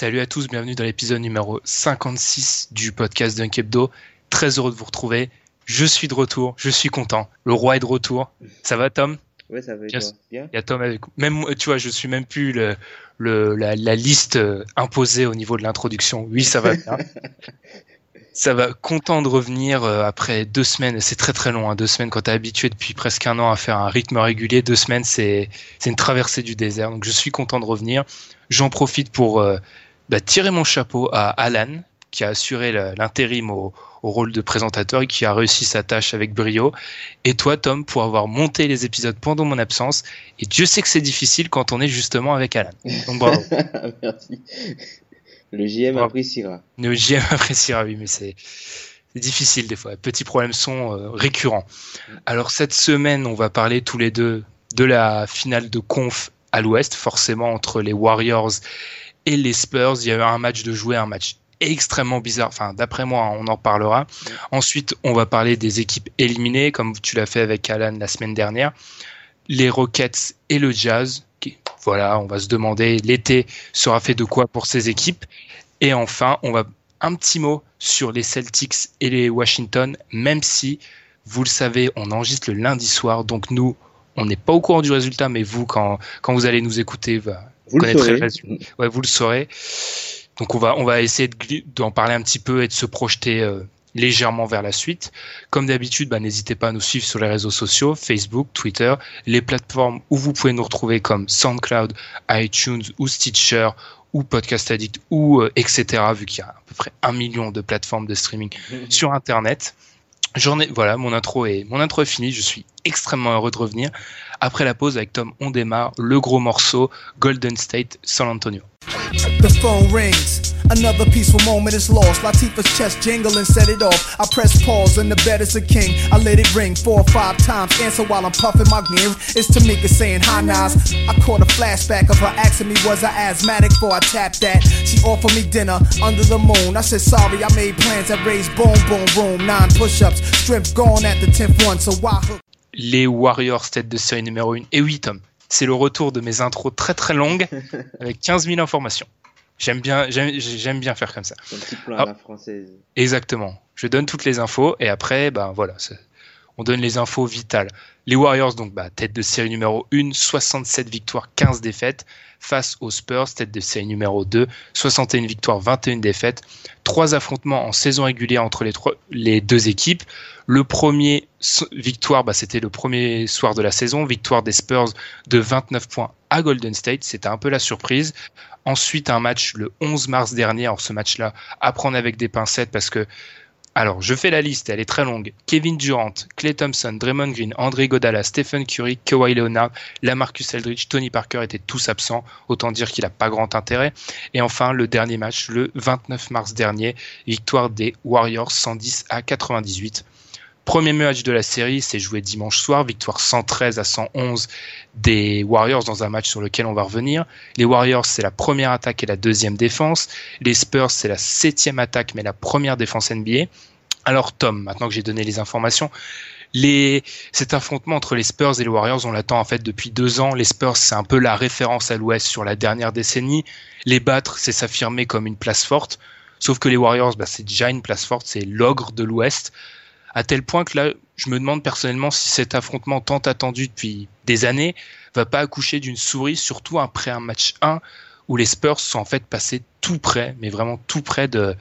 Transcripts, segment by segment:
Salut à tous, bienvenue dans l'épisode numéro 56 du podcast Dunk Hebdo. Très heureux de vous retrouver. Je suis de retour, je suis content. Le roi est de retour. Ça va Tom? Ouais, ça va Bien? Il y a Tom avec même tu vois, je suis même plus le, le la, la liste euh, imposée au niveau de l'introduction. Oui, ça va bien. ça va content de revenir euh, après deux semaines. C'est très très long, hein, deux semaines quand t'es habitué depuis presque un an à faire un rythme régulier. Deux semaines, c'est c'est une traversée du désert. Donc je suis content de revenir. J'en profite pour euh, bah, tirer mon chapeau à Alan qui a assuré l'intérim au, au rôle de présentateur et qui a réussi sa tâche avec brio. Et toi, Tom, pour avoir monté les épisodes pendant mon absence. Et Dieu sait que c'est difficile quand on est justement avec Alan. Donc bravo. Merci. Le JM Bravo. appréciera. Le JM appréciera, oui, mais c'est c'est difficile des fois. Petits problèmes sont euh, récurrents. Alors cette semaine, on va parler tous les deux de la finale de conf à l'Ouest, forcément entre les Warriors et les Spurs. Il y a eu un match de jouer, un match extrêmement bizarre. Enfin, d'après moi, on en parlera. Ensuite, on va parler des équipes éliminées, comme tu l'as fait avec Alan la semaine dernière. Les Rockets et le Jazz. Voilà, on va se demander l'été sera fait de quoi pour ces équipes. Et enfin, on va un petit mot sur les Celtics et les Washington, même si, vous le savez, on enregistre le lundi soir, donc nous, on n'est pas au courant du résultat, mais vous, quand, quand vous allez nous écouter, va, Vous le connaîtrez saurez. le résultat. Ouais, vous le saurez. Donc on va, on va essayer d'en parler un petit peu et de se projeter euh, légèrement vers la suite. Comme d'habitude, bah, n'hésitez pas à nous suivre sur les réseaux sociaux, Facebook, Twitter, les plateformes où vous pouvez nous retrouver comme SoundCloud, iTunes ou Stitcher ou Podcast Addict ou euh, etc. Vu qu'il y a à peu près un million de plateformes de streaming sur Internet. Ai, voilà, mon intro est, mon intro est finie. Je suis extrêmement heureux de revenir. Après la pause avec Tom, on démarre le gros morceau Golden State San Antonio. The phone rings. Another peaceful moment is lost. Latifah's chest jingle and set it off. I press pause and the bed is a king. I let it ring four or five times. Answer while I'm puffing my gear. It's Tamika saying hi Nas. I caught a flashback of her asking me was I asthmatic before I tapped that? She offered me dinner under the moon. I said sorry, I made plans that raised boom boom room. Nine push-ups, strength gone at the tenth one. So why hook? Les Warriors tête de série numéro 1. Et oui, Tom, c'est le retour de mes intros très très longues avec 15 000 informations. J'aime bien, j'aime, bien faire comme ça. Un petit plan Ah. à la française. Exactement. Je donne toutes les infos et après, ben voilà, on donne les infos vitales. Les Warriors, donc, bah, tête de série numéro 1, 67 victoires, 15 défaites, face aux Spurs, tête de série numéro 2, 61 victoires, 21 défaites. Trois affrontements en saison régulière entre les, trois, les deux équipes. Le premier victoire, bah, c'était le premier soir de la saison, victoire des Spurs de 29 points à Golden State. C'était un peu la surprise. Ensuite, un match le 11 mars dernier. Alors, ce match-là, à prendre avec des pincettes parce que Alors, je fais la liste, elle est très longue. Kevin Durant, Clay Thompson, Draymond Green, André Godala, Stephen Curry, Kawhi Leonard, Lamarcus Eldridge, Tony Parker étaient tous absents. Autant dire qu'il n'a pas grand intérêt. Et enfin, le dernier match, le 29 mars dernier, victoire des Warriors 110 à 98. Premier match de la série, c'est joué dimanche soir, victoire 113 à 111 des Warriors dans un match sur lequel on va revenir. Les Warriors, c'est la première attaque et la deuxième défense. Les Spurs, c'est la septième attaque mais la première défense NBA. Alors Tom, maintenant que j'ai donné les informations, cet affrontement entre les Spurs et les Warriors, on l'attend en fait depuis deux ans. Les Spurs, c'est un peu la référence à l'Ouest sur la dernière décennie. Les battre, c'est s'affirmer comme une place forte. Sauf que les Warriors, bah, c'est déjà une place forte, c'est l'ogre de l'Ouest. À tel point que là, je me demande personnellement si cet affrontement tant attendu depuis des années va pas accoucher d'une souris, surtout après un match 1 où les Spurs sont en fait passés tout près, mais vraiment tout près de,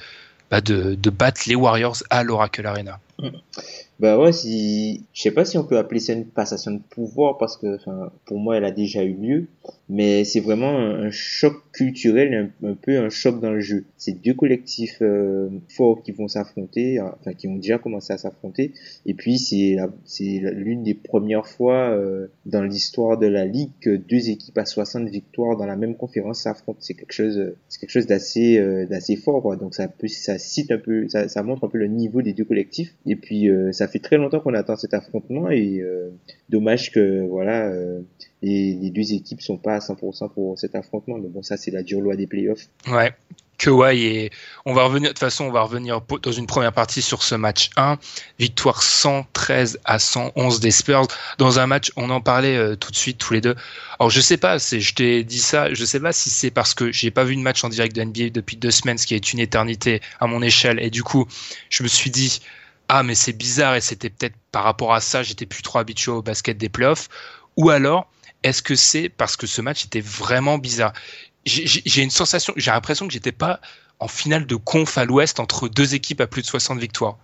bah, de, battre les Warriors à l'Oracle Arena. Bah ouais, si je sais pas si on peut appeler ça une passation de pouvoir parce que pour moi elle a déjà eu lieu, mais c'est vraiment un, choc culturel, un, peu un choc dans le jeu. C'est deux collectifs euh, forts qui vont s'affronter, enfin qui ont déjà commencé à s'affronter, et puis c'est c'est l'une des premières fois euh, dans l'histoire de la ligue que deux équipes à 60 victoires dans la même conférence s'affrontent. C'est quelque chose, c'est quelque chose d'assez euh, d'assez fort, quoi. Donc ça peut, ça cite un peu, ça, ça montre un peu le niveau des deux collectifs, et puis ça fait très longtemps qu'on attend cet affrontement et euh, dommage que voilà euh, les, les, deux équipes sont pas à 100% pour cet affrontement. Mais bon, ça c'est la dure loi des playoffs. Ouais. Kawhi et on va revenir de toute façon on va revenir dans une première partie sur ce match 1 victoire 113 à 111 des Spurs dans un match on en parlait euh, tout de suite tous les deux alors je sais pas c'est je t'ai dit ça je sais pas si c'est parce que j'ai pas vu de match en direct de NBA depuis deux semaines ce qui est une éternité à mon échelle et du coup je me suis dit ah mais c'est bizarre et c'était peut-être par rapport à ça j'étais plus trop habitué au basket des playoffs ou alors est-ce que c'est parce que ce match était vraiment bizarre? J'ai une sensation j'ai l'impression que j'étais pas en finale de conf à l'ouest entre deux équipes à plus de 60 victoires.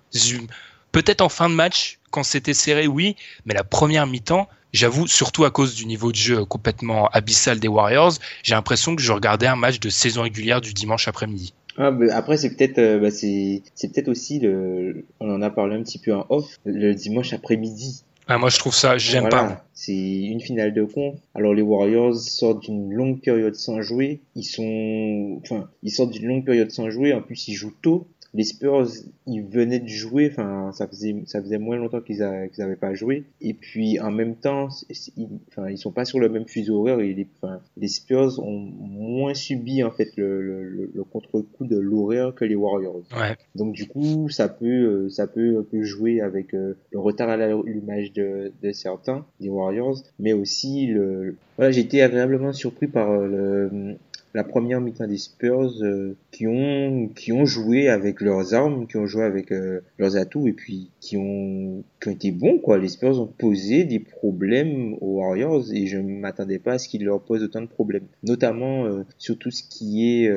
Peut-être en fin de match quand c'était serré oui mais la première mi-temps j'avoue surtout à cause du niveau de jeu complètement abyssal des Warriors j'ai l'impression que je regardais un match de saison régulière du dimanche après-midi. Ah, après c'est peut-être euh, bah, c'est peut-être aussi le on en a parlé un petit peu en off le dimanche après-midi. Ah, moi je trouve ça j'aime pas. C'est une finale de con. Alors les Warriors sortent d'une longue période sans jouer. Ils sont enfin ils sortent d'une longue période sans jouer. En plus ils jouent tôt les Spurs, ils venaient de jouer, enfin, ça faisait, ça faisait moins longtemps qu'ils n'avaient pas joué. Et puis, en même temps, ils, enfin, ils sont pas sur le même fuseau horaire et les, enfin, les Spurs ont moins subi, en fait, le, le, le contre-coup de l'horaire que les Warriors. Ouais. Donc, du coup, ça peut, ça peut un peu jouer avec euh, le retard à l'image de, de certains, des Warriors, mais aussi le, voilà, j'ai été agréablement surpris par euh, le, la première mi-temps des Spurs euh, qui ont qui ont joué avec leurs armes, qui ont joué avec euh, leurs atouts et puis qui ont qui ont été bons quoi. Les Spurs ont posé des problèmes aux Warriors et je ne m'attendais pas à ce qu'ils leur posent autant de problèmes, notamment euh, sur tout ce qui est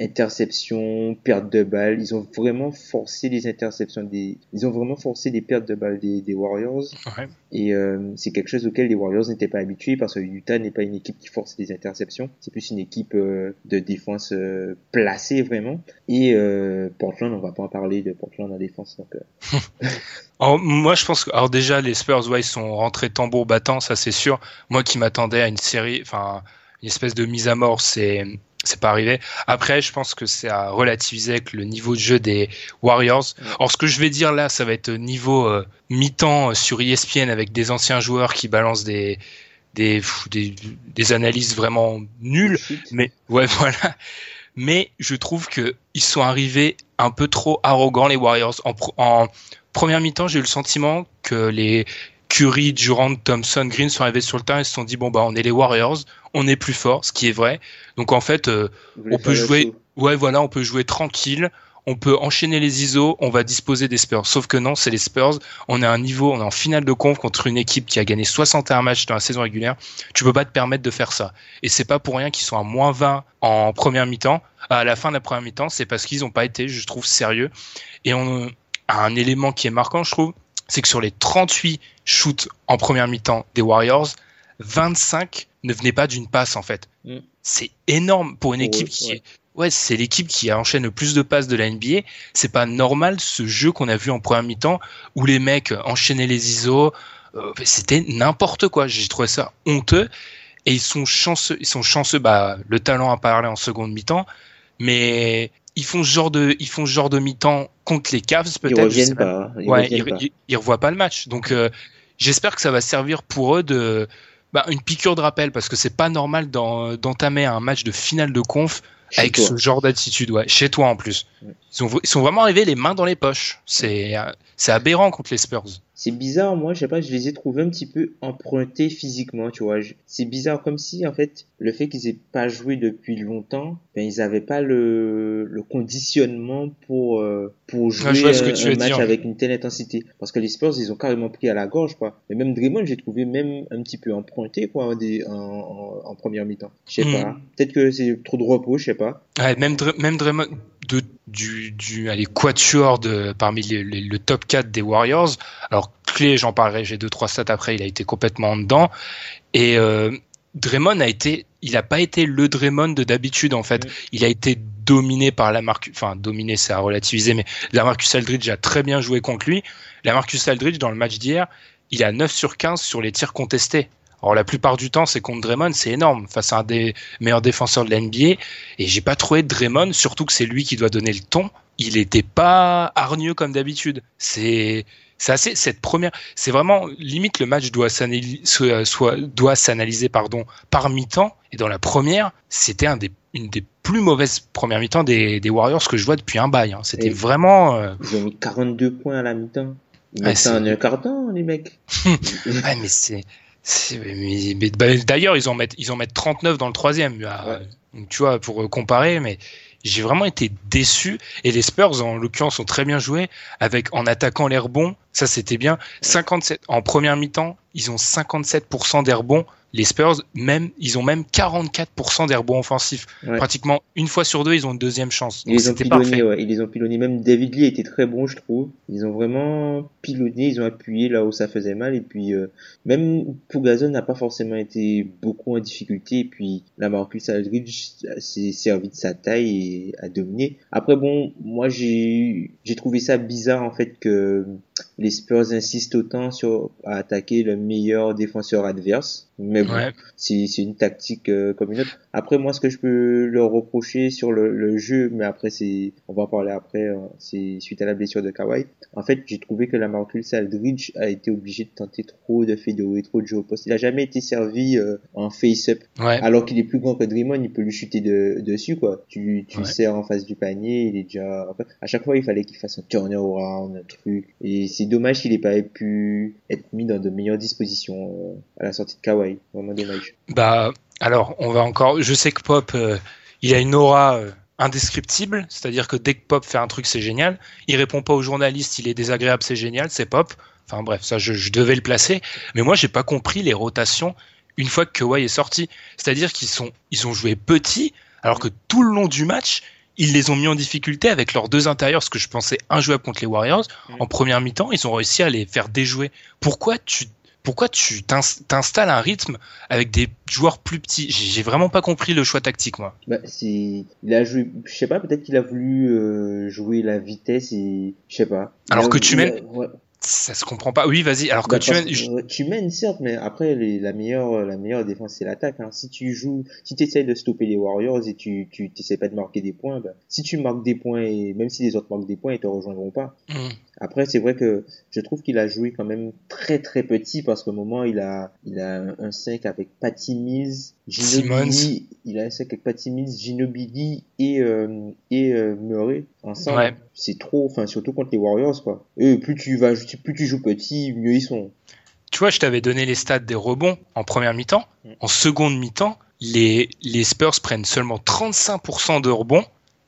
interception, perte de balles. Ils ont vraiment forcé les interceptions des, ils ont vraiment forcé les pertes de balles des, des Warriors. Ouais. Et euh, c'est quelque chose auquel les Warriors n'étaient pas habitués parce que Utah n'est pas une équipe qui force les interceptions. C'est plus une équipe euh, de défense euh, placée vraiment. Et Portland, on va pas en parler de Portland en défense. Donc, alors, moi, je pense que alors déjà les Spurs, ouais, ils sont rentrés tambour battant, ça c'est sûr. Moi qui m'attendais à une série, enfin une espèce de mise à mort, c'est c'est pas arrivé. Après, je pense que c'est à relativiser avec le niveau de jeu des Warriors. Alors, ce que je vais dire là, ça va être niveau euh, mi-temps sur ESPN avec des anciens joueurs qui balancent des des, des, des analyses vraiment nulles. Mais ouais, voilà. Mais je trouve que ils sont arrivés un peu trop arrogants les Warriors. En, en première mi-temps, j'ai eu le sentiment que les Curry, Durant, Thompson, Green sont arrivés sur le terrain et se sont dit bon bah on est les Warriors, on est plus fort, ce qui est vrai. Donc en fait, euh, on peut jouer, ouais voilà, on peut jouer tranquille, on peut enchaîner les ISO, on va disposer des Spurs. Sauf que non, c'est les Spurs. On est à un niveau, on est en finale de conf contre une équipe qui a gagné 61 matchs dans la saison régulière. Tu peux pas te permettre de faire ça. Et c'est pas pour rien qu'ils sont à moins 20 en première mi-temps. À la fin de la première mi-temps, c'est parce qu'ils ont pas été, je trouve, sérieux. Et on a un élément qui est marquant, je trouve, c'est que sur les 38 shoots en première mi-temps des Warriors, 25 ne venaient pas d'une passe en fait. Mm. C'est énorme pour une équipe qui ouais. est ouais, c'est l'équipe qui enchaîne le plus de passes de la NBA. C'est pas normal ce jeu qu'on a vu en première mi-temps où les mecs enchaînaient les ISO. Euh, c'était n'importe quoi. J'ai trouvé ça honteux. Et ils sont chanceux, ils sont chanceux. Bah, le talent a parlé en seconde mi-temps, mais ils font ce genre de, ils font ce genre de mi-temps contre les Cavs peut-être. Ils reviennent pas. Ils ouais, ils, revoient pas le match. Donc euh, j'espère que ça va servir pour eux de bah, une piqûre de rappel parce que c'est pas normal d'entamer un match de finale de conf avec ce genre d'attitude, ouais, chez toi en plus. Ils, sont, ils sont vraiment arrivés les mains dans les poches. C'est c'est aberrant contre les Spurs c'est bizarre, moi, je sais pas, je les ai trouvés un petit peu empruntés physiquement, tu vois. C'est bizarre, comme si, en fait, le fait qu'ils aient pas joué depuis longtemps, ben, ils avaient pas le, le conditionnement pour, euh, pour jouer un, match avec une telle intensité. Parce que les Spurs, ils ont carrément pris à la gorge, quoi. Et même Draymond, j'ai trouvé même un petit peu emprunté, quoi, en, en, en première mi-temps. Je sais hmm. pas. Peut-être que c'est trop de repos, je sais pas. Ouais, même, même Draymond, de, du, du allez, quatuor de, parmi les, le top 4 des Warriors. Alors, Clé, j'en parlerai, j'ai deux, trois stats après, il a été complètement en dedans. Et euh, Draymond a été, il n'a pas été le Draymond de d'habitude, en fait. Il a été dominé par la Marcus, enfin, dominé, c'est à relativiser, mais la Marcus Aldridge a très bien joué contre lui. La Marcus Aldridge, dans le match d'hier, il a 9 sur 15 sur les tirs contestés. Alors la plupart du temps, c'est contre Draymond, c'est énorme face à un des meilleurs défenseurs de l'NBA. Et j'ai pas trouvé Draymond, surtout que c'est lui qui doit donner le ton. Il était pas hargneux comme d'habitude. C'est c'est assez cette première. C'est vraiment limite le match doit s'analyser soit, doit s'analyser pardon par mi-temps. Et dans la première, c'était un des une des plus mauvaises premières mi-temps des, des Warriors que je vois depuis un bail. Hein. C'était vraiment. Euh, Ils ont mis 42 points à la mi-temps. Ils ouais, un un les mecs. ouais, mais c'est d'ailleurs, ils en mettent, ils en mettent 39 dans le troisième. tu vois, pour euh, comparer, mais j'ai vraiment été déçu. Et les Spurs, en l'occurrence, ont très bien joué avec en attaquant les rebonds. Ça, c'était bien. 57 en première mi-temps, ils ont 57% des rebonds les Spurs, même, ils ont même 44% des rebonds offensifs. Pratiquement une fois sur deux, ils ont une deuxième chance. Ils les ont pilonné, ouais. Ils les ont pilonnés. Même David Lee était très bon, je trouve. Ils ont vraiment pilonné, ils ont appuyé là où ça faisait mal. Et puis, euh, même Pugazon n'a pas forcément été beaucoup en difficulté. Et puis, la Marcus Aldridge s'est servi de sa taille et a dominé. Après, bon, moi, j'ai, j'ai trouvé ça bizarre, en fait, que les Spurs insistent autant sur à attaquer le meilleur défenseur adverse. Mais bon, c'est une tactique euh, comme une autre. Après, moi, ce que je peux leur reprocher sur le, le jeu, mais après, c'est, on va en parler après, euh, c'est suite à la blessure de Kawhi. En fait, j'ai trouvé que la Marcus Aldridge a été obligé de tenter trop de fédérer, trop de jeux au poste. Il a jamais été servi euh, en face-up. Alors qu'il est plus grand que Draymond, il peut lui chuter de, dessus, quoi. Tu, tu en face du panier, il est déjà, à chaque fois, il fallait qu'il fasse un turnaround, un truc. Et c'est dommage qu'il ait pas pu être mis dans de meilleures dispositions euh, à la sortie de Kawhi. Vraiment dommage. Bah, alors, on va encore. Je sais que Pop, euh, il a une aura euh, indescriptible, c'est-à-dire que dès que Pop fait un truc, c'est génial. Il répond pas aux journalistes, il est désagréable, c'est génial, c'est Pop. Enfin bref, ça, je, devais le placer. Mais moi, j'ai pas compris les rotations une fois que Kawhi est sorti. C'est-à-dire qu'ils sont, ils ont joué petit, alors que tout le long du match, ils les ont mis en difficulté avec leurs deux intérieurs, ce que je pensais injouable contre les Warriors. Mm. En première mi-temps, ils ont réussi à les faire déjouer. Pourquoi tu pourquoi tu t'installes un rythme avec des joueurs plus petits? J'ai vraiment pas compris le choix tactique, moi. Bah, il a joué, je sais pas, peut-être qu'il a voulu euh, jouer la vitesse et je sais pas. Alors que tu mènes, ça se comprend pas. Oui, vas-y. Alors que bah, tu mènes, tu mènes certes, mais après la meilleure, la meilleure défense c'est l'attaque. Hein. Si tu joues, si tu essayes de stopper les Warriors et tu, tu pas de marquer des points, bah, si tu marques des points et même si les autres marquent des points, ils te rejoindront pas. Mmh. Après, c'est vrai que je trouve qu'il a joué quand même très très petit parce qu'au moment il a il a un 5 avec Patty Mills, Ginobili, il a 5 avec Patty Mills, Ginobili et euh, et euh, Murray ensemble. C'est trop, enfin surtout contre les Warriors quoi. Et plus tu vas plus tu joues petit, mieux ils sont. Tu vois, je t'avais donné les stats des rebonds en première mi-temps. Mm. En seconde mi-temps, les, les Spurs prennent seulement 35% de rebonds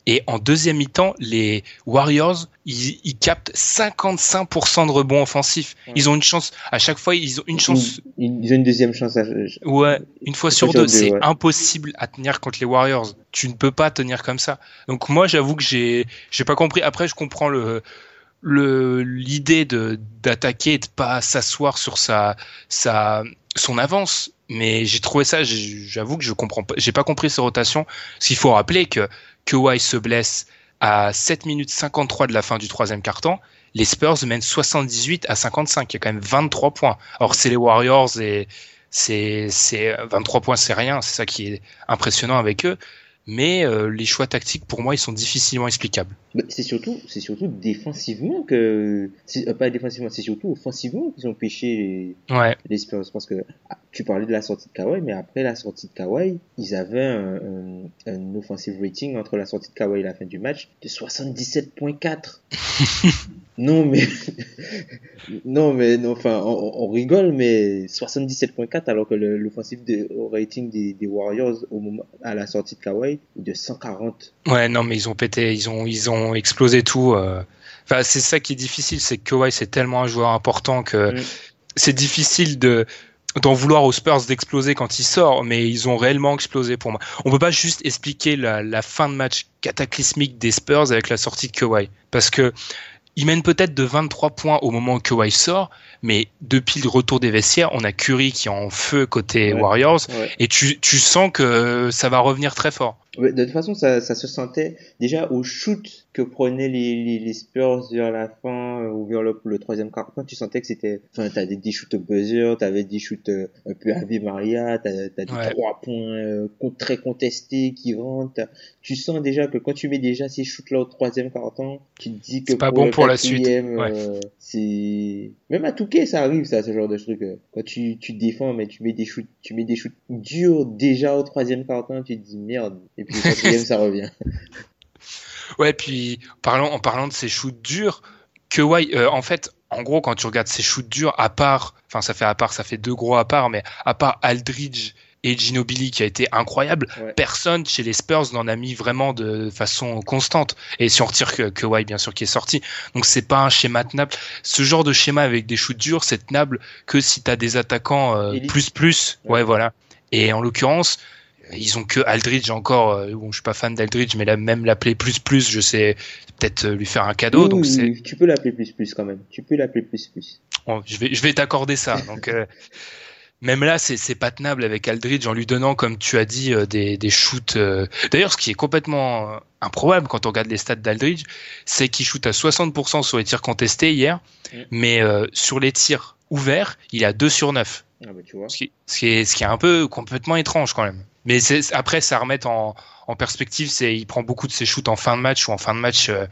et en deuxième mi-temps, les Warriors, ils, ils captent 55% de rebonds offensifs. Ils ont une chance, à chaque fois, ils ont une chance. Ils ont une deuxième chance. À... Ouais, une fois sur deux. C'est impossible à tenir contre les Warriors. Tu ne peux pas tenir comme ça. Donc moi, j'avoue que j'ai, j'ai pas compris. Après, je comprends le, le, l'idée de, d'attaquer et de pas s'asseoir sur sa, sa, son avance mais j'ai trouvé ça j'avoue que je comprends pas j'ai pas compris ces rotations parce qu'il faut rappeler que Kawhi se blesse à 7 minutes 53 de la fin du troisième quart-temps, les Spurs mènent 78 à 55. Il y a quand même 23 points. Or, c'est les Warriors et c'est 23 points, c'est rien. C'est ça qui est impressionnant avec eux mais euh, les choix tactiques pour moi ils sont difficilement explicables. C'est surtout, c'est surtout défensivement que, euh, pas défensivement, c'est surtout offensivement qu'ils ont pêché les, ouais. les Spurs parce que ah, tu parlais de la sortie de Kawhi, mais après la sortie de Kawhi, ils avaient un, un, un offensive rating entre la sortie de Kawhi et la fin du match de 77.4. non mais non mais non enfin on, on rigole mais 77.4 alors que l'offensive rating des, des Warriors au moment à la sortie de Kawhi de 140. Ouais, non, mais ils ont pété, ils ont, ils ont explosé tout. Euh. Enfin, c'est ça qui est difficile, c'est que Kawhi c'est tellement un joueur important que mm. c'est difficile de d'en vouloir aux Spurs d'exploser quand il sort, mais ils ont réellement explosé pour moi. On peut pas juste expliquer la, la fin de match cataclysmique des Spurs avec la sortie de Kawhi, parce que ils mènent peut-être de 23 points au moment où Kawhi sort, mais depuis le retour des vestiaires, on a Curry qui est en feu côté Warriors, et tu, tu sens que ça va revenir très fort. De toute façon, ça, ça se sentait déjà au shoot que prenaient les, les, les Spurs vers la fin euh, ou vers le, le troisième quart. Quand tu sentais que c'était, enfin, t'as des, des shoots au buzzer, t'avais des shoots euh, un peu Ave Maria, t'as as des trois points euh, très contestés qui rentrent. Tu sens déjà que quand tu mets déjà ces shoots-là au troisième quart temps, tu te dis que pas bon pour la suite. c'est même à Touquet ça arrive ça, ce genre de truc. Quand tu tu défends mais tu mets des shoots, tu mets des shoots durs déjà au troisième quart temps, tu te dis merde et puis le quatrième, ça revient. Ouais, puis en parlant de ces shoots durs, que euh, en fait, en gros, quand tu regardes ces shoots durs, à part, enfin, ça fait à part, ça fait deux gros à part, mais à part Aldridge et Ginobili qui a été incroyable, personne chez les Spurs n'en a mis vraiment de façon constante. Et si on retire que, bien sûr, qui est sorti. Donc c'est pas un schéma tenable. Ce genre de schéma avec des shoots durs, c'est tenable que si tu as des attaquants euh, plus plus. ouais, voilà. Et en l'occurrence, ils ont que Aldridge encore. Euh, bon, je suis pas fan d'Aldridge, mais là, même l'appeler plus plus, je sais peut-être euh, lui faire un cadeau. donc c'est. Tu peux l'appeler plus plus quand même. Tu peux l'appeler plus plus. je vais je vais t'accorder ça. Donc euh, même là, c'est c'est pas tenable avec Aldridge en lui donnant, comme tu as dit, des des shoots. D'ailleurs, ce qui est complètement improbable quand on regarde les stats d'Aldridge, c'est qu'il shoot à 60% sur les tirs contestés hier, mm. mais sur les tirs ouverts, il a 2 sur 9. Ah bah, tu vois. Ce, qui, ce, qui est, ce qui est un peu complètement étrange quand même. Mais après, ça remet en, en perspective, c'est il prend beaucoup de ses shoots en fin de match ou en fin de match, euh,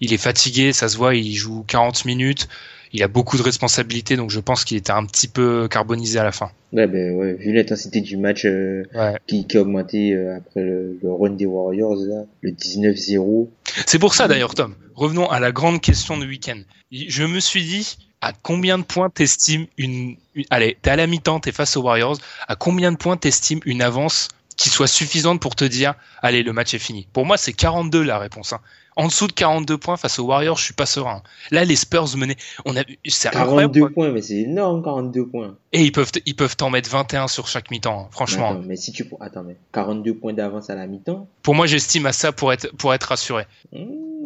il est fatigué, ça se voit, il joue 40 minutes, il a beaucoup de responsabilités, donc je pense qu'il était un petit peu carbonisé à la fin. Ouais, ben ouais, vu l'intensité du match euh, qui, qui, a augmenté euh, après le, le, run des Warriors, là, le 19-0. C'est pour ça d'ailleurs, Tom. Revenons à la grande question du week-end. Je me suis dit, à combien de points t'estimes une, une, allez, t'es à la mi-temps, t'es face aux Warriors, à combien de points t'estimes une avance qui soit suffisante pour te dire allez le match est fini. Pour moi c'est 42 la réponse. Hein. En dessous de 42 points face aux Warriors, je suis pas serein. Là les Spurs menaient, on a c'est 42 points mais c'est énorme 42 points. Et ils peuvent ils peuvent t'en mettre 21 sur chaque mi-temps, hein, franchement. Mais, attends, mais si tu attends mais 42 points d'avance à la mi-temps? Pour moi j'estime à ça pour être pour être rassuré. Mmh,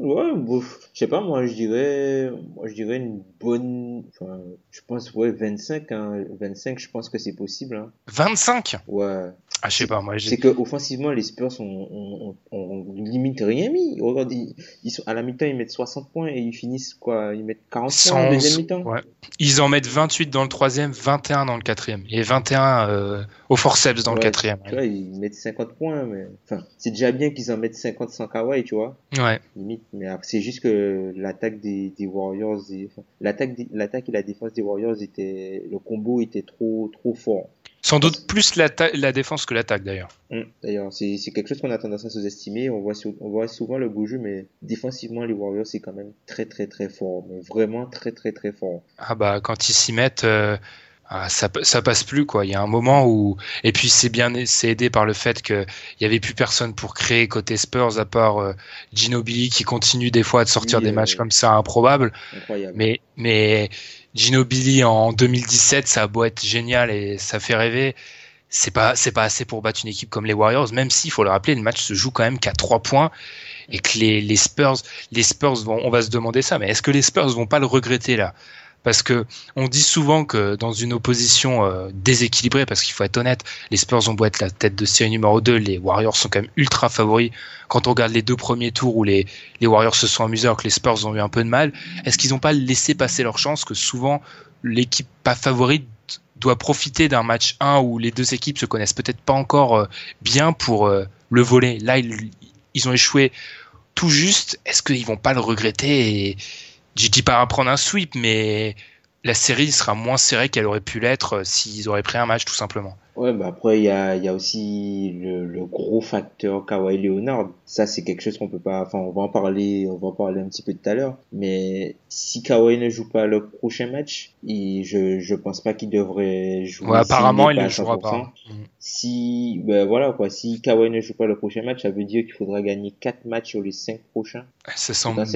ouais, bon, je sais pas moi je dirais moi je dirais une bonne enfin je pense ouais 25 hein, 25 je pense que c'est possible hein. 25 Ouais. Ah, je sais pas, moi. C'est que offensivement, les Spurs ont, limite rien mis. Regarde, ils, sont à la mi-temps, ils mettent 60 points et ils finissent quoi Ils mettent 40 points en deuxième mi-temps. Ouais. Ils en mettent 28 dans le troisième, 21 dans le quatrième et 21 euh, au forceps dans le quatrième. Tu vois, ils mettent 50 points, mais enfin, c'est déjà bien qu'ils en mettent 50 sans Kawhi, tu vois. Ouais. Limite, mais c'est juste que l'attaque des, des Warriors, l'attaque, l'attaque et la défense des Warriors était, le combo était trop, trop fort. Sans doute plus la, la défense que l'attaque d'ailleurs. Hum, d'ailleurs, c'est quelque chose qu'on a tendance à sous-estimer. On voit, on voit souvent le beau jeu, mais défensivement, les Warriors, c'est quand même très très très fort. Mais vraiment très très très fort. Ah bah quand ils s'y mettent, euh, ah, ça, ça passe plus quoi. Il y a un moment où et puis c'est bien, c'est aidé par le fait qu'il y avait plus personne pour créer côté Spurs à part euh, Ginobili qui continue des fois à sortir des matchs comme ça improbables. Incroyable. Mais mais Ginobili en 2017, ça a beau être génial et ça fait rêver. C'est pas, c'est pas assez pour battre une équipe comme les Warriors, même s'il faut le rappeler, le match se joue quand même qu'à trois points et que les, les Spurs, les Spurs vont, on va se demander ça, mais est-ce que les Spurs vont pas le regretter là? Parce que on dit souvent que dans une opposition euh, déséquilibrée, parce qu'il faut être honnête, les Spurs ont beau être la tête de série numéro 2, les Warriors sont quand même ultra favoris. Quand on regarde les deux premiers tours où les, Warriors se sont amusés alors que les Spurs ont eu un peu de mal, est-ce qu'ils n'ont pas laissé passer leur chance que souvent l'équipe pas favorite doit profiter d'un match 1 où les deux équipes se connaissent peut-être pas encore euh, bien pour euh, le voler? Là, ils, ont échoué tout juste. Est-ce qu'ils vont pas le regretter et je dis pas à prendre un sweep, mais la série sera moins serrée qu'elle aurait pu l'être euh, s'ils auraient pris un match tout simplement. Ouais, bah après, il y a, y a aussi le, le gros facteur Kawhi Leonard. Ça, c'est quelque chose qu'on peut pas, enfin, on va en parler, on va en parler un petit peu tout à l'heure. Mais si Kawhi ne joue pas le prochain match, je, je pense pas qu'il devrait jouer. Ouais, apparemment, il ne jouera pas. Si, ben voilà, quoi. Si Kawhi ne joue pas le prochain match, ça veut dire qu'il faudra gagner 4 matchs sur les 5 prochains. Ça semble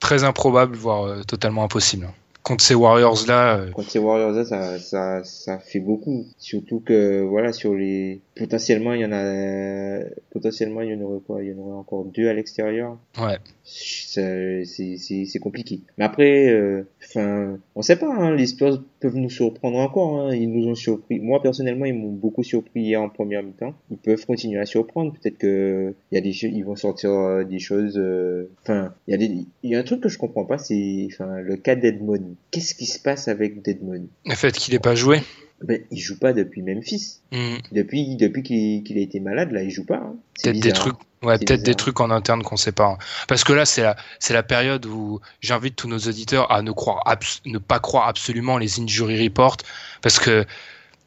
très improbable, voire euh, totalement impossible contre ces Warriors là. Euh, contre ces Warriors là, ça, ça, ça fait beaucoup. Surtout que voilà sur les potentiellement il y en a potentiellement il y en aurait quoi? Il y en aurait encore deux à l'extérieur. Ouais. C'est compliqué. Mais après, euh, enfin, on sait pas. Hein, les Spurs peuvent nous surprendre encore. Hein, ils nous ont surpris. Moi personnellement, ils m'ont beaucoup surpris hier en première mi-temps. Ils peuvent continuer à surprendre. Peut-être que il y a des ils vont sortir euh, des choses. Enfin, il y a des il y a un truc que je comprends pas, c'est enfin le cas d'Edmond qu'est-ce qui se passe avec Deadmon Le fait qu'il n'ait pas joué ben, il joue pas depuis Memphis. Hmm. Depuis, depuis qu'il a été malade, là, il joue pas. Hein. Peut-être des trucs, ouais, peut-être des trucs en interne qu'on sait pas. Hein. Parce que là, c'est la, c'est la période où j'invite tous nos auditeurs à ne croire, ne pas croire absolument les injury reports, parce que,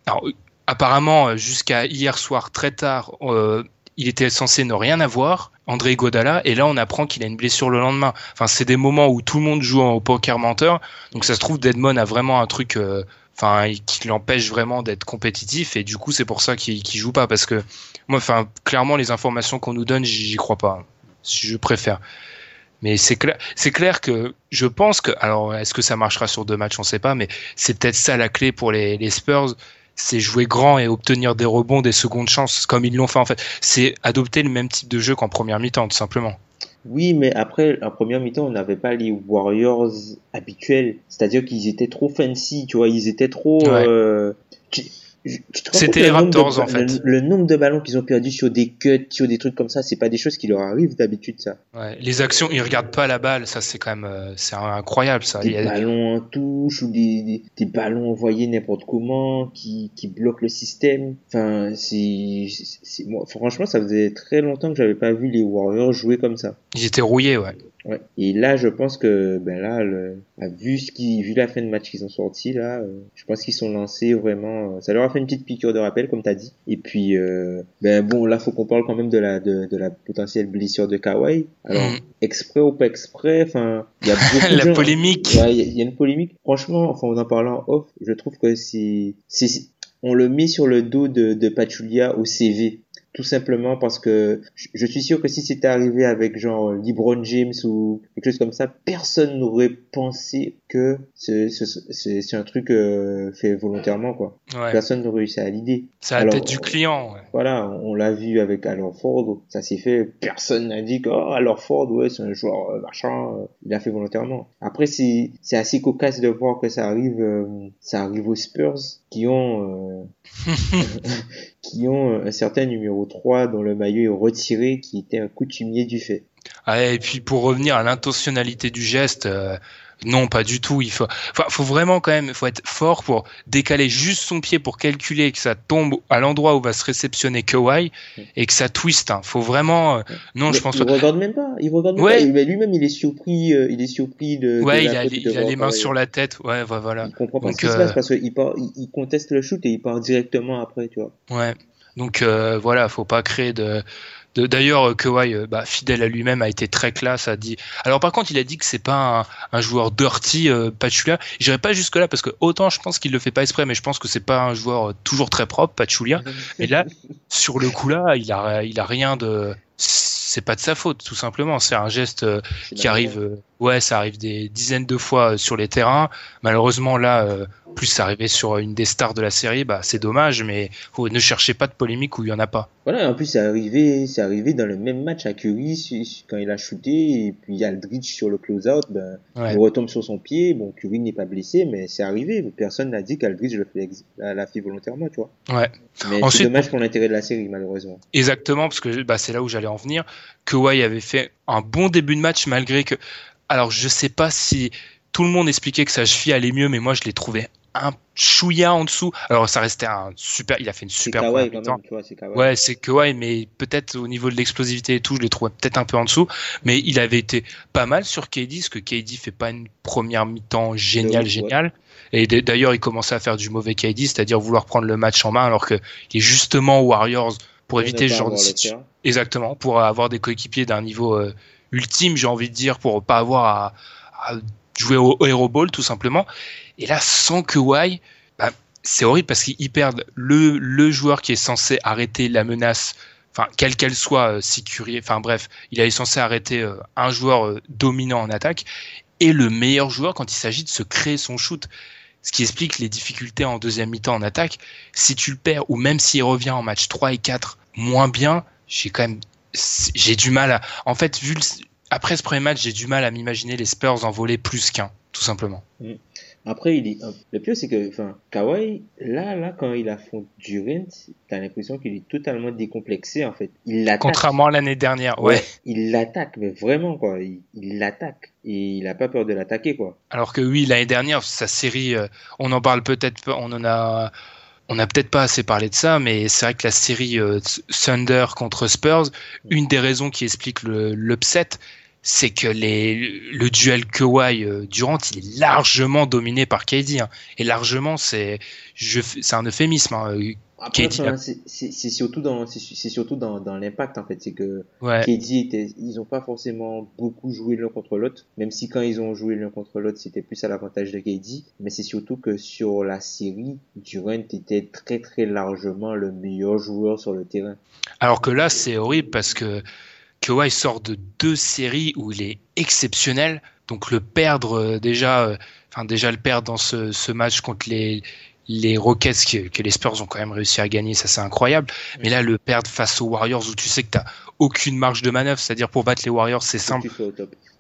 alors, apparemment, jusqu'à hier soir très tard, euh, il était censé ne rien avoir, André Godala, et là on apprend qu'il a une blessure le lendemain. Enfin, c'est des moments où tout le monde joue au poker menteur, donc ça se trouve Deadmon a vraiment un truc, euh, enfin, qui l'empêche vraiment d'être compétitif, et du coup c'est pour ça qu'il joue pas, parce que moi, enfin, clairement les informations qu'on nous donne, j'y crois pas. Je préfère. Mais c'est clair, c'est clair que je pense que, alors, est-ce que ça marchera sur deux matchs, on sait pas, mais c'est peut-être ça la clé pour les Spurs c'est jouer grand et obtenir des rebonds, des secondes chances, comme ils l'ont fait en fait. C'est adopter le même type de jeu qu'en première mi-temps, tout simplement. Oui, mais après, en première mi-temps, on n'avait pas les Warriors habituels. C'est-à-dire qu'ils étaient trop fancy, tu vois, ils étaient trop... Euh, c'était les Raptors en fait. Le, nombre de ballons qu'ils ont perdu sur des cuts, sur des trucs comme ça, c'est pas des choses qui leur arrivent d'habitude ça. Ouais, les actions, ils regardent pas la balle, ça c'est quand même euh, c'est incroyable ça. Des ballons en touche ou des, des, ballons envoyés n'importe comment qui, qui bloquent le système. Enfin, c'est moi franchement ça faisait très longtemps que j'avais pas vu les Warriors jouer comme ça. Ils étaient rouillés, ouais. Ouais. Et là, je pense que ben là, le, vu ce qui, vu la fin de match qu'ils ont sorti là, euh, je pense qu'ils sont lancés vraiment. Euh, ça leur a fait une petite piqûre de rappel, comme t'as dit. Et puis, euh, ben bon, là, faut qu'on parle quand même de la de, de la potentielle blessure de Kawhi. Alors, mm. exprès ou pas exprès, enfin, il y a beaucoup la polémique. Il y, y, a une polémique. Franchement, enfin, en en parlant off, je trouve que c'est, c'est, on le met sur le dos de, de Pachulia au CV tout simplement parce que je suis sûr que si c'était arrivé avec genre LeBron James ou quelque chose comme ça, personne n'aurait pensé que c'est un truc euh, fait volontairement quoi. Personne n'aurait ça à l'idée. C'est à la tête du client. Ouais. Voilà, on l'a vu avec Alor Ford, ça s'est fait. Personne n'a dit que oh, Alor Ford ouais c'est un joueur euh, machin, euh, il a fait volontairement. Après c'est c'est assez cocasse de voir que ça arrive ça arrive aux Spurs qui ont qui ont un certain numéro 3 dont le maillot est retiré, qui était un coutumier du fait. Ah, et puis pour revenir à l'intentionnalité du geste, euh, non, pas du tout. Il faut, enfin, faut vraiment quand même, faut être fort pour décaler juste son pied pour calculer que ça tombe à l'endroit où va se réceptionner Kawhi et que ça twiste. Hein. Faut vraiment, euh, non, je pense. Il regarde même pas. Il regarde même ouais. pas. Lui-même, il est surpris. Euh, il est surpris de. Ouais, il, a, il a les mains sur la tête. Ouais, voilà. Il comprend pas ce qui se passe parce qu'il il, il conteste le shoot et il part directement après, tu vois. Ouais. Donc voilà, faut pas créer de D'ailleurs, Kawhi, euh, bah, fidèle à lui-même, a été très classe. A dit. Alors par contre, il a dit que c'est pas un, joueur dirty, euh, Pachulia. J'irai pas jusque là parce que autant je pense qu'il le fait pas exprès, mais je pense que c'est pas un joueur euh, toujours très propre, Pachulia. Mais là, sur le coup là, il a, il a rien de c'est pas de sa faute, tout simplement. C'est un geste euh, qui arrive, euh, ouais, ça arrive des dizaines de fois euh, sur les terrains. Malheureusement, là, plus ça arrivait sur une des stars de la série, bah, c'est dommage, mais faut, ne cherchez pas de polémique où il y en a pas. Voilà, en plus, c'est arrivé, c'est arrivé dans le même match à Curry quand il a shooté, et puis Aldridge sur le close-out, ben, Ouais. il retombe sur son pied. Bon, Curry n'est pas blessé, mais c'est arrivé. Personne n'a dit qu'Aldridge le fait ex- l'a fait volontairement, tu vois. Ouais. Mais c'est dommage pour l'intérêt de la série, malheureusement. Exactement, parce que bah, c'est là où j'allais en venir. Kawhi avait fait un bon début de match malgré que. Alors, je sais pas si tout le monde expliquait que sa cheville allait mieux, mais moi, je l'ai trouvé un chouïa en dessous. Alors, ça restait un super. Il a fait une super première quand même, tu vois. Ouais, c'est Kawhi, mais peut-être au niveau de l'explosivité et tout, je l'ai trouvé peut-être un peu en dessous. Mais il avait été pas mal sur KD, parce que KD fait pas une première mi-temps géniale, Ouais. géniale. Et d'ailleurs, il commençait à faire du mauvais KD, c'est-à-dire vouloir prendre le match en main, alors que il est justement Warriors pour éviter ce genre de situation. Exactement, pour avoir des coéquipiers d'un niveau euh, ultime, j'ai envie de dire, pour pas avoir à, à jouer au, au Hero Ball tout simplement. Et là, sans Kawhi, bah, c'est horrible parce qu'ils perdent le, le joueur qui est censé arrêter la menace, enfin quelle qu'elle soit, euh, si enfin bref, il est censé arrêter euh, un joueur euh, dominant en attaque et le meilleur joueur quand il s'agit de se créer son shoot. Ce qui explique les difficultés en deuxième mi-temps en attaque. Si tu le perds, ou même s'il revient en match 3 et 4 moins bien, j'ai quand même, j'ai du mal à, en fait, vu après ce premier match, j'ai du mal à m'imaginer les Spurs en voler plus qu'un, tout simplement. Après, il est, le pire, c'est que, enfin, Kawhi, là, là, quand il affronte Durant, t'as l'impression qu'il est totalement décomplexé, en fait. Il l'attaque. Contrairement à l'année dernière, ouais. Il l'attaque, mais vraiment, quoi. Il l'attaque. Et il a pas peur de l'attaquer, quoi. Alors que oui, l'année dernière, sa série, euh, on en parle peut-être pas, on en a, on n'a peut-être pas assez parlé de ça, mais c'est vrai que la série euh, Thunder contre Spurs, une des raisons qui explique le- l'upset, c'est que les, le duel Kawhi euh, Durant, il est largement dominé par KD. hein. Et largement, c'est, un euphémisme. hein. Après, c'est surtout dans, c'est c'est surtout dans, dans l'impact, en fait. C'est que Ouais. KD était, ils ont pas forcément beaucoup joué l'un contre l'autre, même si quand ils ont joué l'un contre l'autre, c'était plus à l'avantage de KD, mais c'est surtout que sur la série, Durant était très très largement le meilleur joueur sur le terrain. Alors que là, c'est horrible parce que Kawhi sort de deux séries où il est exceptionnel. Donc le perdre euh, déjà, euh, enfin déjà le perdre dans ce, ce match contre les les Rockets que, que les Spurs ont quand même réussi à gagner, ça c'est incroyable. Mais là, le perdre face aux Warriors où tu sais que t'as aucune marge de manœuvre, c'est-à-dire pour battre les Warriors, c'est simple. que tu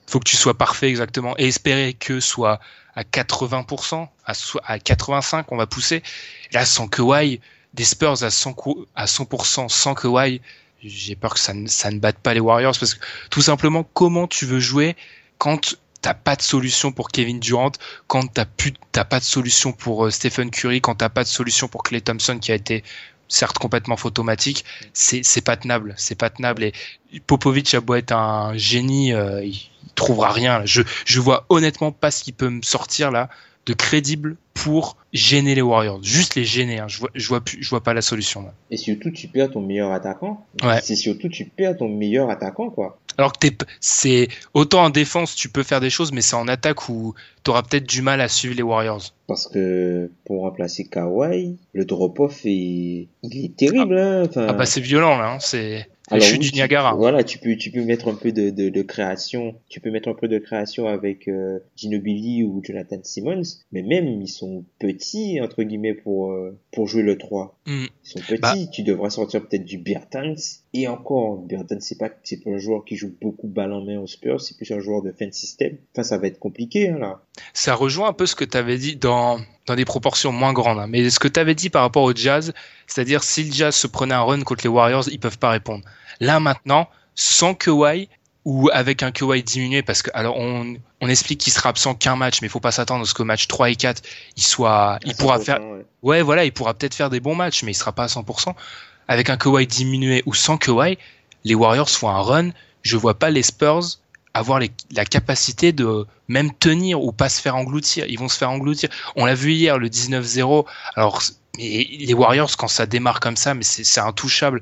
faut que tu sois parfait exactement et espérer que soit à 80%, à, so- à 85%, on va pousser. Là, sans Kawhi, des Spurs à 100%, cou- à 100% sans Kawhi, j'ai peur que ça ne, ça ne batte pas les Warriors parce que tout simplement, comment tu veux jouer quand t'as pas de solution pour Kevin Durant, quand t'as plus, t'as pas de solution pour euh, Stephen Curry, quand t'as pas de solution pour Clay Thompson qui a été certes complètement photomatique, c'est c'est pas tenable, c'est pas tenable et Popovic a beau être un génie, euh, il, il trouvera rien. Je je vois honnêtement pas ce qu'il peut me sortir là de crédible pour gêner les Warriors, juste les gêner. Hein. Je vois je vois plus, je vois pas la solution. Là. Et surtout, tu perds ton meilleur attaquant. Ouais. C'est surtout, tu perds ton meilleur attaquant, quoi. Alors que c'est autant en défense tu peux faire des choses, mais c'est en attaque où t'auras peut-être du mal à suivre les Warriors. Parce que pour remplacer Kawhi, le drop-off est, il est terrible, hein. Enfin, Ah bah c'est violent là, hein. c'est Alors chutes oui, du tu- Niagara. Voilà, tu peux, tu peux mettre un peu de, de, de création. Tu peux mettre un peu de création avec euh, Ginobili ou Jonathan Simmons. Mais même, ils sont petits, entre guillemets, pour, euh, pour jouer le 3. Hmm. Sont petits. Bah. Tu devrais sortir peut-être du Bertans. Et encore, Bertans, c'est pas, c'est pas un joueur qui joue beaucoup balle en main aux Spurs. C'est plus un joueur de fin de système. Enfin, ça va être compliqué, hein, là. Ça rejoint un peu ce que tu avais dit dans, dans des proportions moins grandes, hein. mais ce que tu avais dit par rapport au Jazz, c'est-à-dire si le Jazz se prenait un run contre les Warriors, ils peuvent pas répondre. Là maintenant, sans Kawhi ou avec un Kawhi diminué, parce que alors on, on explique qu'il sera absent qu'un match, mais il faut pas s'attendre à ce que match 3 et 4, il soit, il pourra 100%, faire, ouais. ouais voilà, il pourra peut-être faire des bons matchs, mais il sera pas à 100%. Avec un Kawhi diminué ou sans Kawhi, les Warriors font un run, je vois pas les Spurs avoir les- la capacité de même tenir ou pas se faire engloutir. Ils vont se faire engloutir. On l'a vu hier, le 19-0. Alors, mais les Warriors, quand ça démarre comme ça, mais c'est intouchable.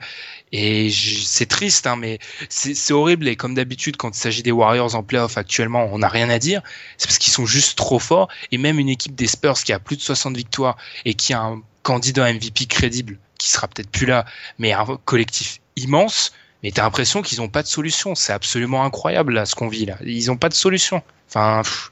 Et c'est triste, hein, mais c'est horrible. Et comme d'habitude, quand il s'agit des Warriors en playoff actuellement, on n'a rien à dire. C'est parce qu'ils sont juste trop forts. Et même une équipe des Spurs qui a plus de 60 victoires et qui a un candidat MVP crédible, qui sera peut-être plus là, mais un collectif immense, mais t'as l'impression qu'ils ont pas de solution. C'est absolument incroyable là, ce qu'on vit là. Ils ont pas de solution. Enfin, pff,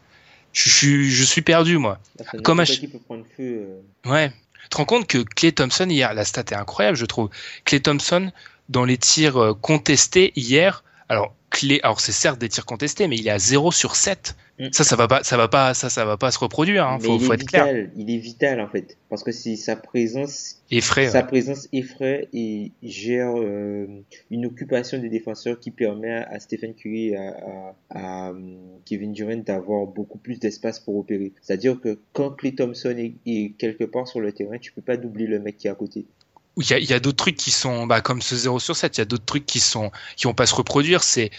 je, suis, je suis perdu moi. Enfin, Comme à- qui peut prendre feu. euh, Ouais. Tu te rends compte que Clay Thompson hier, la stat est incroyable, je trouve. Clay Thompson dans les tirs euh, contestés hier. Alors Alors c'est certes des tirs contestés, mais il est à 0 sur 7. Mm. Ça, ça va pas, ça va pas, ça, ça va pas se reproduire. Hein. Faut, il faut est être clair. vital, il est vital en fait, parce que c'est sa présence, Effray. sa ouais. présence effraie et gère euh, une occupation des défenseurs qui permet à, Stephen Curry et à, à, à, Kevin Durant d'avoir beaucoup plus d'espace pour opérer. C'est-à-dire que quand Clay Thompson est, est quelque part sur le terrain, tu peux pas doubler le mec qui est à côté. Il y a, il y a d'autres trucs qui sont, bah, comme ce 0 sur 7, il y a d'autres trucs qui sont, qui vont pas se reproduire. C'est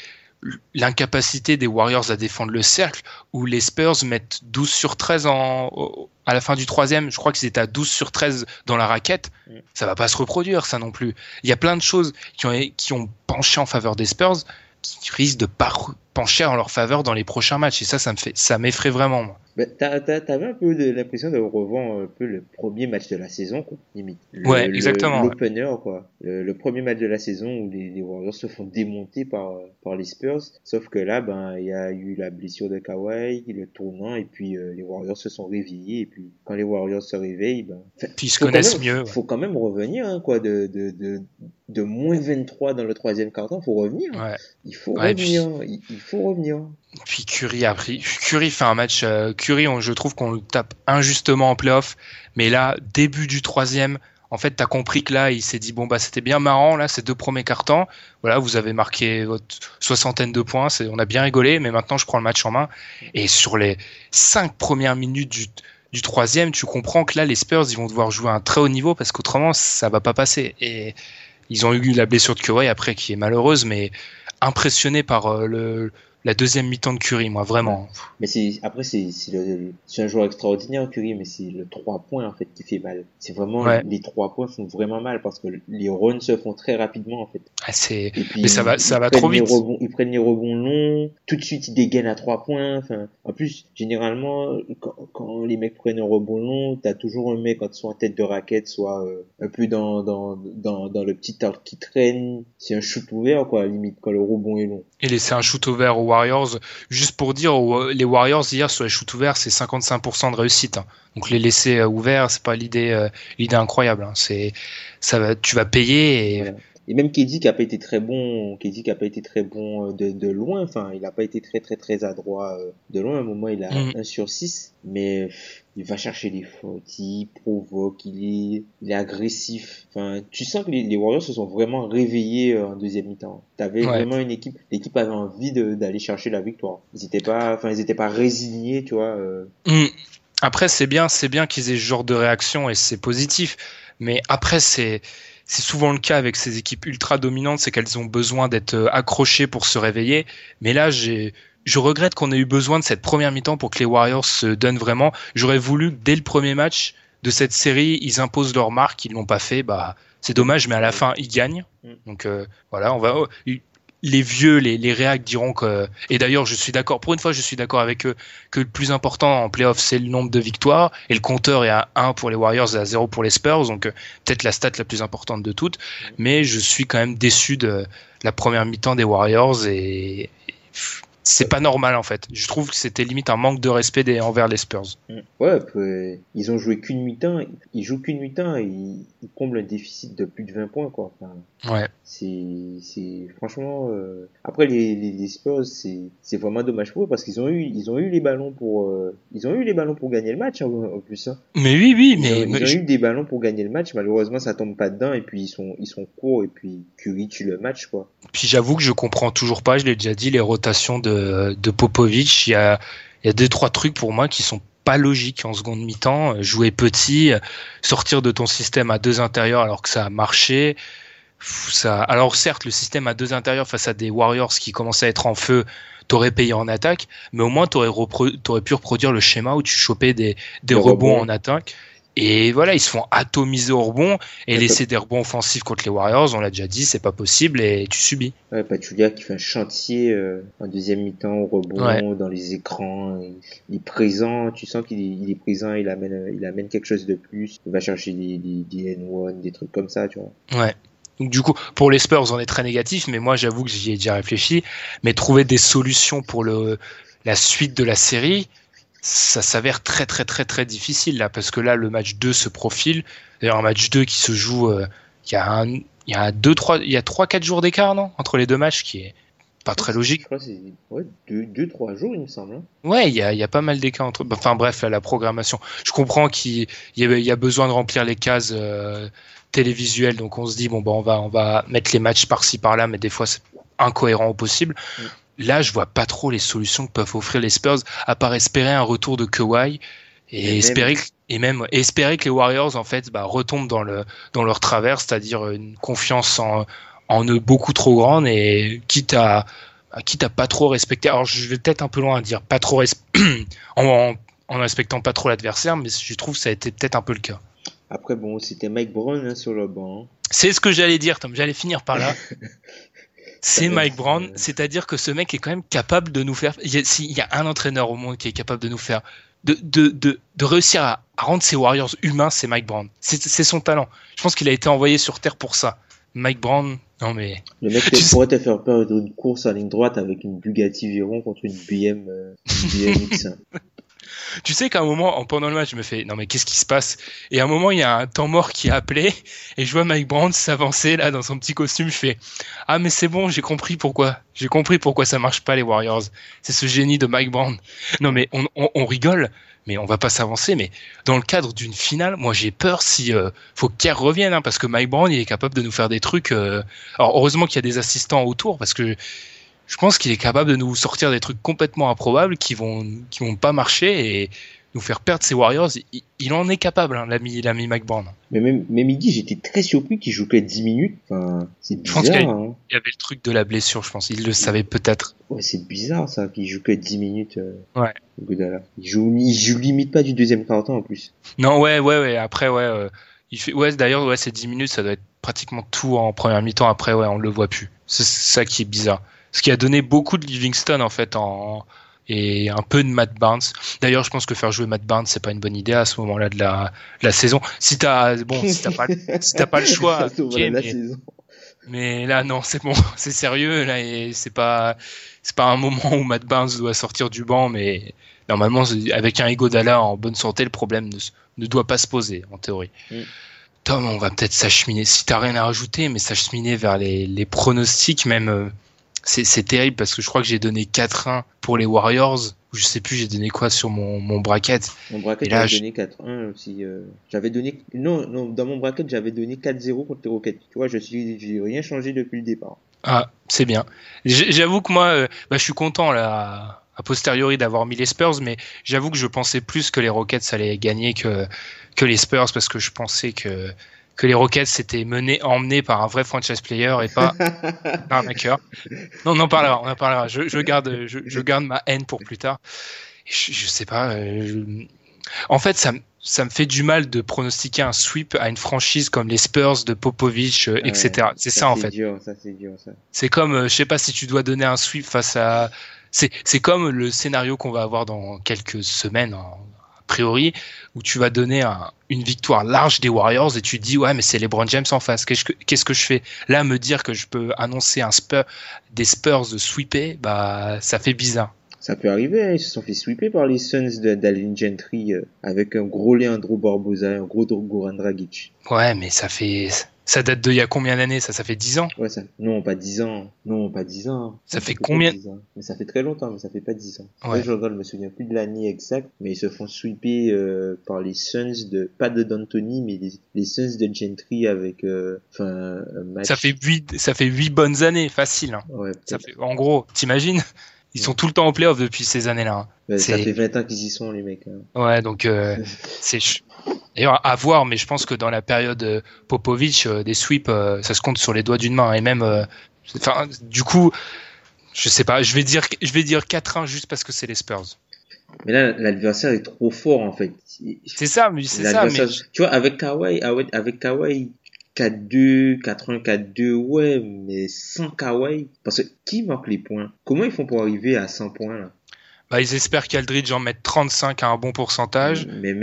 l'incapacité des Warriors à défendre le cercle, où les Spurs mettent 12 sur 13 en, au- à la fin du troisième. Je crois qu'ils étaient à 12 sur 13 dans la raquette. Mm. Ça va pas se reproduire, ça non plus. Il y a plein de choses qui ont, qui ont penché en faveur des Spurs, qui risquent de pas pencher en leur faveur dans les prochains matchs. Et ça, ça me fait, ça m'effraie vraiment, moi. T'as- t'as- T'avais un peu de l'impression de revoir un peu le premier match de la saison, quoi, limite. Le- Ouais, exactement. L'opener, quoi. Le, le premier match de la saison où les, les Warriors se font démonter par, par les Spurs. Sauf que là, ben, il y a eu la blessure de Kawhi, le tournant, et puis euh, les Warriors se sont réveillés. Et puis, quand les Warriors se réveillent, ben, Puis ils se connaissent même- mieux. ouais. Faut quand même revenir, hein, quoi, de, de, de, de moins 23 dans le troisième quart-temps. Faut revenir. Ouais. Il faut Ouais, et puis- revenir. Il, faut revenir. Puis Curry a pris. Curry fait un match. euh, Curry, on- je trouve qu'on le tape injustement en playoff. Mais là, début du troisième, en fait, t'as compris que là, il s'est dit bon bah c'était bien marrant là, ces deux premiers cartons. Voilà, vous avez marqué votre soixantaine de points, on a bien rigolé. Mais maintenant, je prends le match en main. Et sur les cinq premières minutes du du troisième, tu comprends que là, les Spurs, ils vont devoir jouer à un très haut niveau parce qu'autrement, ça va pas passer. Et ils ont eu la blessure de Curry après, qui est malheureuse, mais impressionné par euh, le, la deuxième mi-temps de Curry, moi, vraiment. Mais c'est après c'est c'est le- c'est un joueur extraordinaire Curry mais c'est le 3 points en fait qui fait mal. C'est vraiment Ouais. les 3 points font vraiment mal parce que les runs se font très rapidement en fait. Ah, c'est, Mais ça va- ils- ça va prennent trop les vite. rebonds- ils prennent les rebonds longs, tout de suite ils dégainent à 3 points. Enfin en plus généralement quand, quand les mecs prennent un rebond long, t'as toujours un mec soit en tête de raquette soit euh, un peu dans dans dans dans le petit arc qui traîne, c'est un shoot ouvert quoi limite quand le rebond est long. Et laisser un shoot ouvert aux Warriors. Juste pour dire, les Warriors hier sur les shoots ouverts, c'est 55% de réussite. hein. Donc les laisser euh, ouverts, c'est pas l'idée, euh, l'idée incroyable. hein. C'est, ça va, tu vas payer et. Et même KD qui a pas été très bon, KD qui a pas été très bon euh, de, de loin, enfin, il a pas été très très très adroit euh, de loin. À un moment, il a Mm. 1 sur 6, mais il va chercher les fautes, il provoque, il est, il est agressif. Enfin, tu sens que les, les Warriors se sont vraiment réveillés euh, en deuxième mi-temps. T'avais Ouais. vraiment une équipe, l'équipe avait envie d'aller chercher la victoire. Ils étaient pas, enfin, ils étaient pas résignés, tu vois. euh. Hmm. Après, c'est bien, c'est bien qu'ils aient ce genre de réaction et c'est positif. Mais après, c'est, c'est souvent le cas avec ces équipes ultra dominantes, c'est qu'elles ont besoin d'être euh, accrochées pour se réveiller. Mais là, j'ai, je regrette qu'on ait eu besoin de cette première mi-temps pour que les Warriors se donnent vraiment. J'aurais voulu que dès le premier match de cette série, ils imposent leur marque. Ils l'ont pas fait. Bah, c'est dommage, mais à la fin, ils gagnent. Mm. Donc euh, voilà, on va. Les vieux, les, les réacs diront que. Et d'ailleurs, je suis d'accord. Pour une fois, je suis d'accord avec eux que le plus important en playoff, c'est le nombre de victoires. Et le compteur est à 1 pour les Warriors et à 0 pour les Spurs. Donc, euh, peut-être la stat la plus importante de toutes. Mais je suis quand même déçu de la première mi-temps des Warriors. Et c'est pas normal, en fait. Je trouve que c'était limite un manque de respect des, envers les Spurs. Mm. Ouais, puis, ils ont joué qu'une mi-temps, ils jouent qu'une mi-temps et ils, ils comblent un déficit de plus de 20 points, quoi. Enfin, Ouais. c'est, franchement, euh, après les, les, les Spurs, c'est, vraiment dommage pour eux parce qu'ils ont eu, ils ont eu les ballons pour, euh, ils ont eu les ballons pour gagner le match, hein, en plus, hein. Mais oui, oui, Ils, mais. ont, ils ont eu des ballons pour gagner le match, malheureusement, ça tombe pas dedans et puis ils sont, ils sont courts et puis Curry tue le match, quoi. Puis j'avoue que je comprends toujours pas, je l'ai déjà dit, les rotations de, de Popovic. Il y a, il y a deux, trois trucs pour moi qui sont pas logiques en seconde mi-temps. Euh, Jouer petit, euh, sortir de ton système à deux intérieurs alors que ça a marché. Ça, alors certes, le système à deux intérieurs face à des Warriors qui commençaient à être en feu, t'aurais payé en attaque, mais au moins t'aurais, repro- t'aurais pu reproduire le schéma où tu chopais des, des Des rebonds rebonds. en attaque. Et voilà, ils se font atomiser au rebond et laisser des rebonds offensifs contre les Warriors. On l'a déjà dit, c'est pas possible et tu subis. Ouais, Pachulia qui fait un chantier euh, en deuxième mi-temps au rebond, Ouais. dans les écrans. Il, il est présent, tu sens qu'il est, il est présent, il amène, il amène quelque chose de plus. Il va chercher des, des, des N1, des trucs comme ça, tu vois. Ouais. Donc du coup, pour les Spurs, on est très négatif, mais moi j'avoue que j'y ai déjà réfléchi. Mais trouver des solutions pour le la suite de la série, ça s'avère très très très très difficile là, parce que là le match 2 se profile. D'ailleurs un match 2 qui se joue, euh, il y a un, il y a deux trois, il y a trois quatre jours d'écart non entre les deux matchs qui est pas très logique. Je crois que c'est ouais, deux, deux, trois jours, il me semble. hein. Ouais, il y a, il y a pas mal d'écarts entre. Enfin bref, la programmation. Je comprends qu'il y a, il y a besoin de remplir les cases euh, télévisuelles, donc on se dit bon bah on va on va mettre les matchs par-ci par-là, mais des fois c'est incohérent au possible. Mm. Là, je vois pas trop les solutions que peuvent offrir les Spurs, à part espérer un retour de Kawhi et, Et même- espérer que, et même espérer que les Warriors en fait bah, retombent dans le dans leur travers, c'est-à-dire une confiance en en eux beaucoup trop grande et quitte à à quitte à pas trop respecter. Alors je vais peut-être un peu loin à dire pas trop en en respectant pas trop l'adversaire, mais je trouve que ça a été peut-être un peu le cas. Après, bon, c'était Mike Brown hein, sur le banc. hein. C'est ce que j'allais dire, Tom. J'allais finir par là. C'est Mike Brown, c'est-à-dire que ce mec est quand même capable de nous faire. S'il y a un entraîneur au monde qui est capable de nous faire, de, de, de, de réussir à, à rendre ses Warriors humains, c'est Mike Brown. C'est son talent. Je pense qu'il a été envoyé sur Terre pour ça. Mike Brown, non mais. Le mec Tu pourrait te faire perdre une course à ligne droite avec une Bugatti Veyron contre une BM, euh, une BMX. Tu sais qu'à un moment, en- pendant le match, je me fais, non mais qu'est-ce qui se passe? Et à un moment, il y a un temps mort qui a appelé, et je vois Mike Brown s'avancer là dans son petit costume. Je fais, ah mais c'est bon, j'ai compris pourquoi. J'ai compris pourquoi ça marche pas les Warriors. C'est ce génie de Mike Brown. Non mais on, rigole, mais on va pas s'avancer. Mais dans le cadre d'une finale, moi j'ai peur si euh, faut que Kerr revienne, hein, parce que Mike Brown il est capable de nous faire des trucs. euh, Alors heureusement qu'il y a des assistants autour, parce que je pense qu'il est capable de nous sortir des trucs complètement improbables qui vont qui vont pas marcher et nous faire perdre ses Warriors. Il, il en est capable, hein, l'ami l'ami Brown. Mais même, même midi, j'étais très surpris qu'il joue que 10 minutes. Enfin, c'est Je pense qu'il bizarre. Hein. Il y avait le truc de la blessure, je pense. Il le savait peut-être. Ouais, c'est bizarre ça, qu'il joue que 10 minutes. Euh, Ouais. Godala. Il joue, il joue limite pas du deuxième quart-temps en plus. Non, ouais, ouais, ouais. Après, ouais, euh, il fait. Ouais, d'ailleurs, ouais, ces 10 minutes, ça doit être pratiquement tout en première mi-temps. Après, ouais, on le voit plus. C'est ça qui est bizarre. Ce qui a donné beaucoup de Livingston en fait en et un peu de Matt Barnes. D'ailleurs, je pense que faire jouer Matt Barnes, c'est pas une bonne idée à ce moment-là de la, de la saison. Si t'as bon, si t'as pas, si t'as pas le choix, mais- là, non, c'est bon, c'est sérieux. Là, et c'est pas, c'est pas un moment où Matt Barnes doit sortir du banc, mais normalement, avec un Iguodala en bonne santé, le problème ne, ne doit pas se poser, en théorie. Mm. Tom, on va peut-être s'acheminer. Si t'as rien à rajouter, mais s'acheminer vers les, les pronostics, même, euh, c'est, terrible parce que je crois que j'ai donné 4-1 pour les Warriors. Je sais plus, j'ai donné quoi sur mon, mon bracket. Mon bracket, j'avais je- donné 4-1 aussi. euh, j'avais donné, non, non, dans mon bracket, j'avais donné 4-0 contre les Rockets. Tu vois, je suis, j'ai rien changé depuis le départ. Ah, c'est bien. J'avoue que moi, euh, bah, je suis content là, a posteriori d'avoir mis les Spurs, mais j'avoue que je pensais plus que les Rockets allaient gagner que que les Spurs parce que je pensais que que les Rockets s'étaient menés, emmenés par un vrai franchise player et pas un hacker. Non, on en parlera, on en parlera. Je, je garde, je, je garde ma haine pour plus tard. Je, je sais pas. euh, je- En fait, ça, me- ça me fait du mal de pronostiquer un sweep à une franchise comme les Spurs de Popovich, euh, Ouais, etc. C'est ça, en fait. C'est dur, ça c'est dur, ça. C'est comme, euh, je sais pas si tu dois donner un sweep face à. C'est comme le scénario qu'on va avoir dans quelques semaines, a priori, où tu vas donner un- une victoire large des Warriors et tu te dis ouais mais c'est les Brown James en face. Qu'est-ce que qu'est-ce que je fais? Là, me dire que je peux annoncer un Spur, des Spurs de sweeper, bah ça fait bizarre. Ça peut arriver, hein, ils se sont fait sweeper par les Suns de- d'Alvin Gentry euh, avec un gros Leandro Barbosa et un gros Goran Dragic. Ouais, mais ça fait ça date de il y a combien d'années Ça? Ça fait 10 ans? Ouais, ça, non, pas 10 ans. Non, pas 10 ans. Ça fait combien 10 ans. Mais ça fait très longtemps, mais ça fait pas 10 ans. Ouais. Je regarde, je me souviens plus de l'année exacte, mais ils se font sweeper euh, par les Suns de, pas de D'Antoni, mais les, les Suns de Gentry avec, euh, enfin, match. Ça fait huit ça fait bonnes années, facile. hein. Ouais, Ça fait, en gros, t'imagines? Ils sont tout le temps en playoff depuis ces années-là. hein. Ça fait 20 ans qu'ils y sont, les mecs. hein. Ouais, donc euh, c'est d'ailleurs à voir, mais je pense que dans la période euh, Popovic, euh, des sweeps, ça se compte sur les doigts d'une main et même, enfin, du coup, je sais pas, je vais dire, je vais dire 4-1 juste parce que c'est les Spurs. Mais là, l'adversaire est trop fort, en fait. C'est ça, mais c'est ça, mais Tu vois, avec Kawhi, avec, avec Kawhi, 4-2, 4-1, 4-2, ouais, mais sans Kawhi. Parce que qui marque les points? Comment ils font pour arriver à 100 points, là? Bah, ils espèrent qu'Aldridge en mette 35 à un bon pourcentage, Mais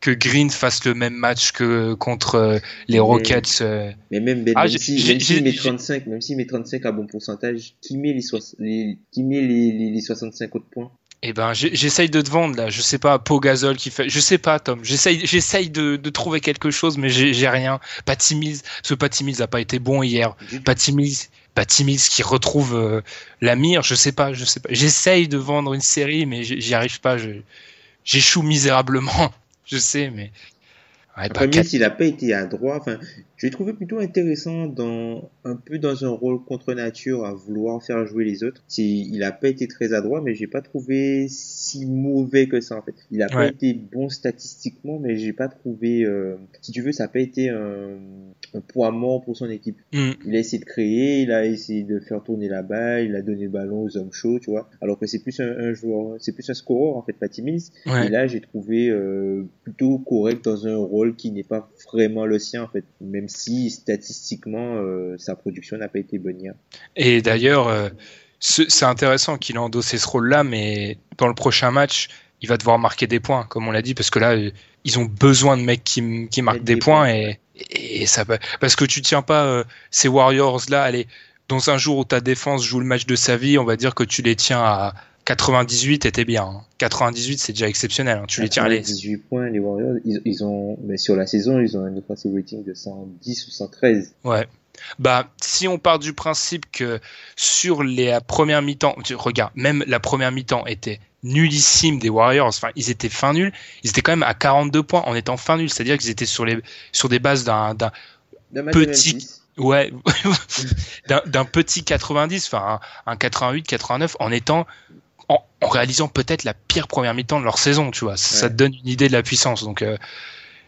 que, Green fasse le même match que contre euh, les Rockets. euh. mais même, Ben, Ah, même si, s'il j'ai- met j'ai- 35, même s'il met 35 à bon pourcentage, qui met les, soix- les, qui met les, les, les 65 autres points? Eh ben, j'essaye de te vendre là. Je sais pas, Pau Gasol qui fait. Je sais pas, Tom. J'essaye, j'essaye de, de trouver quelque chose, mais j'ai rien. Patty Mills, ce Patty Mills a pas été bon hier. Patty Mills, Patty Mills qui retrouve euh, la mire. Je sais pas, je sais pas. J'essaye de vendre une série, mais j'y arrive pas. Je- J'échoue misérablement. Je sais, mais. Ouais, Après, s'il n'a pas été adroit, enfin, je l'ai trouvé plutôt intéressant dans, un peu dans un rôle contre nature à vouloir faire jouer les autres. Il n'a pas été très adroit, mais j'ai pas trouvé si mauvais que ça, en fait. Il a pas été bon statistiquement, mais j'ai pas trouvé, euh, si tu veux, ça n'a pas été un, un poids mort pour son équipe. Hmm. Il a essayé de créer, il a essayé de faire tourner la balle, il a donné le ballon aux hommes chauds, tu vois. Alors que c'est plus un, un joueur, c'est plus un scoreur, en fait. Ouais. Et là, j'ai trouvé euh, plutôt correct dans un rôle qui n'est pas vraiment le sien, en fait. Même si statistiquement, euh, sa production n'a pas été bonne hier. Et d'ailleurs, euh, ce- c'est intéressant qu'il ait endossé ce rôle-là, mais dans le prochain match, il va devoir marquer des points, comme on l'a dit, parce que là, euh, ils ont besoin de mecs qui, qui marquent des des points points. et, et ça parce que tu tiens pas euh, ces Warriors-là, allez, dans un jour où ta défense joue le match de sa vie, on va dire que tu les tiens à 98 et t'es bien. hein. 98, c'est déjà exceptionnel. hein. Tu les tiens, allez. 18 points, les Warriors, ils, ils ont, mais sur la saison, ils ont un offensive rating de 110 ou 113. Ouais. Bah, si on part du principe que sur les premières mi-temps, regarde, même la première mi-temps était nullissime des Warriors. Enfin, ils étaient fin nuls. Ils étaient quand même à 42 points en étant fin nuls. C'est-à-dire qu'ils étaient sur les, sur des bases d'un, Petit- ouais, d'un, d'un petit 90, enfin, un, un 88, 89 en étant, en, réalisant peut-être la pire première mi-temps de leur saison, tu vois. Ça Ouais. te donne une idée de la puissance. Donc, euh,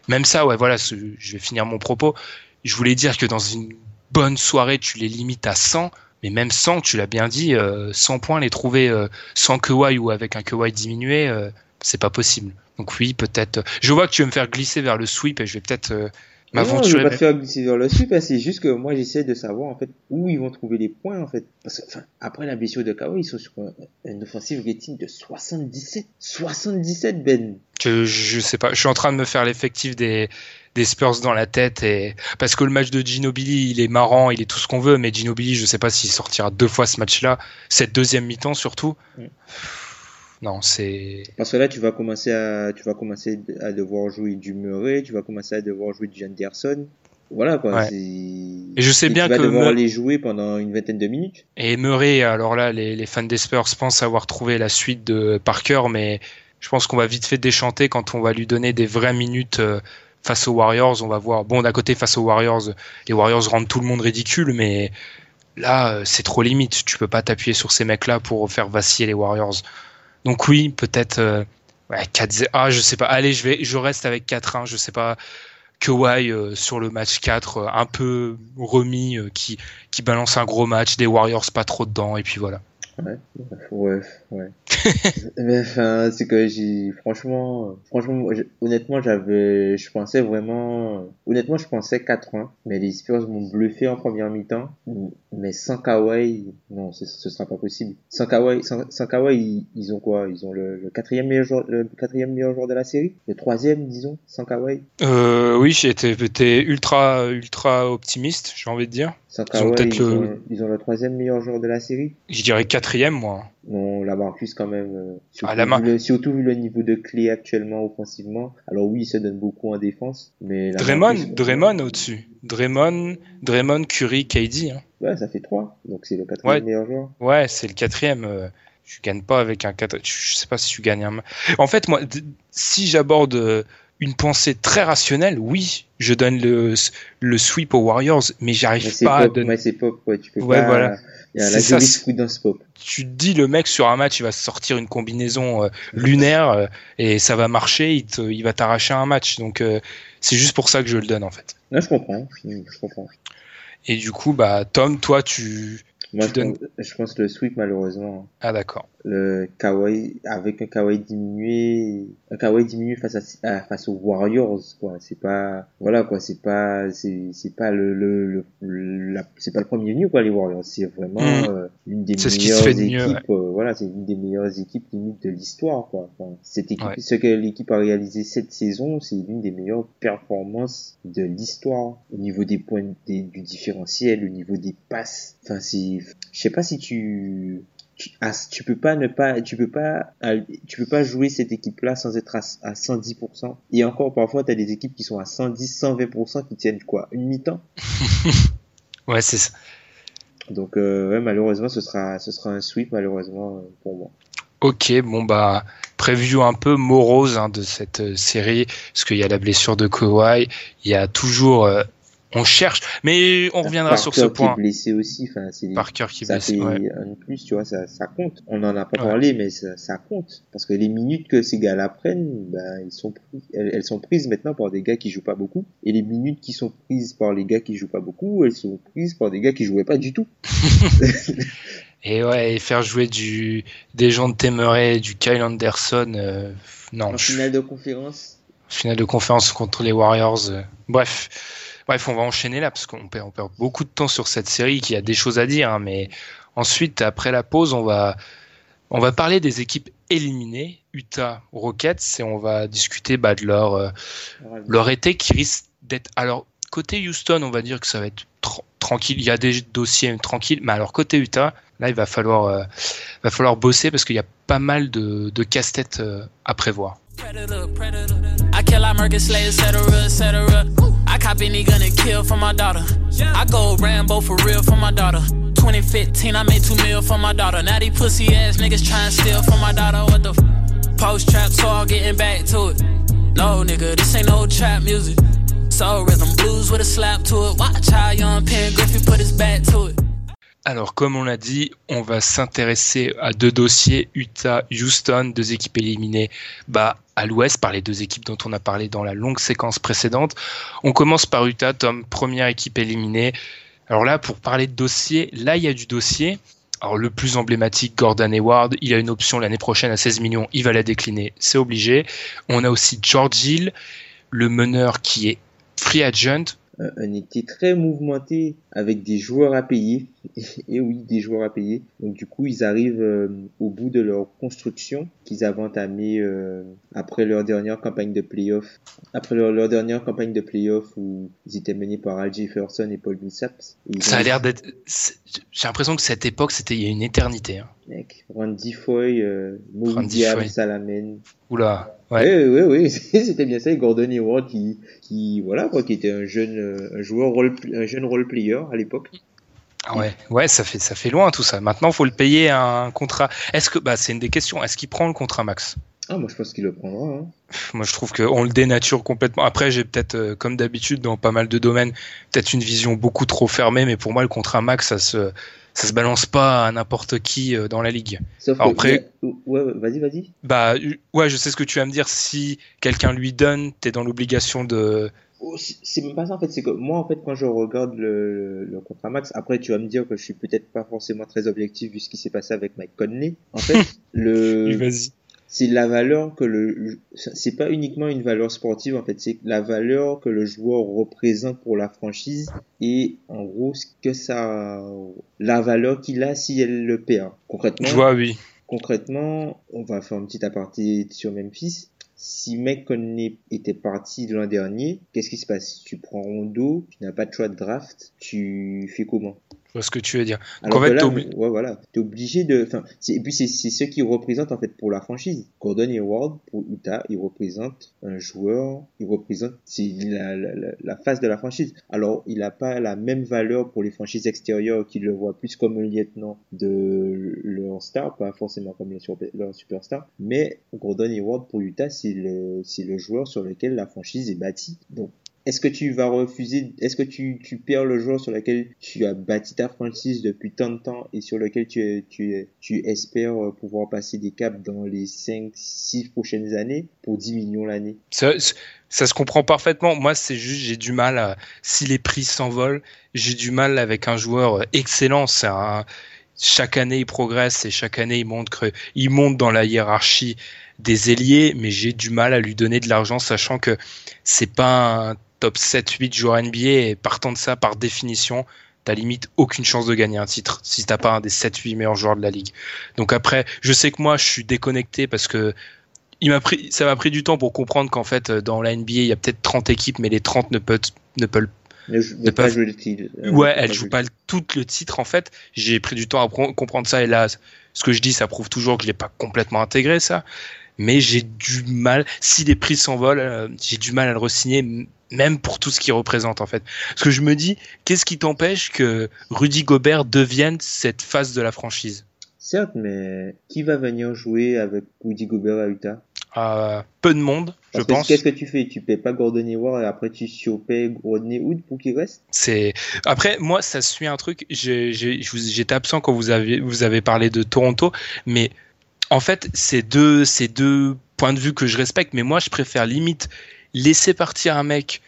même ça, ouais, voilà, je vais finir mon propos. Je voulais dire que dans une bonne soirée, tu les limites à 100, mais même 100, tu l'as bien dit, euh, 100 points, les trouver euh, sans Kawhi ou avec un Kawhi diminué, euh, c'est pas possible. Donc oui, peut-être. euh, Je vois que tu veux me faire glisser vers le sweep et je vais peut-être Non, je vais m'aventurer. pas faire glisser vers le hein, c'est juste que moi j'essaie de savoir en fait où ils vont trouver les points en fait. Parce que enfin, après la blessure de Kawhi, ils sont sur un, un offensive rating de 77. 77 Ben. Je, je sais pas, je suis en train de me faire l'effectif des, des Spurs dans la tête et parce que le match de Ginobili, il est marrant, il est tout ce qu'on veut, mais Ginobili, je sais pas s'il sortira deux fois ce match-là, cette deuxième mi-temps surtout. Mm. Non, c'est Parce que là, tu vas commencer à, tu vas commencer à devoir jouer du Murray, tu vas commencer à devoir jouer du Anderson. Voilà, quoi. Ouais. Et je sais bien tu vas que devoir les jouer pendant une vingtaine de minutes. et Murray. Alors là, les, les fans des Spurs pensent avoir trouvé la suite de Parker, mais je pense qu'on va vite fait déchanter quand on va lui donner des vraies minutes euh, face aux Warriors. On va voir. Bon, d'un côté, face aux Warriors, les Warriors rendent tout le monde ridicule, mais là, euh, c'est trop limite. Tu peux pas t'appuyer sur ces mecs-là pour faire vaciller les Warriors. Donc oui, peut-être euh, ouais, 4 Ah, je sais pas. Allez, je vais, je reste avec 4-1. Je sais pas. Kawhi euh, sur le match 4, euh, un peu remis, euh, qui, qui balance un gros match, des Warriors pas trop dedans, et puis voilà. Ouais, ouais, ouais. Mais enfin, c'est que j'ai, franchement, franchement, honnêtement, j'avais, je pensais vraiment, honnêtement, je pensais 4-1, mais les Spurs m'ont bluffé en première mi-temps, mais sans Kawhi, non, ce, ce sera pas possible. Sans Kawhi, sans, sans Kawhi, ils, ils ont quoi? Ils ont le, le quatrième meilleur joueur, le quatrième meilleur joueur de la série? Le troisième, disons, sans Kawhi? Euh, oui, été ultra, ultra optimiste, j'ai envie de dire. Sans Ils ont Kawhi, ils, le- ont, ils ont le troisième meilleur joueur de la série? Je dirais quatrième, moi. Non, la Marcus quand même. euh, surtout, Ah, la Mar- vu le, surtout vu le niveau de clé actuellement offensivement. Alors oui, il se donne beaucoup en défense, mais la Draymond, Marcus- Draymond au-dessus. Draymond, Draymond, Curry, KD. hein. Ouais, ça fait trois. Donc c'est le quatrième Ouais. meilleur joueur. Ouais, c'est le quatrième. euh, Tu gagnes pas avec un 4. Je sais pas si tu gagnes un. En fait, moi, si j'aborde euh, une pensée très rationnelle, oui, je donne le, le sweep aux Warriors, mais j'arrive pas à donner. mais c'est pop, ouais, tu peux Ouais, pas. voilà. Il y a la ça, pop. Tu te dis, le mec sur un match, il va sortir une combinaison euh, lunaire euh, et ça va marcher, il, te- il va t'arracher un match. Donc, euh, c'est juste pour ça que je le donne, en fait. Non, je comprends. Je, je comprends. Et du coup, bah, Tom, toi, tu. Moi, Tu je, donnes- pense, je pense le sweep, malheureusement. Ah, d'accord. Le Kawhi avec un Kawhi diminué, un Kawhi diminué face à, face aux Warriors quoi. C'est pas voilà quoi, c'est pas c'est c'est pas le le, le c'est pas le premier venu quoi les Warriors. C'est vraiment Mm. euh, une des meilleures équipes. mieux, euh, voilà, c'est une des meilleures équipes limite de l'histoire quoi. Enfin, cette équipe, Ouais. ce que l'équipe a réalisé cette saison, c'est l'une des meilleures performances de l'histoire au niveau des points des- du différentiel, au niveau des passes. Enfin, c'est, je sais pas si tu tu, tu peux pas ne pas tu peux pas tu peux pas jouer cette équipe là sans être à, à 110% et encore parfois tu as des équipes qui sont à 110 120% qui tiennent quoi? Une mi-temps? Ouais, c'est ça. donc euh, ouais, malheureusement ce sera ce sera un sweep malheureusement euh, pour moi. Ok, bon bah preview un peu morose hein, de cette euh, série, parce qu'il y a la blessure de Kawhi, il y a toujours, euh, on cherche, mais on reviendra sur ce Parker qui point. est blessé aussi enfin c'est Parker qui ça blessé, fait ouais. un plus, tu vois, ça, ça compte. On en a pas Ouais. parlé, mais ça, ça compte. Parce que les minutes que ces gars-là prennent, ben, ils sont pris, elles, elles sont prises maintenant par des gars qui jouent pas beaucoup. Et les minutes qui sont prises par les gars qui jouent pas beaucoup, elles sont prises par des gars qui jouaient pas du tout. Et ouais, et faire jouer du des gens de Temeray, du Kyle Anderson, euh, non, En je- finale de conférence, finale de conférence contre les Warriors. euh, bref, bref, on va enchaîner là parce qu'on perd, on perd beaucoup de temps sur cette série qui a des choses à dire, hein, mais ensuite après la pause, on va on va parler des équipes éliminées, Utah Rockets, et on va discuter bah, de leur euh, leur été qui risque d'être alors côté Houston, on va dire que ça va être tra- tranquille. Il y a des dossiers tranquilles, mais alors côté Utah, là il va falloir euh, va falloir bosser parce qu'il y a pas mal de, de casse-têtes euh, à prévoir. Predator, predator. I kill, I murder, slay, etc., etc. I cop any gun and kill for my daughter. I go Rambo for real for my daughter. 2015, I made two mil for my daughter. Now these pussy ass niggas trying to steal from my daughter. What the f? Post trap, so I'm getting back to it. No, nigga, this ain't no trap music. Soul rhythm blues with a slap to it. Watch how young Pen Griffey put his back to it. Alors, comme on l'a dit, on va s'intéresser à deux dossiers, Utah-Houston, deux équipes éliminées bah, à l'ouest par les deux équipes dont on a parlé dans la longue séquence précédente. On commence par Utah, Tom, première équipe éliminée. Alors là, pour parler de dossier, là, il y a du dossier. Alors le plus emblématique, Gordon Hayward, il a une option l'année prochaine à 16 millions, il va la décliner, c'est obligé. On a aussi George Hill, le meneur qui est free agent, un, un été très mouvementé avec des joueurs à payer. Et oui, des joueurs à payer. Donc du coup, ils arrivent euh, au bout de leur construction qu'ils avaient entamée euh, après leur dernière campagne de playoff. Après leur, leur dernière campagne de playoff où ils étaient menés par Al Jefferson et Paul Millsap. Et ils ça a l'air d'être... J'ai l'impression que cette époque, c'était il y a une éternité. hein. Mec, Randy Foy, euh, Diab, Foy. Salamen. Oula, ouais. Oui, oui, oui, c'était bien ça. Et Gordon Hayward qui, qui, voilà, quoi, qui était un jeune, euh, un joueur role, un jeune role player à l'époque. Ah ouais, ouais, ça fait ça fait loin tout ça. Maintenant, faut le payer un contrat. Est-ce que bah c'est une des questions. Est-ce qu'il prend le contrat max? Ah, moi, je pense qu'il le prendra, hein. Moi, je trouve qu'on le dénature complètement. Après, j'ai peut-être, euh, comme d'habitude, dans pas mal de domaines, peut-être une vision beaucoup trop fermée. Mais pour moi, le contrat max, ça se ça se balance pas à n'importe qui euh, dans la ligue. Sauf Alors que, après- ouais, vas-y, vas-y. Bah ouais, je sais ce que tu vas me dire. Si quelqu'un lui donne, t'es dans l'obligation de. Oh, c'est c'est même pas ça en fait, c'est que moi en fait quand je regarde le, le contrat max, après tu vas me dire que je suis peut-être pas forcément très objectif vu ce qui s'est passé avec Mike Conley. En fait, le Vas-y. C'est la valeur que le c'est pas uniquement une valeur sportive en fait, c'est la valeur que le joueur représente pour la franchise et en gros ce que ça la valeur qu'il a si elle le perd. Concrètement, Je vois, oui. concrètement, on va faire un petit aparté sur Memphis. Si Mec Conley était parti l'an dernier, qu'est-ce qui se passe? Tu prends Rondo, tu n'as pas de choix de draft, tu fais comment? Vois ce que tu veux dire. Alors en fait, que là, obli- ouais, voilà, t'es obligé de, enfin, et puis c'est ce qui représente en fait pour la franchise. Gordon Hayward pour Utah, il représente un joueur, il représente la, la, la, la face de la franchise. Alors il n'a pas la même valeur pour les franchises extérieures qui le voient plus comme un lieutenant de leur star, pas forcément comme leur, super- leur superstar, mais Gordon Hayward pour Utah, c'est le le joueur sur lequel la franchise est bâtie. Donc est-ce que tu vas refuser, est-ce que tu, perds le joueur sur lequel tu as bâti ta franchise depuis tant de temps et sur lequel tu, espères pouvoir passer des caps dans les 5, 6 prochaines années pour 10 millions l'année? Ça, se comprend parfaitement. Moi, c'est juste, j'ai du mal si les prix s'envolent, j'ai du mal avec un joueur excellent. Chaque année il progresse et chaque année il montre il monte dans la hiérarchie des ailiers, mais j'ai du mal à lui donner de l'argent, sachant que c'est pas un top 7-8 joueur NBA et partant de ça, par définition, t'as limite aucune chance de gagner un titre si t'as pas un des 7-8 meilleurs joueurs de la ligue. Donc après, je sais que moi je suis déconnecté parce que il m'a pris, ça m'a pris du temps pour comprendre qu'en fait dans la NBA il y a peut-être 30 équipes, mais les 30 ne peuvent ne peuvent ne, pas, jouer le titre. Euh, ouais, elle joue pas tout le titre en fait. J'ai pris du temps à comprendre ça et là, ce que je dis, ça prouve toujours que je l'ai pas complètement intégré ça. Mais j'ai du mal, si les prix s'envolent, euh, j'ai du mal à le re-signer, même pour tout ce qu'il représente en fait. Parce que je me dis, qu'est-ce qui t'empêche que Rudy Gobert devienne cette face de la franchise? Certes, mais qui va venir jouer avec Rudy Gobert à Utah? Euh, peu de monde, je pense. Qu'est-ce que tu fais? Tu payes pas Gordon Hayward et après tu surpayes Rodney Hood pour qu'il reste? C'est après moi ça suit un truc. J'étais absent quand vous avez vous avez parlé de Toronto, mais en fait c'est deux c'est deux points de vue que je respecte, mais moi je préfère limite laisser partir un mec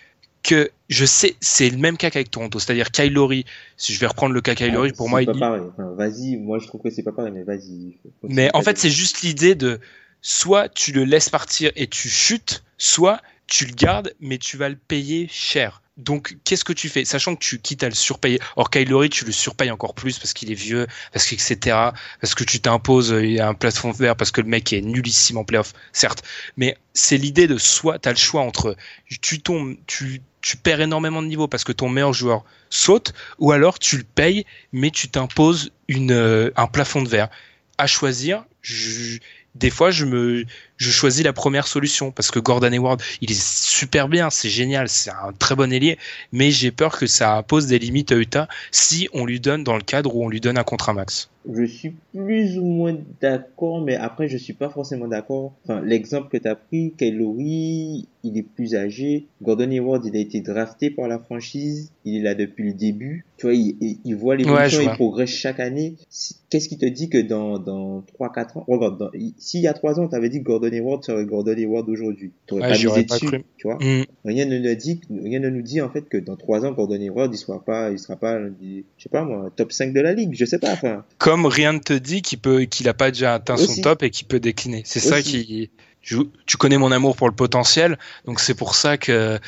que je sais, c'est le même cas qu'avec Toronto, c'est-à-dire Kylori. Si je vais reprendre le cas Kylori, pour moi, pas il... pareil. vas-y, moi je trouve que c'est pas pareil, mais vas-y. Mais en fait, c'est juste l'idée de soit tu le laisses partir et tu chutes, soit tu le gardes, mais tu vas le payer cher. Donc, qu'est-ce que tu fais? Sachant que tu quittes à le surpayer. Or, Kylori, tu le surpayes encore plus parce qu'il est vieux, parce que, etc. Parce que tu t'imposes un plafond vert, parce que le mec est nullissime en playoff, certes. Mais c'est l'idée de soit, tu as le choix entre tu tombes, tu, tu perds énormément de niveau parce que ton meilleur joueur saute, ou alors tu le payes, mais tu t'imposes euh, un plafond de verre. À choisir, des fois je me je choisis la première solution parce que Gordon Hayward il est super bien c'est génial c'est un très bon ailier mais j'ai peur que ça impose des limites à Utah si on lui donne dans le cadre où on lui donne un contrat max je suis plus ou moins d'accord, mais après, je suis pas forcément d'accord. Enfin, l'exemple que tu as pris, Kylori, il est plus âgé. Gordon Hayward, il a été drafté par la franchise. Il est là depuis le début. Tu vois, il, il, voit l'évolution, il progresse chaque année. Qu'est-ce qui te dit que dans, dans 3-4 ans, regarde, s'il y a 3 ans, tu avais dit que Gordon Hayward serait Gordon Hayward d'aujourd'hui. Tu pas misé dessus, tu vois. Mm. Rien ne nous dit, rien ne nous dit, en fait, que dans 3 ans, Gordon Hayward, il sera pas, il sera pas, je sais pas moi, top 5 de la ligue, je sais pas, enfin comme rien ne te dit qu'il peut, qu'il a pas déjà atteint son top et qu'il peut décliner. C'est ça qui, tu connais mon amour pour le potentiel, donc c'est pour ça que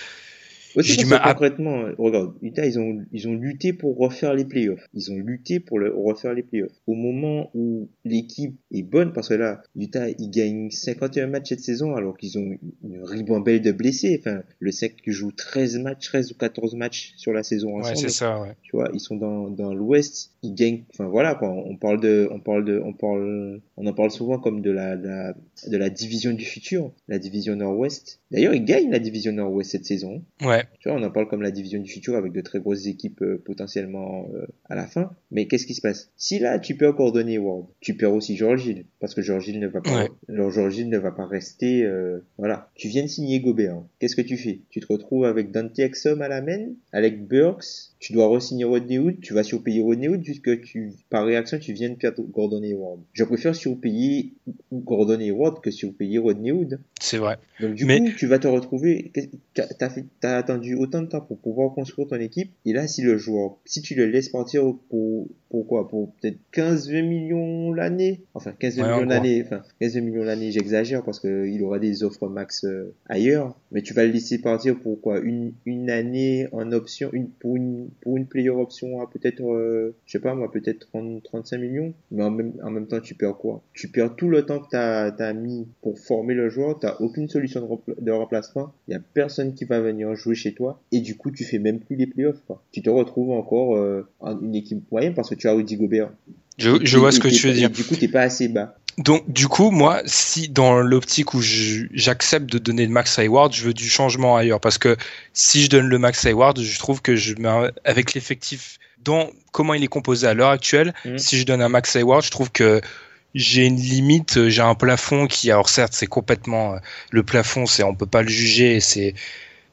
j'ai du mal concrètement, regarde, Utah, ils ont, ils ont lutté pour refaire les playoffs. Ils ont lutté pour le, refaire les playoffs. Au moment où l'équipe est bonne, parce que là, Utah, ils gagnent 51 matchs cette saison, alors qu'ils ont une ribambelle de blessés. Enfin, le SEC joue 13 matchs, 13 ou 14 matchs sur la saison ensemble. Ouais, c'est ça, ouais. Tu vois, ils sont dans, dans l'ouest, ils gagnent, enfin voilà, quoi. On parle de, on parle de, on parle, on en parle souvent comme de la, de la, de la division du futur, la division nord-ouest. D'ailleurs, ils gagnent la division nord-ouest cette saison. Ouais. Tu vois, on en parle comme la division du futur avec de très grosses équipes euh, potentiellement euh, à la fin. Mais qu'est-ce qui se passe? Si là, tu perds coordonner Ward, tu perds aussi George Hill, parce que George Hill ne va pas, ouais. Hill ne va pas rester. Euh, voilà. Tu viens de signer Gobert. Qu'est-ce que tu fais? Tu te retrouves avec Dante Exum à la main, avec Burks, tu dois re-signer Rodney Hood, tu vas surpayer Rodney Hood puisque tu, par réaction, tu viens de perdre Gordon Hayward. Je préfère surpayer Gordon Hayward que surpayer Rodney Hood. C'est vrai. Donc du coup, tu vas te retrouver, t'as as attendu autant de temps pour pouvoir construire ton équipe, et là, si le joueur, si tu le laisses partir pour, pourquoi Pour peut-être 15-20 millions l'année? Enfin, 15-20 millions l'année, enfin, 15 millions l'année, j'exagère parce qu'il aura des offres max euh, ailleurs, mais tu vas le laisser partir pour quoi? Une, une année en option, une, pour une, pour une player option à peut-être, euh, je sais pas moi, peut-être 30, 35 millions, mais en même, en même temps, tu perds quoi? Tu perds tout le temps que tu as, mis pour former le joueur, tu aucune solution de, de remplacement, il y a personne qui va venir jouer chez toi, et du coup, tu fais même plus les playoffs, quoi. Tu te retrouves encore euh, en une équipe moyenne parce que tu as Rudy Gobert. Je, je vois ce que tu veux dire. Du coup, t'es pas assez bas. Donc, du coup, moi, si dans l'optique où j'accepte de donner le max Hayward, je veux du changement ailleurs. Parce que si je donne le max Hayward, je trouve que je mets avec l'effectif, dans comment il est composé à l'heure actuelle, mm. si je donne un max Hayward, je trouve que j'ai une limite, j'ai un plafond qui, alors certes, c'est complètement le plafond, c'est on peut pas le juger, c'est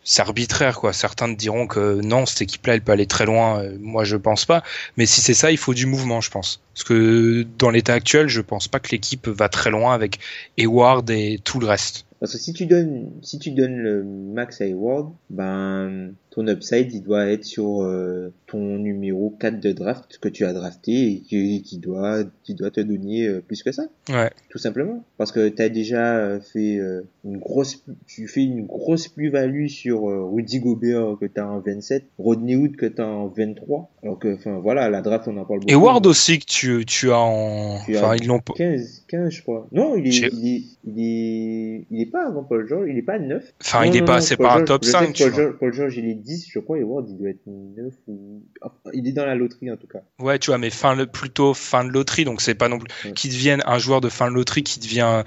c'est arbitraire quoi. Certains te diront que non, cette équipe-là, elle peut aller très loin. Euh, moi, je pense pas. Mais si c'est ça, il faut du mouvement, je pense. Parce que dans l'état actuel, je pense pas que l'équipe va très loin avec Hayward et tout le reste. Parce que si tu donnes, si tu donnes le max à Hayward, ben, ton upside, il doit être sur euh, ton numéro 4 de draft que tu as drafté et qui, qui doit, qui doit te donner euh, plus que ça. Ouais. Tout simplement. Parce que tu as déjà euh, fait euh, une grosse, tu fais une grosse plus-value sur euh, Rudy Gobert que tu as en 27, Rodney Hood que tu as en 23. Alors que, enfin, voilà, la draft, on en parle beaucoup. Et Ward aussi que tu, tu as en. Tu Enfin, as ils l'ont. 15, 15, je crois. Non, il est, Je- il est, il est, il est pas avant Paul George, il est pas 9. Enfin, Non, il est non, pas, c'est pas un top je sais 5, que tu Paul vois. George, Paul George, il est 10, je crois, et Ward, il doit être 9 ou, enfin, il est dans la loterie, en tout cas. Ouais, tu vois, mais fin le plutôt fin de loterie, donc c'est pas non plus Ouais. qui devienne un joueur de fin de loterie qui devient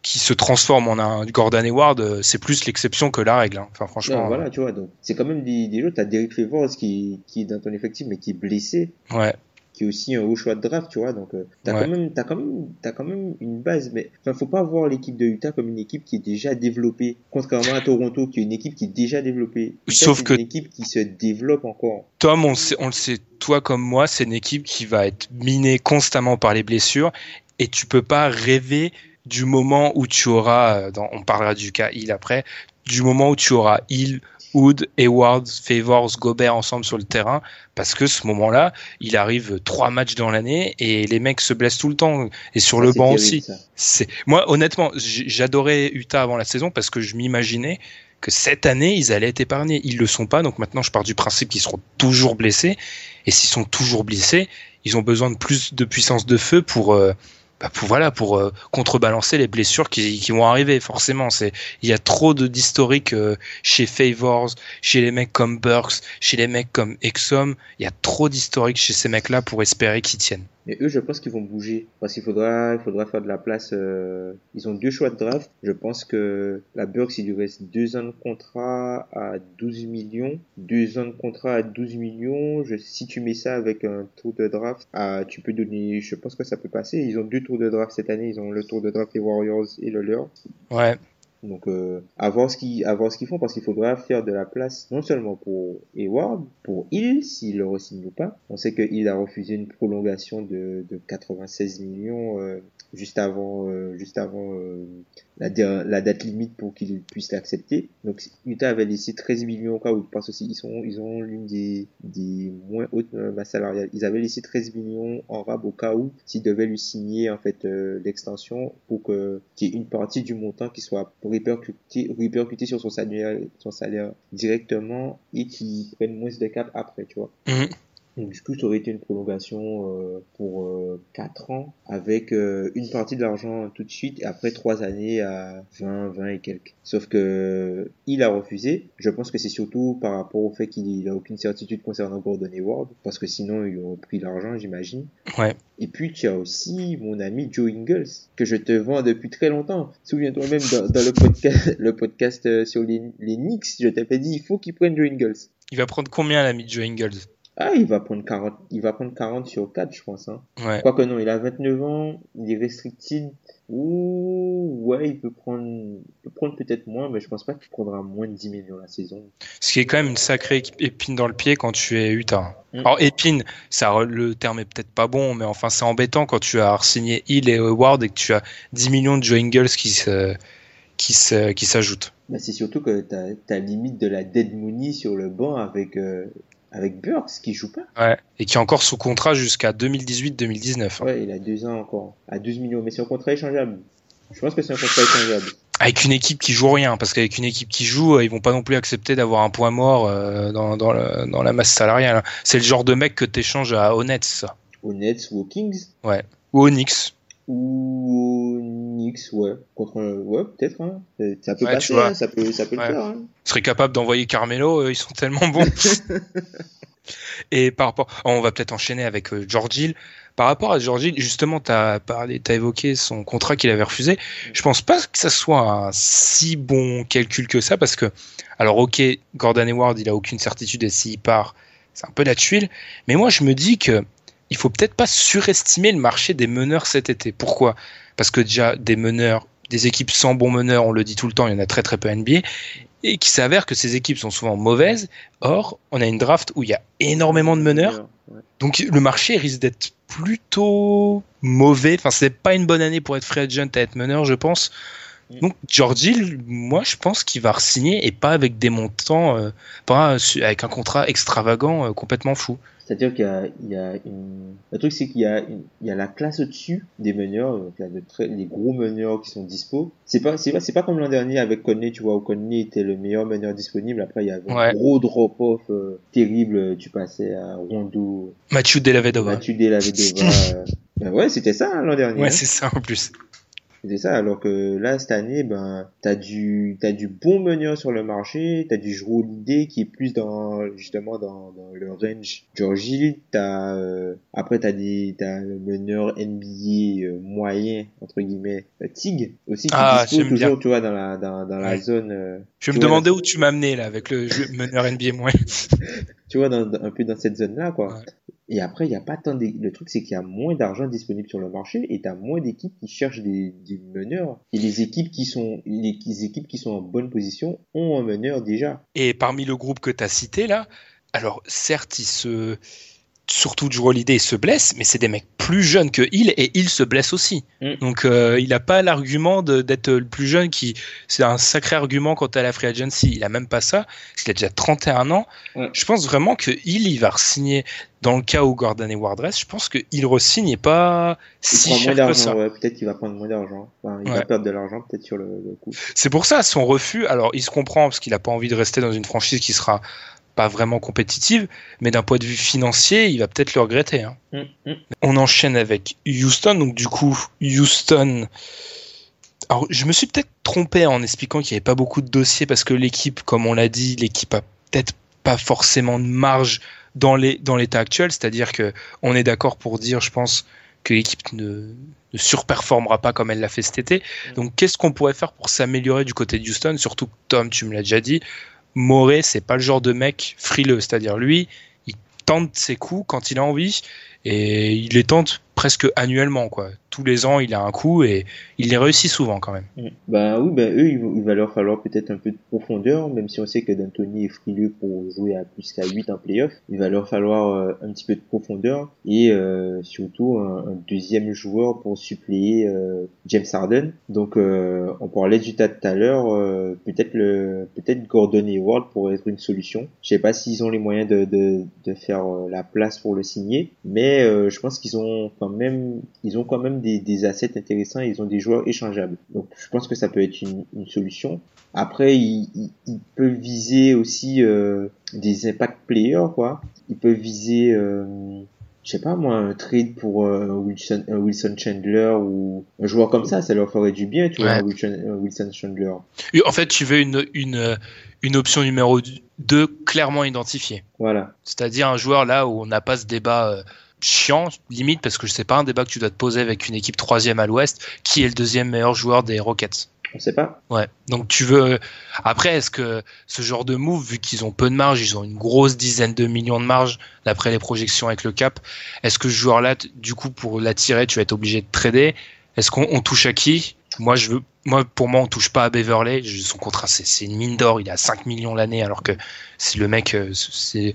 qui se transforme en un Gordon Hayward, euh, c'est plus l'exception que la règle. hein. Enfin, franchement, Non, voilà, tu vois, donc, c'est quand même des, des joueurs, t'as Derek Favors qui, qui est dans ton effectif, mais qui est blessé, ouais. Qui est aussi un haut choix de draft, tu vois, donc, euh, t'as Ouais. quand même, t'as quand même, t'as quand même une base, mais, enfin, faut pas voir l'équipe de Utah comme une équipe qui est déjà développée, contrairement à Toronto, qui est une équipe qui est déjà développée. Utah, Sauf c'est que- une équipe qui se développe encore. Tom, on le, sait, on le sait, toi comme moi, c'est une équipe qui va être minée constamment par les blessures et tu peux pas rêver du moment où tu auras, euh, dans, on parlera du cas Hill après, du moment où tu auras Hill, Wood, Hayward, Favors, Gobert ensemble sur le terrain, parce que ce moment-là, il arrive trois matchs dans l'année et les mecs se blessent tout le temps et sur Ça, le banc terrible, aussi. C'est moi honnêtement, j'adorais Utah avant la saison parce que je m'imaginais que cette année ils allaient être épargnés. Ils le sont pas, donc maintenant je pars du principe qu'ils seront toujours blessés. Et s'ils sont toujours blessés, ils ont besoin de plus de puissance de feu pour euh, bah, pour voilà pour euh, contrebalancer les blessures qui, vont arriver. Forcément, c'est il y a trop de euh, chez Favors, chez les mecs comme Burks, chez les mecs comme Exum. Il y a trop d'historique chez ces mecs-là pour espérer qu'ils tiennent. Mais eux, je pense qu'ils vont bouger. Parce qu'il faudra, il faudra faire de la place. euh, Ils ont deux choix de draft. Je pense que la Burks, il lui reste deux ans de contrat à 12 millions. Deux ans de contrat à 12 millions. Je, si tu mets ça avec un tour de draft, ah, tu peux donner, je pense que ça peut passer. Ils ont deux tours de draft cette année. Ils ont le tour de draft des Warriors et le leur. Ouais. Donc, euh, à voir ce qu'ils, font parce qu'il faudra faire de la place non seulement pour Hayward, pour Hill, s'il le re-signe ou pas. On sait que Hill a refusé une prolongation de, de 96 millions, euh, juste avant, euh, juste avant, euh, la, la date limite pour qu'il puisse l'accepter. Donc, Utah avait laissé 13 millions au cas où, parce aussi, ils sont, ils ont l'une des, des moins hautes euh, masses salariales. Ils avaient laissé 13 millions en rab au cas où, s'ils devaient lui signer, en fait, euh, l'extension pour que, qu'il y ait une partie du montant qui soit répercuté, répercuté sur son salaire, son salaire directement et qui prenne moins de cap après, tu vois. Mhm. Donc, du coup, ça aurait été une prolongation euh, pour euh, 4 ans avec euh, une partie de l'argent tout de suite et après 3 années à 20, 20 et quelques? Sauf que il a refusé. Je pense que c'est surtout par rapport au fait qu'il a aucune certitude concernant Gordon Hayward parce que sinon il aurait pris l'argent, j'imagine. Ouais. Et puis tu as aussi mon ami Joe Ingles que je te vends depuis très longtemps. Souviens-toi même dans, dans le podcast, le podcast euh, sur les, les Knicks, je t'avais dit il faut qu'il prenne Joe Ingles. Il va prendre combien l'ami Joe Ingles? Ah, il va prendre 40, il va prendre 40 sur 4, je pense. Hein. Ouais. Quoique non, il a 29 ans, il est restricted. Ouh, ouais, il peut prendre, il peut prendre peut-être moins, mais je pense pas qu'il prendra moins de 10 millions la saison. Ce qui est quand même une sacrée épine dans le pied quand tu es Utah. Mm. Alors épine, ça, le terme est peut-être pas bon, mais enfin c'est embêtant quand tu as signé Hill et Howard et que tu as 10 millions de Joe Ingles qui se, qui se, qui s'ajoutent. Bah, c'est surtout que t'as, t'as limite de la dead money sur le banc avec, euh, avec Burks qui joue pas. Ouais. Et qui est encore sous contrat jusqu'à 2018-2019. Ouais, il a deux ans encore, à 12 millions, mais c'est un contrat échangeable. Je pense que c'est un contrat échangeable. Avec une équipe qui joue rien, parce qu'avec une équipe qui joue, euh, ils vont pas non plus accepter d'avoir un point mort euh, dans, dans, le- dans la masse salariale. C'est le genre de mec que t'échanges à Honnête, ça. Aux Nets ou aux Kings, Ouais. Ou au Knicks. Ou Knicks, ouais. Contre, ouais, peut-être, hein. Ça peut Ouais, passer, tu hein, ça peut, ça peut Ouais. le faire, hein. serait capable d'envoyer Carmelo, euh, ils sont tellement bons. Et par rapport, oh, on va peut-être enchaîner avec euh, George Hill. Par rapport à George Hill, justement, t'as parlé, t'as évoqué son contrat qu'il avait refusé. Je pense pas que ça soit un si bon calcul que ça, parce que, alors ok, Gordon Hayward, il a aucune certitude et s'il part, c'est un peu la tuile. Mais moi, je me dis que il faut peut-être pas surestimer le marché des meneurs cet été. Pourquoi? Parce que déjà, des meneurs, des équipes sans bons meneurs, on le dit tout le temps, il y en a très très peu à NBA et qui s'avère que ces équipes sont souvent mauvaises. Or, on a une draft où il y a énormément de meneurs, donc le marché risque d'être plutôt mauvais. Enfin, c'est pas une bonne année pour être free agent à être meneur, je pense. Donc Georgie, moi je pense qu'il va re-signer et pas avec des montants, euh, pas avec un contrat extravagant euh, complètement fou. C'est-à-dire qu'il y a, il y a une... Le truc, c'est qu'il y a, une... il y a la classe au-dessus des meneurs, donc il y a de très... les gros meneurs qui sont dispo. C'est pas, c'est pas, c'est pas comme l'an dernier avec Conley, tu vois, où Conley était le meilleur meneur disponible. Après, il y avait un gros drop-off euh, terrible. Tu passais à Rondo. Mathieu Delavedova. Mathieu Delavedova. ben ouais, c'était ça hein, l'an dernier. Ouais, hein. c'est ça en plus. C'est ça, alors que là, cette année, ben, t'as du, t'as du bon meneur sur le marché, t'as du Holiday qui est plus dans, justement, dans, dans le range Georgie, t'as, euh, après t'as des, t'as le meneur NBA euh, moyen, entre guillemets, euh, Tig, aussi, qui Ah, toujours, bien. tu vois, dans la, dans, dans la zone, euh, Je me demandais où tu m'amenais là avec le jeu meneur NBA moins. tu vois, dans, dans- un peu dans cette zone-là, quoi. Ouais. Et après, il y a pas tant de... Le truc, c'est qu'il y a moins d'argent disponible sur le marché et t'as moins d'équipes qui cherchent des, meneurs. Et les équipes qui sont, les, les équipes qui sont en bonne position ont un meneur déjà. Et parmi le groupe que tu as cité là, alors certes, il se surtout Drew Holiday il se blesse, mais c'est des mecs plus jeunes que il et il se blesse aussi. Mm. Donc euh, il n'a pas l'argument d'être le plus jeune qui c'est un sacré argument quant à la free agency. Il a même pas ça, parce qu'il a déjà 31 ans. Ouais. Je pense vraiment que il il va re-signer dans le cas où Gordon Hayward reste, je pense que il re-signe et pas Il si cher que ça. d'argent, ouais. Peut-être qu'il va prendre moins d'argent. Enfin, il va Ouais. perdre de l'argent peut-être sur le, le coup. C'est pour ça son refus. Alors, il se comprend parce qu'il n'a pas envie de rester dans une franchise qui sera pas vraiment compétitive, mais d'un point de vue financier, il va peut-être le regretter. hein. Mm, mm. On enchaîne avec Houston. Donc, du coup, Houston. Alors, je me suis peut-être trompé en expliquant qu'il n'y avait pas beaucoup de dossiers parce que l'équipe, comme on l'a dit, l'équipe a peut-être pas forcément de marge dans les dans l'état actuel. C'est-à-dire que on est d'accord pour dire, je pense, que l'équipe ne, ne surperformera pas comme elle l'a fait cet été. Donc, qu'est-ce qu'on pourrait faire pour s'améliorer du côté de Houston? Surtout que Tom, tu me l'as déjà dit, Morey, c'est pas le genre de mec frileux. C'est-à-dire, lui, il tente ses coups quand il a envie et il les tente presque annuellement. Quoi. Tous les ans, il a un coup et il les réussit souvent quand même. Mm. Ben oui, ben eux, il, va- leur falloir peut-être un peu de profondeur, même si on sait que D'Antoni est frileux pour jouer à plus qu'à 8 en playoff. Il va leur falloir euh, un petit peu de profondeur et euh, surtout un, deuxième joueur pour suppléer euh, James Harden. Donc on parlait du tas tout à l'heure, peut-être le peut-être Gordon Hayward pourrait être une solution. Je sais pas s'ils ont les moyens de, de, de faire la place pour le signer, mais je pense qu'ils ont quand même ils ont quand même des, des assets intéressants et ils ont des joueurs échangeables. Donc je pense que ça peut être une, une solution. Après, ils, ils, ils peuvent viser aussi euh, des impact players, quoi. Ils peuvent viser, euh, je sais pas moi, un trade pour euh, Wilson, un Wilson Chandler ou un joueur comme ça, ça leur ferait du bien, tu vois, Ouais. Wilson, Chandler. En fait, tu veux une, une, une option numéro 2 clairement identifiée. Voilà. C'est-à-dire un joueur là où on n'a pas ce débat euh, chiant, limite, parce que je sais pas un débat que tu dois te poser avec une équipe troisième à l'ouest, qui est le deuxième meilleur joueur des Rockets. On sait pas. Ouais. Donc tu veux. Après, est-ce que ce genre de move, vu qu'ils ont peu de marge, ils ont une grosse dizaine de millions de marge d'après les projections avec le cap, est-ce que ce joueur-là, du coup, pour l'attirer, tu vas être obligé de trader? Est-ce qu'on on touche à qui? Moi, je veux. Moi, pour moi, on touche pas à Beverley. Son contrat, c'est c'est une mine d'or. Il a 5 millions l'année, alors que c'est le mec, euh, c'est.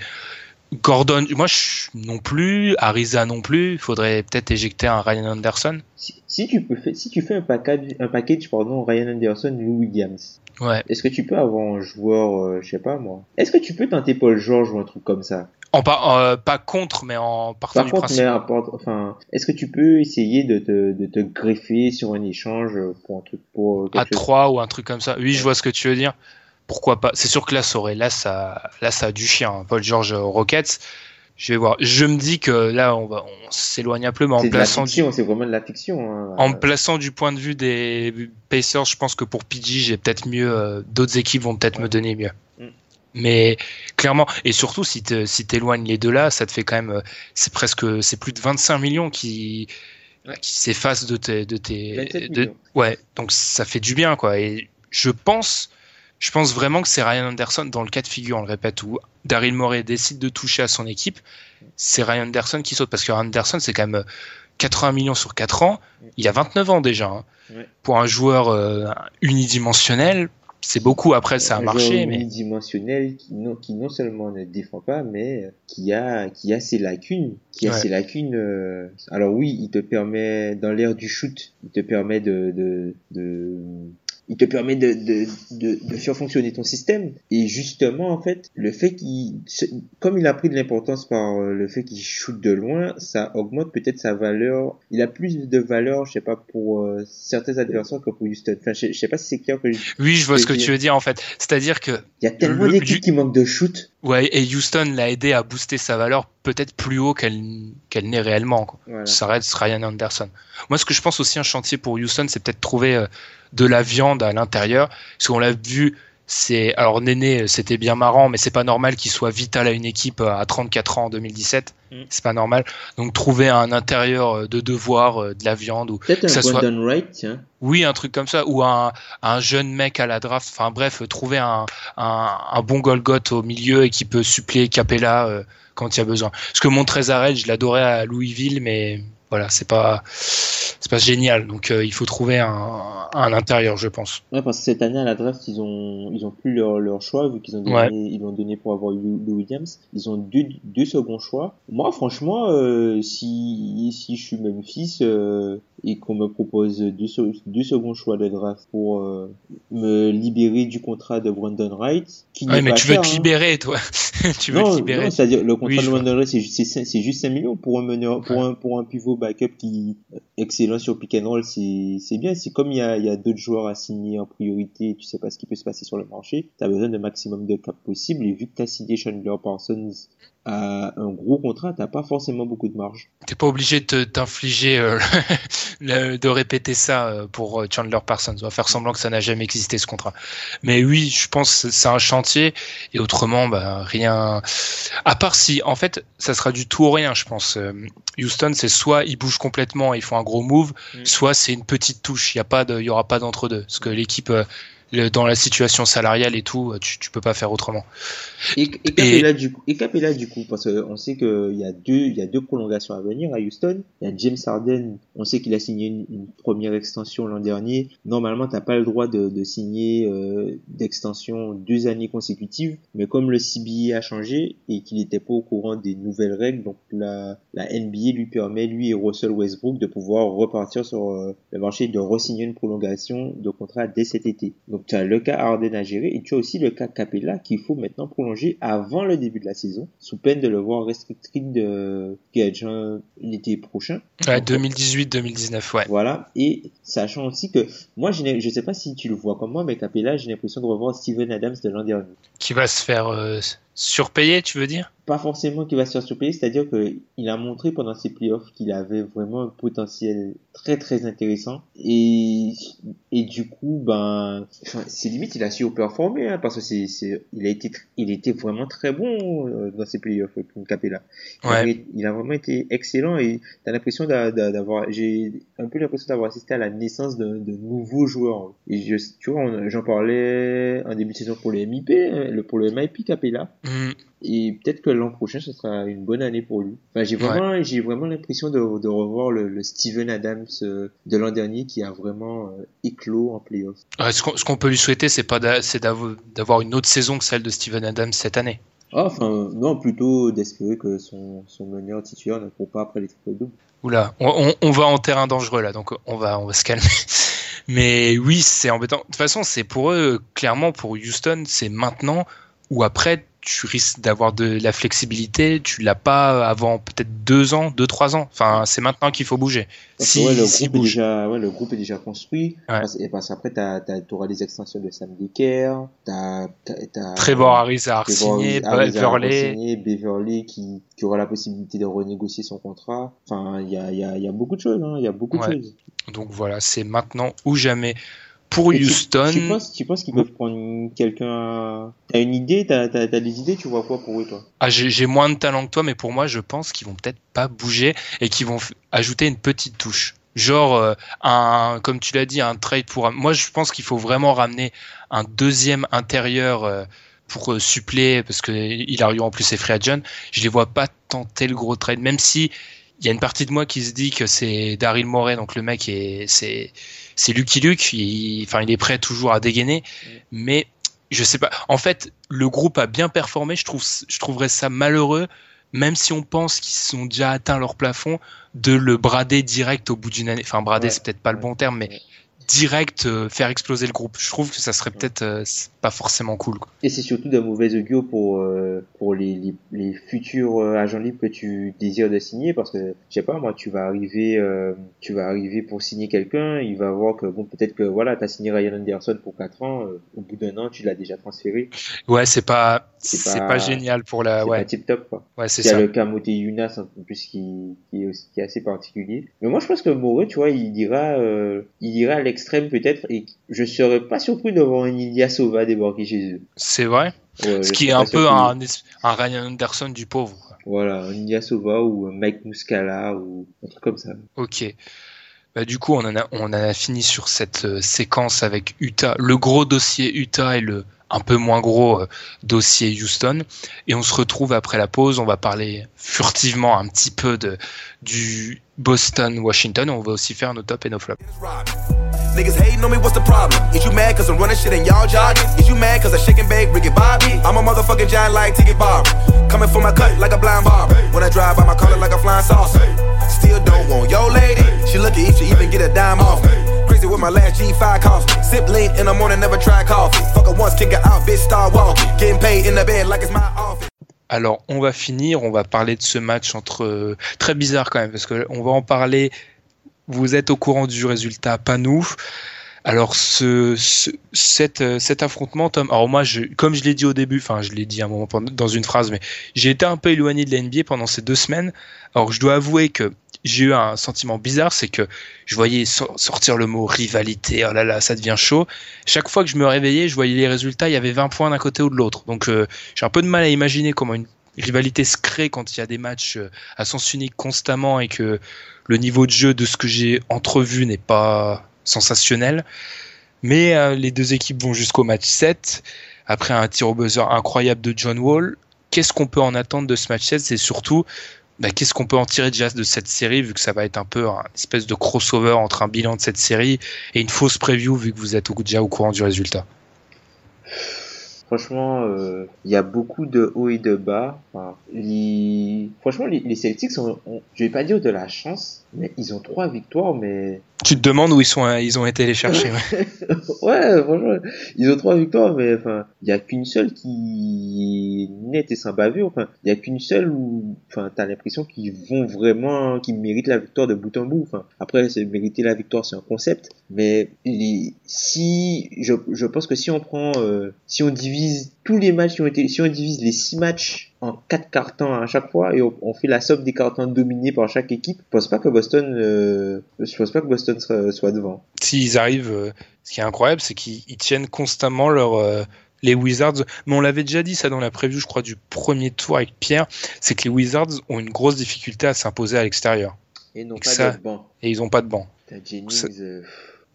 Gordon, moi je, non plus, Ariza non plus. Il faudrait peut-être éjecter un Ryan Anderson. Si, si tu peux si tu fais un package, un package, pardon, Ryan Anderson, Lou Williams. Ouais. Est-ce que tu peux avoir un joueur, euh, je sais pas moi? Est-ce que tu peux tenter Paul George ou un truc comme ça? En par- euh, pas contre, mais en partant Par du contre, principe. mais apporte- enfin, est-ce que tu peux essayer de te, de te greffer sur un échange pour un truc pour euh, à chose? 3 ou un truc comme ça. Oui, je vois ce que tu veux dire. Pourquoi pas C'est sûr que là, ça aurait, là, ça, là, ça a du chien. hein. Paul George euh, Rockets. Je vais voir. Je me dis que là, on va, on s'éloigne un peu, mais en plaçant, du, c'est vraiment de la fiction. Hein. en me plaçant du point de vue des Pacers, je pense que pour PG, j'ai peut-être mieux. euh, D'autres équipes vont peut-être me donner mieux. Mm. Mais clairement, et surtout si tu si t'éloignes les deux là, ça te fait quand même, euh, c'est presque, c'est plus de 25 millions qui, Ouais. qui s'effacent de tes, de tes, 27 de- millions. ouais. Donc ça fait du bien quoi. Et je pense, je pense vraiment que c'est Ryan Anderson dans le cas de figure, on le répète, où Daryl Morey décide de toucher à son équipe, c'est Ryan Anderson qui saute parce que Ryan Anderson c'est quand même euh, 80 millions sur 4 ans. Il a 29 ans déjà. hein. Ouais. Pour un joueur euh, unidimensionnel, c'est beaucoup. Après ça a un marché, joueur mais unidimensionnel qui non, qui non seulement ne défend pas, mais qui a, qui a ses lacunes, qui a Ouais. ses lacunes. euh, Alors oui, il te permet dans l'ère du shoot, il te permet de, de, de il te permet de, de, de, de faire fonctionner ton système. Et justement, en fait, le fait qu'il, comme il a pris de l'importance par euh, le fait qu'il shoot de loin, ça augmente peut-être sa valeur. Il a plus de valeur, je sais pas, pour euh, certains adversaires que pour Houston. Enfin, je, je sais pas si c'est clair que je, Oui, je vois ce que tu veux dire en fait. C'est-à-dire que il y a tellement Le- d'équipes du- qui manquent de shoot. Ouais, et Houston l'a aidé à booster sa valeur peut-être plus haut qu'elle qu'elle n'est réellement. Quoi. Voilà. Ça reste Ryan Anderson. Moi, ce que je pense aussi un chantier pour Houston, c'est peut-être trouver euh, de la viande à l'intérieur, parce qu'on l'a vu. C'est alors Néné, c'était bien marrant, mais c'est pas normal qu'il soit vital à une équipe euh, à 34 ans en 2017. Mm. C'est pas normal. Donc trouver un intérieur euh, de devoir, euh, de la viande ou Peut-être que ça un soit- Wright, tiens. oui, un truc comme ça, ou un, un jeune mec à la draft. Enfin bref, trouver un, un, un bon Golgoth au milieu et qui peut suppléer Capella euh, quand il y a besoin. Parce que mon Trezarel, je l'adorais à Louisville, mais voilà, c'est pas c'est pas génial. Donc euh, il faut trouver un, un intérieur, je pense. Ouais, parce que cette année à la draft, ils ont ils ont plus leur, leur choix vu qu'ils ont donné Ouais. ils l'ont donné pour avoir Lou Williams. Ils ont deux deux seconds choix. Moi, franchement, euh, si si je suis Memphis euh, et qu'on me propose deux deux seconds choix de draft pour euh, me libérer du contrat de Brandon Wright, qui Ouais, mais pas tu veux cher, te hein. libérer, toi. tu veux non, te libérer. c'est-à-dire le contrat Oui, de. Brandon Wright, c'est juste, c'est, c'est juste 5 millions pour un meneur, pour un, pour un pivot backup qui excellent sur pick and roll, c'est, bien. C'est comme il y a, d'autres joueurs à signer en priorité, tu sais pas ce qui peut se passer sur le marché. T'as besoin d'un maximum de cap possible, et vu que t'as signé Chandler Parsons à un gros contrat, t'as pas forcément beaucoup de marge. T'es pas obligé de t'infliger euh, de répéter ça euh, pour euh, Chandler Parsons. On va faire semblant que ça n'a jamais existé ce contrat. Mais oui, je pense que c'est un chantier et autrement, bah, rien. À part si, en fait, ça sera du tout ou rien, je pense. Houston, c'est soit ils bougent complètement et ils font un gros move, Mm. soit c'est une petite touche. Il y a pas de, il y aura pas d'entre deux. Parce que l'équipe, euh, le- dans la situation salariale et tout, tu, tu peux pas faire autrement. Et, et Capella du coup, et Capella du coup, parce qu'on sait qu'il y a deux, il y a deux prolongations à venir à Houston. Il y a James Harden, on sait qu'il a signé une, une première extension l'an dernier. Normalement, t'as pas le droit de, de signer euh, d'extension deux années consécutives, mais comme le CBA a changé et qu'il n'était pas au courant des nouvelles règles, donc la, la NBA lui permet lui et Russell Westbrook de pouvoir repartir sur euh, le marché et de re-signer une prolongation de contrat dès cet été. Donc tu as le cas Harden à gérer et tu as aussi le cas Capella qu'il faut maintenant prolonger avant le début de la saison, sous peine de le voir restricted de gage hein, l'été prochain. Ouais, 2018-2019, ouais. Voilà. Et sachant aussi que moi, je je sais pas si tu le vois comme moi, mais Capella, j'ai l'impression de revoir Steven Adams de l'an dernier. Qui va se faire euh, surpayer, tu veux dire? Pas forcément qu'il va se faire surpayer, c'est-à-dire que il a montré pendant ses playoffs qu'il avait vraiment un potentiel très très intéressant. Et, et du coup, ben, c'est limite, il a su performer, hein, parce que c'est, c'est, il a été, il était vraiment très bon euh, dans ses playoffs, comme Capella. Il, Ouais. il a vraiment été excellent et t'as l'impression d'a- d'a- d'avoir, j'ai un peu l'impression d'avoir assisté à la naissance de, nouveaux joueurs. Et je, tu vois, on- j'en parlais en début de saison pour le MIP, hein, pour le MIP Capella. Hmm. Et peut-être que l'an prochain, ce sera une bonne année pour lui. Enfin, j'ai vraiment, j'ai vraiment l'impression de, de revoir le, le Steven Adams euh, de l'an dernier qui a vraiment euh, éclos en playoff. Ouais, ce qu'on peut lui souhaiter, c'est pas d'avoir une autre saison que celle de Steven Adams cette année. Ah, Enfin, non, plutôt d'espérer que son, son meneur titulaire ne court pas après les triple doubles. Oula, on, on, on va en terrain dangereux là, donc on va, on va se calmer. Mais oui, c'est embêtant. De toute façon, c'est pour eux, clairement, pour Houston, c'est maintenant ou après, tu risques d'avoir de la flexibilité. Tu l'as pas avant peut-être deux ans, deux, trois ans. Enfin, c'est maintenant qu'il faut bouger. Si, ouais, le, si groupe est bouge. déjà, ouais, le groupe est déjà construit. Ouais. Et parce qu'après, t'as, t'as, t'auras des extensions de Sam t'as, t'as- Trevor Harris a Trevor signé, re-signé, Beverley qui, qui aura la possibilité de renégocier son contrat. Enfin, il y a, y a, y a beaucoup de choses, hein. Y a beaucoup de choses. Donc voilà, c'est maintenant ou jamais. Pour Et Houston, Tu, penses, tu penses qu'ils peuvent prendre quelqu'un. T'as une idée? T'as, des idées? Tu vois quoi pour eux, toi? Ah, j'ai moins de talent que toi, mais pour moi, je pense qu'ils vont peut-être pas bouger et qu'ils vont ajouter une petite touche. Genre, euh, un, comme tu l'as dit, un trade pour. un- Moi, je pense qu'il faut vraiment ramener un deuxième intérieur euh, pour euh, suppléer, parce que Hilario en plus est free agent. Je les vois pas tenter le gros trade, même si y a une partie de moi qui se dit que c'est Daryl Morey, donc le mec est, c'est, c'est Lucky Luke. Il, enfin, il est prêt toujours à dégainer, mais je sais pas. En fait, le groupe a bien performé. Je trouve, je trouverais ça malheureux, même si on pense qu'ils ont déjà atteint leur plafond, de le brader direct au bout d'une année. Enfin, brader, Ouais. c'est peut-être pas le bon terme, mais. Direct euh, faire exploser le groupe. Je trouve que ça serait peut-être euh, pas forcément cool. Quoi. Et c'est surtout d'un mauvais augure pour euh, pour les, les, les futurs agents libres que tu désires de signer parce que je sais pas moi tu vas arriver tu vas arriver pour signer quelqu'un il va voir que bon peut-être que voilà t'as signé Ryan Anderson pour 4 ans au bout d'un an tu l'as déjà transféré Ouais, c'est pas C'est pas- pas, génial pour la c'est ouais. pas tip top quoi Ouais, c'est il y a ça. le cas Moté Yunas en plus qui, qui est aussi qui est assez particulier mais moi je pense que Moreau tu vois il ira euh, il ira à l'extrême peut-être et je serais pas surpris de voir un Ilya Sova débarquer chez eux C'est vrai. Ouais, Ce qui est un peu un, Ryan Anderson du pauvre. quoi. Voilà, un Ilyasova ou un Mike Muscala ou un truc comme ça. Ok. Bah, du coup, on en a, on en a fini sur cette euh, séquence avec Utah, le gros dossier Utah et le un peu moins gros euh, dossier Houston. Et on se retrouve après la pause. On va parler furtivement un petit peu de, du Boston-Washington. On va aussi faire nos top et nos flops. Niggas hating on me, what's the problem? Is you mad cause I'm running shit and y'all jogging? Is you mad cause I shake and bake, Ricky Bobby? I'm a motherfucking giant like Tiki Bob. Coming for my cut like a blind barb. When I drive by my collar like a flying saucer. Still don't want your lady. She lucky if she even get a dime off me. With my last G5 cost me. Sip lean in the morning, never try paid in the bed like it's my office. Alors, on va finir, on va parler de ce match entre euh, très bizarre quand même parce que on va en parler. Vous êtes au courant du résultat, pas nous. Alors, ce, euh, cet affrontement, Tom. Alors moi, comme je l'ai dit au début, enfin, je l'ai dit à un moment dans une phrase, mais j'ai été un peu éloigné de la NBA pendant ces deux semaines. Alors, je dois avouer que j'ai eu un sentiment bizarre, c'est que je voyais so- sortir le mot rivalité. Oh là là, ça devient chaud. Chaque fois que je me réveillais, je voyais les résultats, il y avait 20 points d'un côté ou de l'autre. Donc, euh, j'ai un peu de mal à imaginer comment une rivalité se crée quand il y a des matchs euh, à sens unique constamment et que le niveau de jeu de ce que j'ai entrevu n'est pas sensationnel. Mais euh, les deux équipes vont jusqu'au match 7. Après un tir au buzzer incroyable de John Wall, qu'est-ce qu'on peut en attendre de ce match 7 C'est surtout bah, qu'est-ce qu'on peut en tirer déjà de cette série, vu que ça va être un peu un espèce de crossover entre un bilan de cette série et une fausse preview, vu que vous êtes déjà au courant du résultat? Franchement, euh, il y a beaucoup de hauts et de bas. Franchement, les, les Celtics ont, ont- je vais pas dire de la chance, mais ils ont trois victoires, mais Tu te demandes où ils, sont, euh, ils ont été les chercher. ouais. ouais, franchement, ils ont trois victoires, mais enfin, il y a qu'une seule qui est nette et sans bavure. Enfin, il y a qu'une seule où, enfin, t'as l'impression qu'ils vont vraiment, qu'ils méritent la victoire de bout en bout. Enfin, après, c'est mériter la victoire, c'est un concept, mais les- si, je, je pense que si on prend, euh, si on divise tous les matchs qui ont été, si on divise les six matchs en quatre cartons à chaque fois et on, on fait la somme des cartons dominés par chaque équipe, je pense pas que Boston, euh, je pense pas que Boston soit, soit devant. S'ils arrivent, euh, ce qui est incroyable, c'est qu'ils ils tiennent constamment leur, euh, les Wizards. Mais on l'avait déjà dit ça dans la preview, je crois, du premier tour avec Pierre, c'est que les Wizards ont une grosse difficulté à s'imposer à l'extérieur. Et Et pas ça-. Et ils ont pas de banc. T'as Jennings, Ça-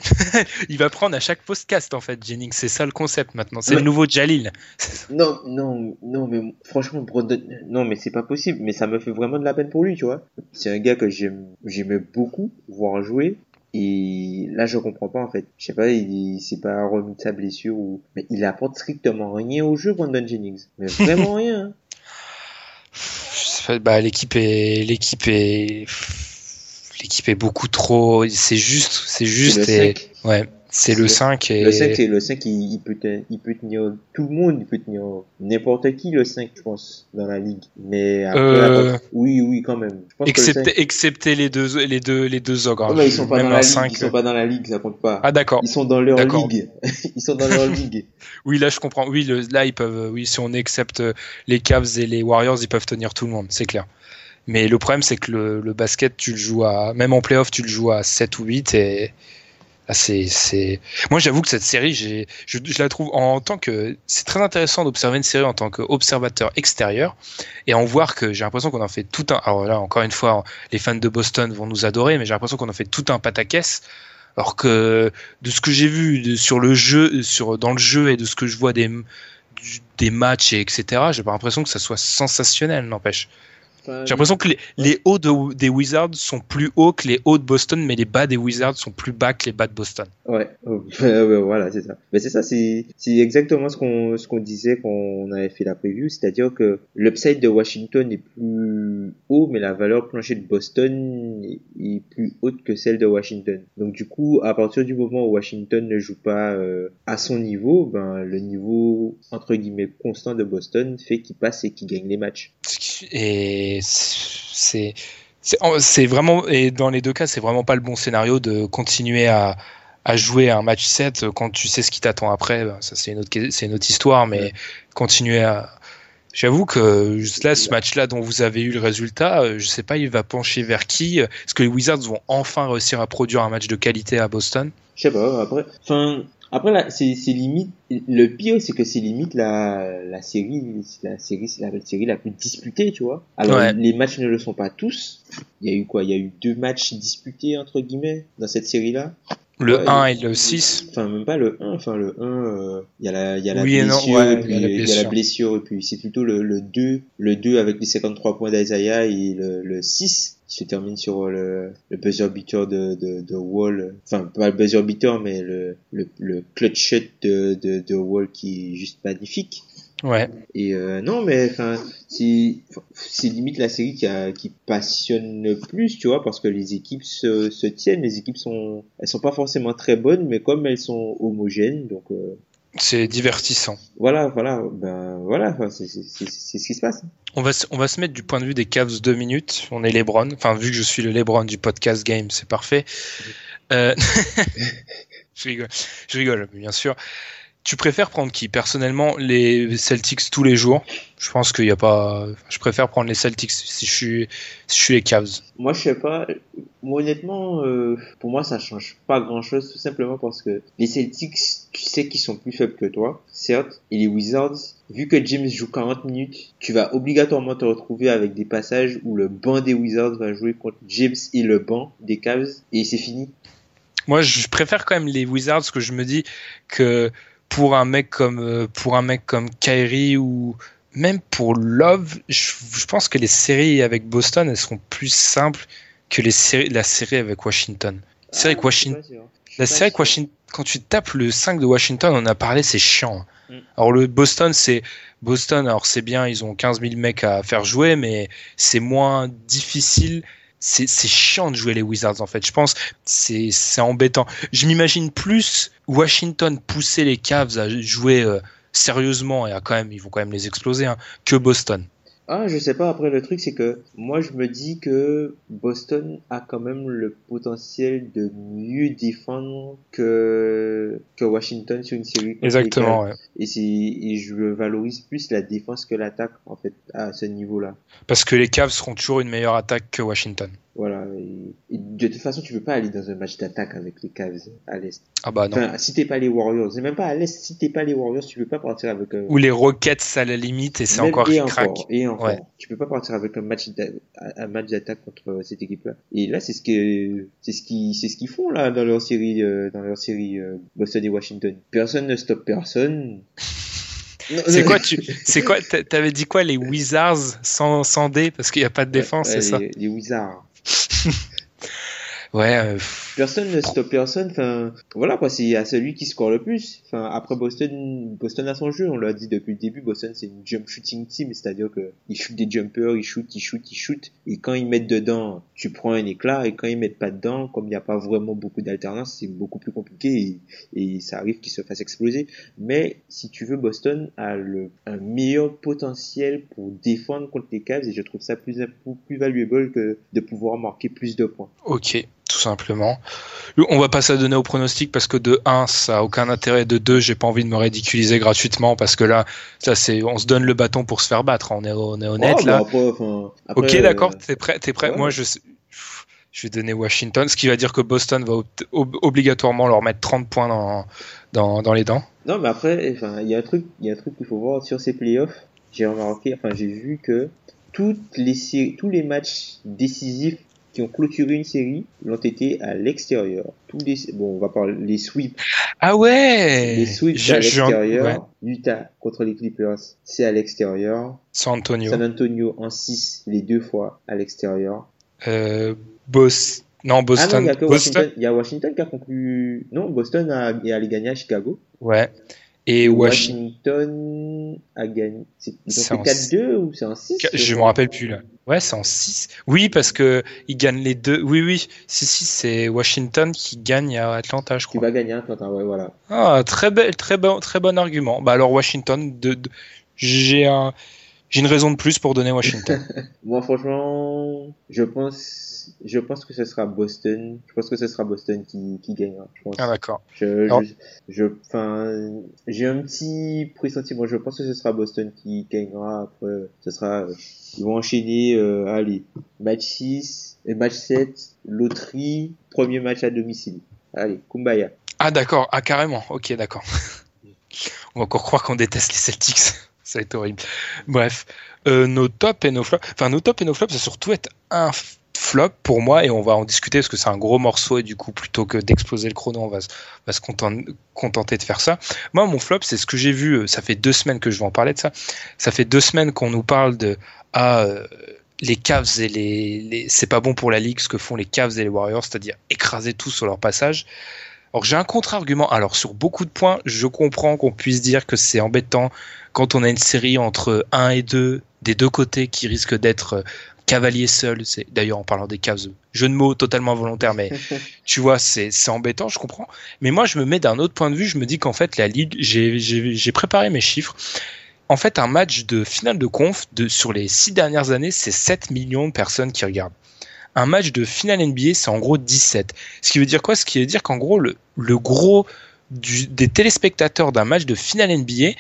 Il va prendre à chaque podcast en fait, Jennings. C'est ça le concept maintenant. C'est le nouveau Jalil. Non, non, non, mais franchement, Brandon, non, mais c'est pas possible. Mais ça me fait vraiment de la peine pour lui, tu vois. C'est un gars que j'aime, j'aimais beaucoup voir jouer. Et là, je comprends pas, en fait. Je sais pas, il s'est pas remis de sa blessure ou, mais il apporte strictement rien au jeu, Brandon Jennings. Mais vraiment rien. hein. Bah, l'équipe est, l'équipe est, l'équipe est beaucoup trop. C'est juste, c'est juste. C'est le et- 5. Ouais, c'est le Le- 5 et. Le 5, c'est le 5, il, il peut, te- il peut tenir tout le monde, il peut tenir n'importe qui, le 5, je pense, dans la ligue. Mais après, Euh, oui, oui, quand même. Je pense que le 5 Excepté, les deux, les deux, les deux ogres. Ouais, mais ils sont pas Même dans la ligue, 5, ils sont pas dans la ligue, ça compte pas. Ah d'accord. Ils sont dans leur ligue. ils sont dans leur ligue. Oui, là je comprends. Oui, le- là ils peuvent. Oui, si on accepte les Cavs et les Warriors, ils peuvent tenir tout le monde, c'est clair. Mais le problème, c'est que le, basket, tu le joues à, même en playoff, tu le joues à 7 ou 8 et là, c'est, moi, j'avoue que cette série, je, la trouve en tant que, c'est très intéressant d'observer une série en tant qu'observateur extérieur et en voir que j'ai l'impression qu'on en fait tout un, alors là, encore une fois, les fans de Boston vont nous adorer, mais j'ai l'impression qu'on en fait tout un pataquès. Alors que de ce que j'ai vu sur le jeu, sur dans le jeu et de ce que je vois des des matchs et etc. J'ai pas l'impression que ça soit sensationnel, n'empêche. J'ai l'impression que les, les hauts de- des Wizards sont plus hauts que les hauts de Boston, mais les bas des Wizards sont plus bas que les bas de Boston. Ouais, voilà, c'est ça. Mais c'est ça, c'est exactement ce qu'on ce qu'on disait quand on avait fait la preview, c'est-à-dire que l'upside de Washington est plus haut, mais la valeur plancher de Boston est- est plus haute que celle de Washington. Donc du coup, à partir du moment où Washington ne joue pas euh, à son niveau, ben le niveau entre guillemets constant de Boston fait qu'il passe et qu'il gagne les matchs. Et c'est c'est c'est vraiment et dans les deux cas, c'est vraiment pas le bon scénario de continuer à à jouer un match 7 quand tu sais ce qui t'attend après. Ben, Ça c'est une autre c'est une autre histoire, mais continuer à J'avoue que là, ce match-là dont vous avez eu le résultat, euh, je sais pas, il va pencher vers qui? Est-ce que les Wizards vont enfin réussir à produire un match de qualité à Boston? Je sais pas, après, enfin, après là, c'est limite, le pire, c'est que c'est limite la, la série, la série, c'est la série la plus disputée, tu vois. Alors, Ouais. les matchs ne le sont pas tous. Il y a eu quoi? Il y a eu deux matchs disputés, entre guillemets, dans cette série-là. Le Ouais, 1 et le 6 Enfin, même pas le 1, enfin, le 1, euh, il y a la, il y a la Oui non, blessure, ouais, puis il y a la il y a la blessure. blessure, et puis c'est plutôt le, le 2, le 2 avec les 53 points d'Isaiah et le, le 6 qui se termine sur le, le buzzer beater de, de, de Wall. Enfin, pas le buzzer beater, mais le, le, le clutch shot de, de, de Wall qui est juste magnifique. Ouais. Et euh, non, mais enfin, c'est limite la série qui a qui passionne le plus, tu vois, parce que les équipes se, se tiennent. Les équipes sont elles sont pas forcément très bonnes, mais comme elles sont homogènes, donc euh, C'est divertissant. voilà, voilà, ben voilà, c'est ce qui se passe. On va, se- on va se mettre du point de vue des Cavs deux minutes. On est LeBron. Enfin, vu que je suis le LeBron du podcast game, c'est parfait. Euh... je rigole. Je rigole, bien sûr. Tu préfères prendre qui? Personnellement, les Celtics tous les jours. Je pense qu'il n'y a pas. Je préfère prendre les Celtics si je suis, si je suis les Cavs. Moi, je sais pas. Moi, honnêtement, euh, pour moi, ça change pas grand-chose, tout simplement parce que les Celtics, tu sais qu'ils sont plus faibles que toi, certes, et les Wizards, vu que James joue 40 minutes, tu vas obligatoirement te retrouver avec des passages où le banc des Wizards va jouer contre James et le banc des Cavs, et c'est fini. Moi, je préfère quand même les Wizards parce que je me dis que pour un mec comme euh, pour un mec comme Kyrie ou même pour Love, je, je pense que les séries avec Boston elles seront plus simples que les séries la série avec Washington. La série avec Washington, la série avec Washington, quand tu tapes le 5 de Washington, on en a parlé, c'est chiant. Mm. Alors le Boston, c'est Boston. Alors c'est bien, ils ont 15 000 mecs à faire jouer, mais c'est moins difficile. C'est chiant de jouer les Wizards en fait. Je pense c'est c'est embêtant. Je m'imagine plus Washington pousser les Cavs à jouer euh, sérieusement et à quand même ils vont quand même les exploser hein, que Boston. Ah, je sais pas. Après, le truc, c'est que moi, je me dis que Boston a quand même le potentiel de mieux défendre que, que Washington sur une série. contre Exactement, ouais. Et et je valorise plus la défense que l'attaque, en fait, à ce niveau-là. Parce que les Cavs seront toujours une meilleure attaque que Washington. Voilà. Et, et de toute façon, tu peux pas aller dans un match d'attaque avec les Cavs à l'Est. Ah bah non. Enfin, si t'es pas les Warriors, et même pas à l'Est, si t'es pas les Warriors, tu peux pas partir avec un... Ou les Rockets à la limite et c'est encore et encore, et encore. Ouais. Tu peux pas partir avec un match un match d'attaque contre cette équipe-là. Et là, c'est ce que c'est ce qui c'est ce qu'ils font là dans leur série euh, dans leur série euh, Boston et Washington. Personne ne stoppe personne. C'est quoi tu c'est quoi t'a- t'avais dit quoi les Wizards sans sans D parce qu'il y a pas de défense, Ouais, c'est ça? les Wizards. Ouais, euh, Personne ne stoppe personne. Enfin, voilà quoi. C'est à celui qui score le plus. Enfin, après Boston, Boston a son jeu. On l'a dit depuis le début. Boston c'est une jump shooting team, c'est-à-dire que ils shootent des jumpers, ils shootent, ils shootent, ils shootent. Et quand ils mettent dedans, tu prends un éclat. Et quand ils mettent pas dedans, comme il n'y a pas vraiment beaucoup d'alternance, c'est beaucoup plus compliqué et, ça arrive qu'ils se fassent exploser. Mais si tu veux, Boston a le un meilleur potentiel pour défendre contre les Cavs et je trouve ça plus plus valuable que de pouvoir marquer plus de points. ok, tout simplement. On va pas s'adonner au pronostic parce que de 1, ça a aucun intérêt. De 2, j'ai pas envie de me ridiculiser gratuitement parce que là, ça c'est, on se donne le bâton pour se faire battre. On est, on est honnête Oh, bah, après, après, ok, euh, d'accord. T'es prêt, t'es prêt? ouais. Moi, je, vais donner Washington, ce qui va dire que Boston va ob- ob- obligatoirement leur mettre 30 points dans, dans, dans les dents. Non, mais après, enfin, il y a un truc, il y a un truc qu'il faut voir sur ces playoffs. J'ai remarqué, enfin, j'ai vu que toutes les séries, tous les matchs décisifs qui ont clôturé une série l'ont été à l'extérieur. Tous les, bon, on va parler les sweeps. Ah ouais. Les sweeps Je- à je- l'extérieur. ouais. Utah contre les Clippers, c'est à l'extérieur. San Antonio. San Antonio en 6 les deux fois à l'extérieur. Euh, Bos- Non, Ah Boston. non, il y a que Boston. Washington. Il y a Washington qui a conclu. Non, Boston a, est allé gagner à Chicago. Ouais. Et Washington. Washington a gagné. c'est- Ils C'est ont en fait 4-2 ou c'est en 6 Je me rappelle plus là. Ouais, c'est en 6. Oui, parce que ils gagnent les deux. Oui, oui. Si, si, c'est Washington qui gagne à Atlanta, je Qui crois. va gagner Atlanta, ouais, voilà. Ah, très bel, très bon, très bon argument. Bah alors Washington, de, de- j'ai un, j'ai une raison de plus pour donner Washington. Moi, franchement, je pense, je pense que ce sera Boston. Je pense que ce sera Boston qui, qui gagnera. Je pense. ah d'accord. Je, enfin, j'ai un petit pressentiment. Je pense que ce sera Boston qui gagnera. Après, ce sera, ils vont enchaîner, euh, allez, match 6, et match 7, loterie, premier match à domicile. Allez, Kumbaya. Ah d'accord. Ah carrément. Ok, d'accord. On va encore croire qu'on déteste les Celtics. Ça va être horrible. Bref, euh, nos tops et nos flops. Enfin, nos tops et nos flops, ça va surtout être un flop pour moi et on va en discuter parce que c'est un gros morceau et du coup, plutôt que d'exploser le chrono, on va, se- contenter de faire ça. Moi, mon flop, c'est ce que j'ai vu. euh, Ça fait deux semaines que je vais en parler de ça. Ça fait deux semaines qu'on nous parle de ah euh, les Cavs et les, les- c'est pas bon pour la ligue ce que font les Cavs et les Warriors, c'est-à-dire écraser tout sur leur passage. Alors j'ai un contre-argument. Alors sur beaucoup de points, je comprends qu'on puisse dire que c'est embêtant quand on a une série entre 1 et 2 des deux côtés qui risque d'être euh, cavalier seul. C'est d'ailleurs en parlant des Cavs, jeu de mots totalement volontaire, mais tu vois, c'est embêtant, je comprends. Mais moi, je me mets d'un autre point de vue. Je me dis qu'en fait, la ligue, j'ai préparé mes chiffres. En fait, un match de finale de conf de, sur les six dernières années, c'est 7 millions de personnes qui regardent. Un match de finale NBA, c'est en gros 17. Ce qui veut dire quoi? Ce qui veut dire qu'en gros, le, le gros du- des téléspectateurs d'un match de finale NBA,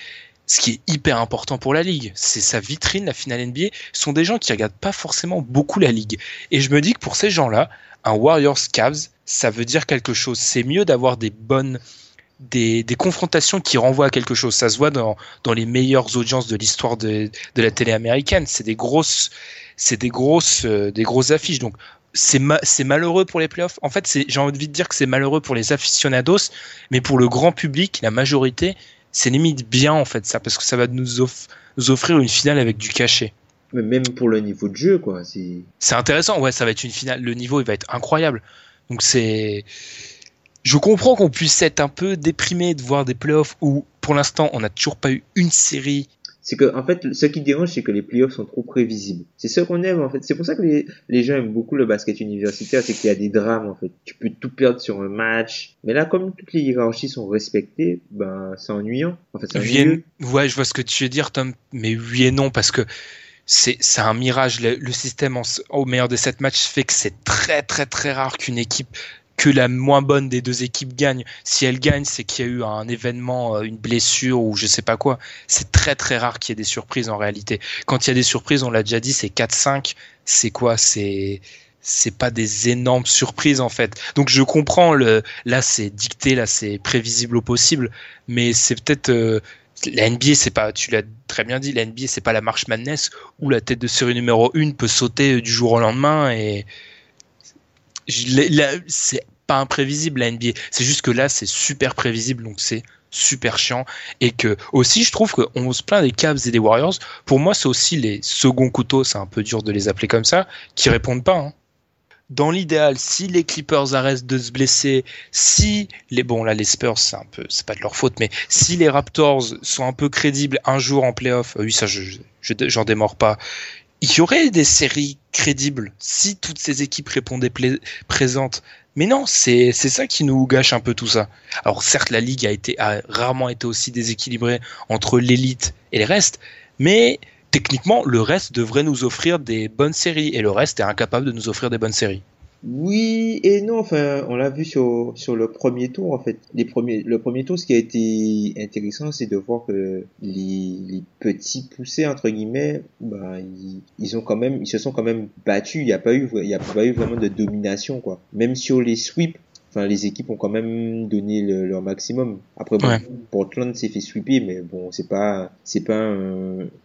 ce qui est hyper important pour la ligue, c'est sa vitrine, la finale NBA, sont des gens qui regardent pas forcément beaucoup la ligue. Et je me dis que pour ces gens-là, un Warriors Cavs, ça veut dire quelque chose. C'est mieux d'avoir des bonnes des, des confrontations qui renvoient à quelque chose. Ça se voit dans, dans les meilleures audiences de l'histoire de, de la télé américaine. C'est des grosses, c'est des grosses, euh, des grosses affiches. Donc c'est ma- c'est malheureux pour les playoffs. En fait, j'ai envie de dire que c'est malheureux pour les aficionados, mais pour le grand public, la majorité, c'est limite bien en fait ça parce que ça va nous, off- nous offrir une finale avec du cachet. Mais même pour le niveau de jeu, quoi. C'est, C'est intéressant, ouais, ça va être une finale. Le niveau, il va être incroyable. Donc c'est, je comprends qu'on puisse être un peu déprimé de voir des playoffs où, pour l'instant, on n'a toujours pas eu une série. C'est que, en fait, ce qui dérange, c'est que les playoffs sont trop prévisibles. C'est ce qu'on aime, en fait. C'est pour ça que les, les gens aiment beaucoup le basket universitaire, c'est qu'il y a des drames, en fait. Tu peux tout perdre sur un match. Mais là, comme toutes les hiérarchies sont respectées, ben, c'est ennuyant. En fait, c'est Oui ouais, je vois ce que tu veux dire, Tom, mais oui et non, parce que c'est un mirage. Le, le système en au meilleur des sept matchs fait que c'est très très très rare qu'une équipe que la moins bonne des deux équipes gagne. Si elle gagne, c'est qu'il y a eu un événement, euh, une blessure ou je sais pas quoi. C'est très très rare qu'il y ait des surprises en réalité. Quand il y a des surprises, on l'a déjà dit, c'est 4-5. C'est quoi? C'est c'est pas des énormes surprises en fait. Donc je comprends le là c'est dicté, là c'est prévisible au possible, mais c'est peut-être euh, la NBA, c'est pas, tu l'as très bien dit, la NBA, c'est pas la marche madness où la tête de série numéro 1 peut sauter euh, du jour au lendemain et c'est pas imprévisible la NBA. C'est juste que là, c'est super prévisible, donc c'est super chiant et que aussi je trouve qu'on se plaint des Cavs et des Warriors pour moi c'est aussi les seconds couteaux c'est un peu dur de les appeler comme ça qui répondent pas hein. dans l'idéal si les Clippers arrêtent de se blesser si les bon là les Spurs c'est un peu c'est pas de leur faute mais si les Raptors sont un peu crédibles un jour en playoff euh, oui ça je je- j'en démords pas il y aurait des séries crédibles si toutes ces équipes répondaient présentes mais non, c'est ça qui nous gâche un peu tout ça. Alors certes, la ligue a été a rarement été aussi déséquilibrée entre l'élite et les restes, mais techniquement, le reste devrait nous offrir des bonnes séries et le reste est incapable de nous offrir des bonnes séries. Oui et non, enfin, on l'a vu sur, sur le premier tour, en fait. Les premiers, le premier tour, ce qui a été intéressant, c'est de voir que les, les petits poussés, entre guillemets, bah, ils, ils ont quand même, ils se sont quand même battus. Il n'y a pas eu, il y a pas eu vraiment de domination, quoi. Même sur les sweeps, enfin, les équipes ont quand même donné le- leur maximum. Après, bon, Ouais. Portland s'est fait sweeper, mais bon, c'est pas, c'est pas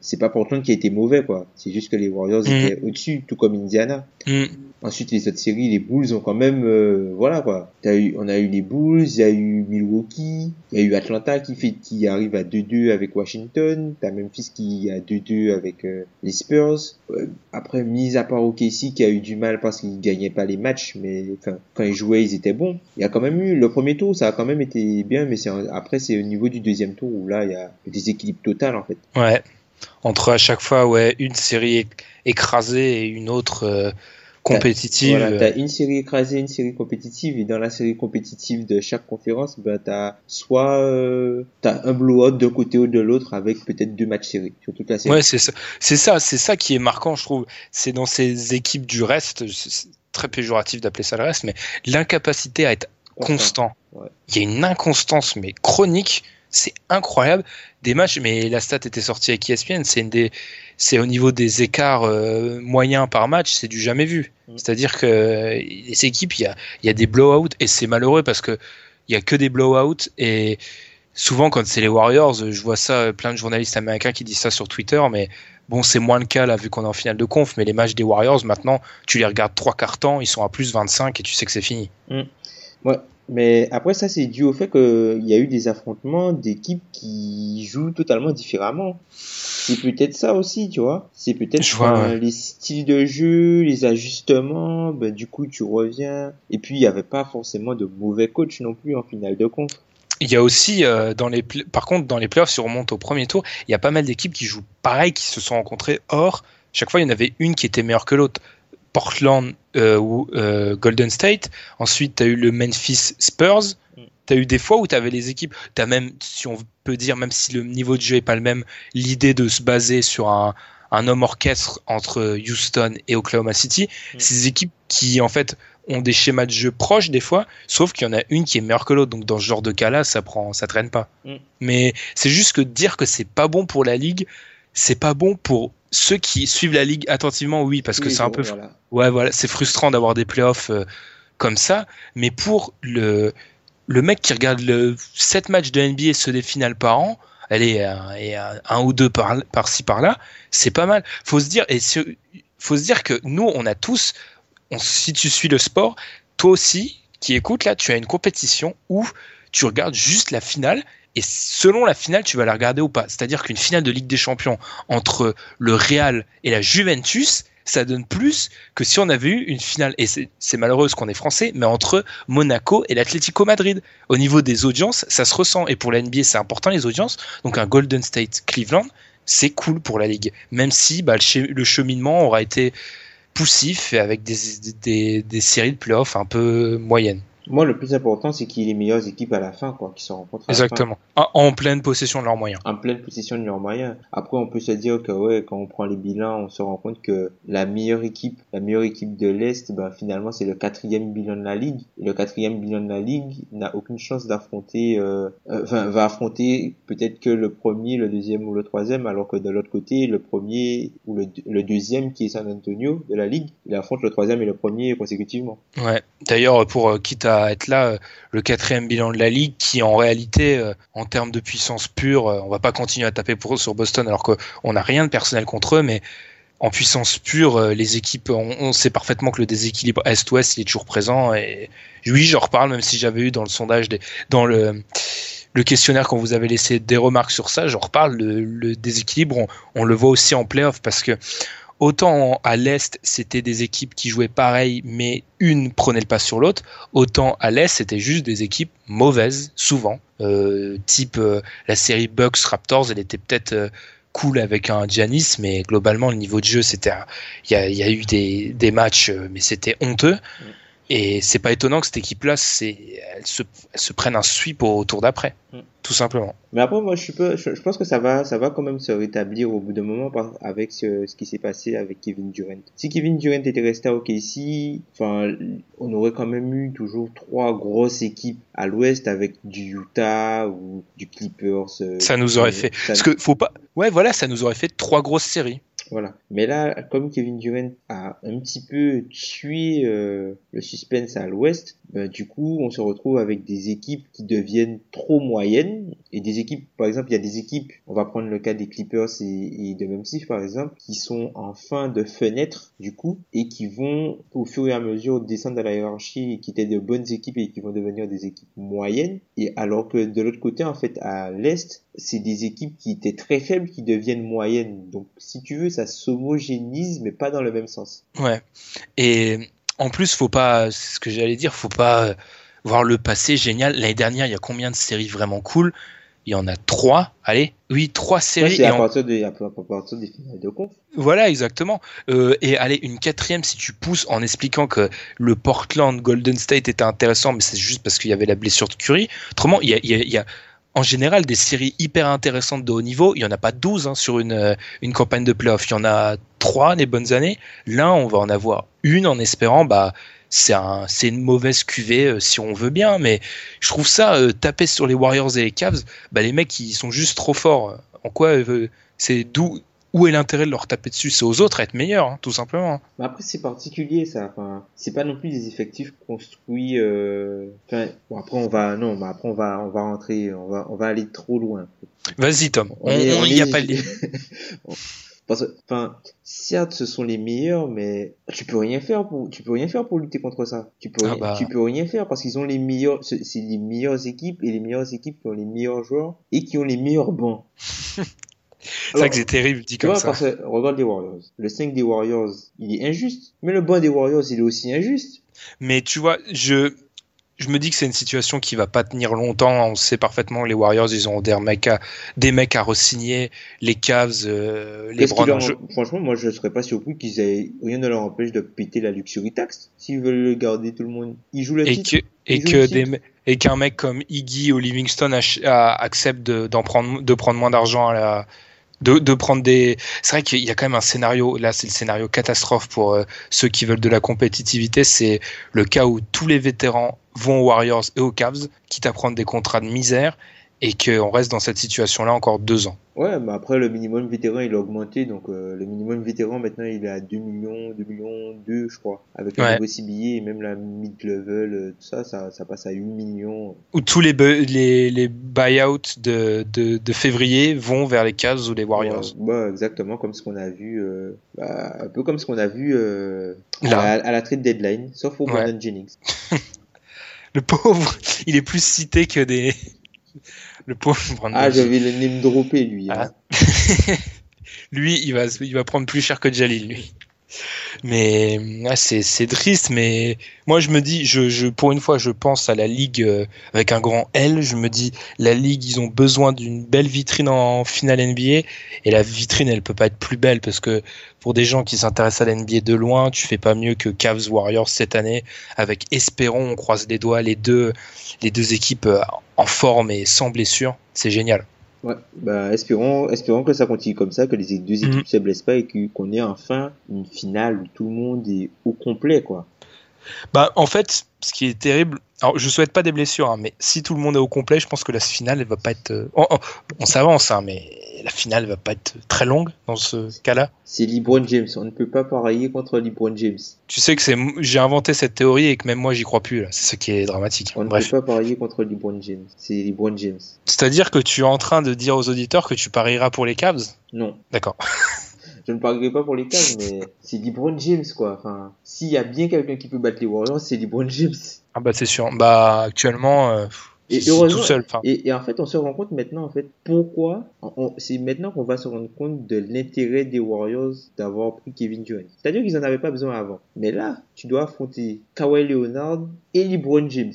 c'est pas Portland qui a été mauvais, quoi. C'est juste que les Warriors Mhm. étaient au-dessus, tout comme Indiana. Hmm. Ensuite, les autres séries, les Bulls ont quand même, euh, voilà quoi. As eu, on a eu les Bulls, il y a eu Milwaukee, il y a eu Atlanta qui fait, qui arrive à 2-2 avec Washington. T'as Memphis qui a 2-2 avec euh, les Spurs. Euh, après, mise à part OKC qui a eu du mal parce qu'ils gagnaient pas les matchs, mais enfin, quand ils jouaient, ils étaient bons. Il y a quand même eu le premier tour, ça a quand même été bien, mais c'est après c'est au niveau du deuxième tour où là il y a des équilibres total en fait. Ouais. Entre à chaque fois, ouais, une série écrasée et une autre euh, compétitive. Voilà, t'as une série écrasée, une série compétitive, et dans la série compétitive de chaque conférence, ben t'as soit euh, t'as un blowout d'un côté ou de l'autre avec peut-être deux matchs séries sur toute la série. Ouais, c'est ça, c'est ça, c'est ça qui est marquant, je trouve. C'est dans ces équipes du reste, c'est très péjoratif d'appeler ça le reste, mais l'incapacité à être constant. Ouais. Il y a une inconstance mais chronique, c'est incroyable. Des matchs, mais la stat était sortie avec ESPN, c'est une des c'est au niveau des écarts euh, moyens par match, c'est du jamais vu. Mm. C'est-à-dire que les équipes, il y a, y a des blowouts et c'est malheureux parce que il y a que des blowouts et souvent quand c'est les Warriors, je vois ça, plein de journalistes américains qui disent ça sur Twitter, mais bon, c'est moins le cas là vu qu'on est en finale de conf, mais les matchs des Warriors maintenant, tu les regardes trois quarts temps, ils sont à plus 25 et tu sais que c'est fini. Mm. Ouais. Mais après ça, c'est dû au fait qu'il y a eu des affrontements d'équipes qui jouent totalement différemment. C'est peut-être ça aussi, tu vois. C'est peut-être euh, ouais. les styles de jeu, les ajustements. Ben, du coup, tu reviens. Et puis, il n'y avait pas forcément de mauvais coach non plus en finale de conf. Il y a aussi, euh, dans les par contre, dans les playoffs, si on remonte au premier tour, il y a pas mal d'équipes qui jouent pareil, qui se sont rencontrées. Or, chaque fois, il y en avait une qui était meilleure que l'autre. Portland euh, ou euh, Golden State. Ensuite, tu as eu le Memphis Spurs. Tu as eu des fois où tu avais les équipes. Tu as même, si on peut dire, même si le niveau de jeu est pas le même, l'idée de se baser sur un, un homme orchestre entre Houston et Oklahoma City. Mm. Des équipes qui, en fait, ont des schémas de jeu proches des fois, sauf qu'il y en a une qui est meilleure que l'autre. Donc dans ce genre de cas-là, ça prend, ça traîne pas. Mm. Mais c'est juste que dire que c'est pas bon pour la ligue, c'est pas bon pour ceux qui suivent la ligue attentivement, oui, parce que Oui, c'est un peu, voilà. ouais, voilà, c'est frustrant d'avoir des playoffs euh, comme ça. Mais pour le le mec qui regarde le 7 matchs de NBA, ceux des finales par an, allez, euh, et euh, un ou deux par par-ci par-là, c'est pas mal. Faut se dire et faut se dire que nous, on a tous, on, si tu suis le sport, toi aussi qui écoute là, tu as une compétition où tu regardes juste la finale et selon la finale, tu vas la regarder ou pas. C'est-à-dire qu'une finale de Ligue des Champions entre le Real et la Juventus, ça donne plus que si on avait eu une finale, et c'est malheureux qu'on est français, mais entre Monaco et l'Atlético Madrid. Au niveau des audiences, ça se ressent. Et pour la NBA, c'est important les audiences. Donc un Golden State Cleveland, c'est cool pour la Ligue. Même si bah, le, che- le cheminement aura été poussif et avec des, des, des séries de playoffs un peu moyennes. Moi, le plus important, c'est qu'il y ait les meilleures équipes à la fin, quoi, qui se rencontrent à la fin. Exactement. En, pleine possession de leurs moyens. en pleine possession de leurs moyens. Après, on peut se dire que ouais, quand on prend les bilans, on se rend compte que la meilleure équipe, la meilleure équipe de l'Est, ben finalement c'est le quatrième bilan de la ligue. Et le quatrième bilan de la ligue n'a aucune chance d'affronter, euh, euh, enfin va affronter peut-être que le premier, le deuxième ou le troisième, alors que de l'autre côté, le premier ou le, le deuxième qui est San Antonio de la ligue, il affronte le troisième et le premier consécutivement. Ouais. D'ailleurs, pour euh, quitte à être là, euh, le quatrième bilan de la ligue, qui en réalité, euh, en termes de puissance pure, euh, on va pas continuer à taper pour eux sur Boston, alors qu'on n'a rien de personnel contre eux, mais en puissance pure, les équipes, on, sait parfaitement que le déséquilibre Est-Ouest, il est toujours présent. Et oui, j'en reparle, même si j'avais eu dans le sondage, des, dans le, le questionnaire qu'on vous avait laissé des remarques sur ça, j'en reparle. Le, le déséquilibre, on, on le voit aussi en playoff parce que autant à l'Est, c'était des équipes qui jouaient pareil, mais une prenait le pas sur l'autre, autant à l'Est, c'était juste des équipes mauvaises, souvent. Euh, type euh, la série Bucks-Raptors, elle était peut-être euh, cool avec un Giannis, mais globalement, le niveau de jeu, c'était. Il y a, eu des, matchs, mais c'était honteux. Et c'est pas étonnant que cette équipe-là, c'est, elle se, elle se prenne un sweep au tour d'après, Mm. tout simplement. Mais après, moi, je, suis pas, je, je pense que ça va, ça va quand même se rétablir au bout d'un moment par- avec ce, ce qui s'est passé avec Kevin Durant. Si Kevin Durant était resté à OKC, enfin, on aurait quand même eu toujours trois grosses équipes à l'Ouest avec du Utah ou du Clippers. euh, Ça nous aurait euh, fait. ça- Parce que faut pas. Ouais, voilà, ça nous aurait fait trois grosses séries. Voilà. Mais là, comme Kevin Durant a un petit peu tué euh, le suspense à l'ouest, ben, du coup, on se retrouve avec des équipes qui deviennent trop moyennes. Et des équipes, par exemple, il y a des équipes, on va prendre le cas des Clippers et, et de Memphis, par exemple, qui sont en fin de fenêtre, du coup, et qui vont, au fur et à mesure, descendre dans la hiérarchie, et qui étaient de bonnes équipes et qui vont devenir des équipes moyennes. Et alors que de l'autre côté, en fait, à l'Est, c'est des équipes qui étaient très faibles qui deviennent moyennes. Donc, si tu veux, ça s'homogénise, mais pas dans le même sens. Ouais. Et en plus, faut pas, c'est ce que j'allais dire, faut pas voir le passé génial. L'année dernière, il y a combien de séries vraiment cool? Il y en a trois. Allez, oui, trois séries. à, partir des- à partir des finales de conf. Voilà, exactement. Euh, et allez, une quatrième si tu pousses en expliquant que le Portland Golden State était intéressant, mais c'est juste parce qu'il y avait la blessure de Curry. Autrement, il y a, il y a- il y a en général des séries hyper intéressantes de haut niveau. Il y en a pas 12 hein, sur une, euh, une campagne de playoff. Il y en a trois les bonnes années. Là, on va en avoir une en espérant, bah, c'est un, c'est une mauvaise cuvée euh, si on veut bien, mais je trouve ça euh, taper sur les Warriors et les Cavs, bah, les mecs ils sont juste trop forts. En quoi c'est d'où où est l'intérêt de leur taper dessus? C'est aux autres à être meilleurs, hein, tout simplement. Mais après, c'est particulier, ça. Enfin, c'est pas non plus des effectifs construits. Euh... Enfin, bon, après on va, non, mais après on va, on va rentrer, on va, on va aller trop loin. Vas-y Tom, on, est- on- a pas de Parce que, enfin, certes, ce sont les meilleurs, mais tu peux rien faire pour, tu peux rien faire pour lutter contre ça. Tu peux, Ah rien- bah. tu peux rien faire parce qu'ils ont les meilleurs, c'est c'est les meilleures équipes et les meilleures équipes qui ont les meilleurs joueurs et qui ont les meilleurs bancs. C'est vrai que c'est terrible dit comme ça. regarde les Warriors. Le 5 des Warriors, il est injuste. Mais le banc des Warriors, il est aussi injuste. Mais tu vois, je, je me dis que c'est une situation qui va pas tenir longtemps. On sait parfaitement que les Warriors, ils ont des mecs à, des mecs à re-signer. Les Cavs, euh, les Browns. leur- Franchement, moi, je serais pas surpris qu'ils aient, rien ne leur empêche de péter la luxury tax. S'ils veulent le garder tout le monde. Ils jouent le Et titre. que, et que des, me- et qu'un mec comme Iggy ou Livingston accepte de, d'en prendre, de prendre moins d'argent à la, de, prendre des. C'est vrai qu'il y a quand même un scénario. Là, c'est le scénario catastrophe pour euh, ceux qui veulent de la compétitivité. C'est le cas où tous les vétérans vont aux Warriors et aux Cavs, quitte à prendre des contrats de misère, et qu'on reste dans cette situation-là encore deux ans. Ouais, mais après, le minimum vétéran, il a augmenté. Donc, euh, le minimum vétéran, maintenant, il est à 2 millions, 2 millions 2, je crois. Avec le Ouais. nouveau CBA et même la mid-level, euh, tout ça, ça, ça passe à 8 millions. Où tous les, les, les buyouts de, de, de février vont vers les Cavs ou les Warriors. Ouais, ouais, exactement comme ce qu'on a vu, euh, bah, un peu comme ce qu'on a vu à, Là. la, à la trade deadline, sauf pour Ouais. Brandon Jennings. Le pauvre, il est plus cité que des. Le pauvre Brandon Ah, je vais le name dropper, lui. hein. Ah. lui, il va, il va prendre plus cher que Jalil, lui. Mais ouais, c'est triste, mais moi je me dis, je, je pour une fois, je pense à la ligue euh, avec un grand L. Je me dis, la ligue, ils ont besoin d'une belle vitrine en finale NBA, et la vitrine, elle peut pas être plus belle parce que pour des gens qui s'intéressent à la NBA de loin, tu fais pas mieux que Cavs Warriors cette année. Avec espérons, on croise les doigts, les deux, les deux équipes euh, en forme et sans blessure, c'est génial. Ouais, bah, espérons, espérons que ça continue comme ça, que les deux équipes Mhm. se blessent pas et qu'on ait enfin une finale où tout le monde est au complet, quoi. Bah, en fait, ce qui est terrible, alors je souhaite pas des blessures, hein, mais si tout le monde est au complet, je pense que la finale, elle va pas être. euh, on, s'avance, hein, mais la finale va pas être très longue dans ce cas-là. C'est LeBron James, on ne peut pas parier contre LeBron James. Tu sais que c'est, j'ai inventé cette théorie et que même moi j'y crois plus. C'est ce qui est dramatique. On ne peut pas parier contre LeBron James. C'est LeBron James. c'est-à-dire que tu es en train de dire aux auditeurs que tu parieras pour les Cavs? Non. D'accord. Je ne parierai pas pour les Cavs, mais c'est LeBron James, quoi. Enfin, s'il y a bien quelqu'un qui peut battre les Warriors, c'est LeBron James. Ah bah c'est sûr. Bah actuellement, euh, Et heureusement, tout seul. Et, et en fait, on se rend compte maintenant, en fait, pourquoi. C'est maintenant qu'on va se rendre compte de l'intérêt des Warriors d'avoir pris Kevin Durant. C'est-à-dire qu'ils en avaient pas besoin avant. Mais là, tu dois affronter Kawhi Leonard et LeBron James.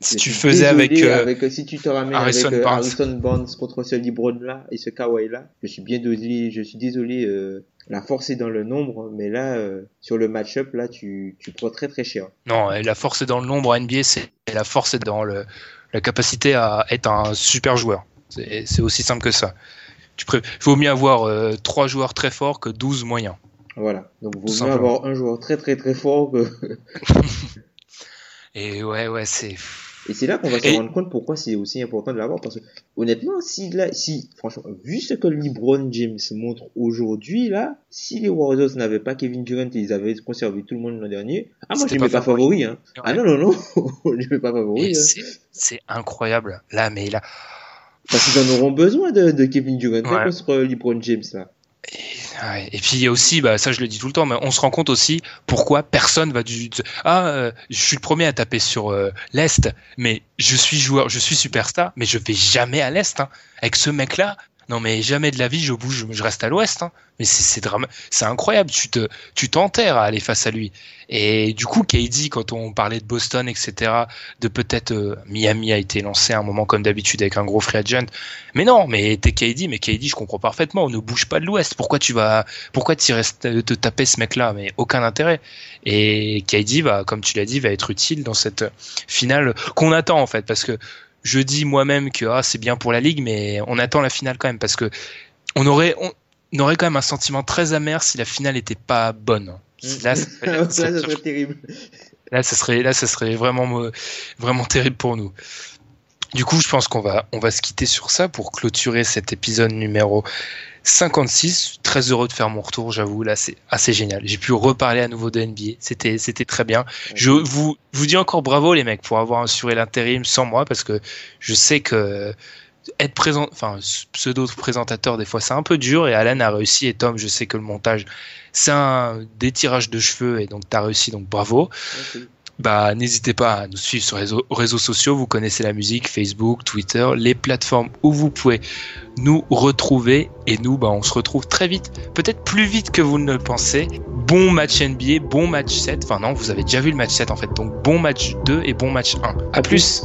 si tu faisais avec, euh, avec, si tu te ramènes Harrison avec euh, Barnes. Harrison Barnes contre ce LeBron là et ce Kawhi là, je suis bien désolé, je suis désolé. La force est dans le nombre, mais là, euh, sur le match-up, là, tu, tu prends très très cher. Non, la force est dans le nombre à NBA, c'est la force est dans le, la capacité à être un super joueur. C'est aussi simple que ça. Tu pré... vaut mieux avoir euh, trois joueurs très forts que 12 moyens. Voilà. Donc, vaut mieux simplement. avoir un joueur très très très fort que. Et ouais, ouais, c'est. Et c'est là qu'on va se rendre compte pourquoi c'est aussi important de l'avoir. Parce que, honnêtement, si, là, si, franchement, vu ce que LeBron James montre aujourd'hui, là, si les Warriors n'avaient pas Kevin Durant et ils avaient conservé tout le monde l'an dernier, ah, moi, je ne mets pas favori, hein. Ah, non, non, non, je ne mets pas favori. Hein. C'est incroyable. Là, mais là. Parce qu'ils en auront besoin de, de Kevin Durant ouais. contre LeBron James, là. Et, puis il aussi, bah, ça je le dis tout le temps, mais on se rend compte aussi pourquoi personne va du. Ah, euh, je suis le premier à taper sur euh, l'Est, mais je suis joueur, je suis superstar, mais je vais jamais à l'Est. Hein. Avec ce mec-là, non, mais jamais de la vie, je bouge, je reste à l'ouest. Hein. Mais c'est c'est incroyable. Tu te, tu t'enterres à aller face à lui. Et du coup, KD, quand on parlait de Boston, etc., de peut-être euh, Miami a été lancé à un moment comme d'habitude avec un gros free agent. Mais non, mais t'es KD, mais KD, je comprends parfaitement. On ne bouge pas de l'ouest. Pourquoi tu vas, pourquoi tu restes te taper ce mec-là? Mais aucun intérêt. Et KD va, comme tu l'as dit, va être utile dans cette finale qu'on attend en fait, parce que je dis moi-même que ah, c'est bien pour la ligue, mais on attend la finale quand même parce que on aurait, on, aurait quand même un sentiment très amer si la finale n'était pas bonne. Là, ça serait, terrible. Là, ça serait, là, ça serait vraiment, vraiment terrible pour nous. Du coup, je pense qu'on va, on va se quitter sur ça pour clôturer cet épisode numéro 56. Très heureux de faire mon retour, j'avoue. Là, c'est assez génial. J'ai pu reparler à nouveau de NBA. C'était, c'était très bien. Je vous, vous dis encore bravo, les mecs, pour avoir assuré l'intérim sans moi, parce que je sais que être présent, enfin, pseudo présentateur, des fois, c'est un peu dur. Et Alan a réussi. Et Tom, je sais que le montage, c'est un détirage de cheveux. Et donc, tu as réussi. Donc, bravo bah, n'hésitez pas à nous suivre sur les réseaux, sociaux. Vous connaissez la musique, Facebook, Twitter, les plateformes où vous pouvez nous retrouver. Et nous, bah, on se retrouve très vite, peut-être plus vite que vous ne le pensez. Bon match NBA, bon match 7. Enfin non, vous avez déjà vu le match 7 en fait. Donc bon match 2 et bon match 1. À plus.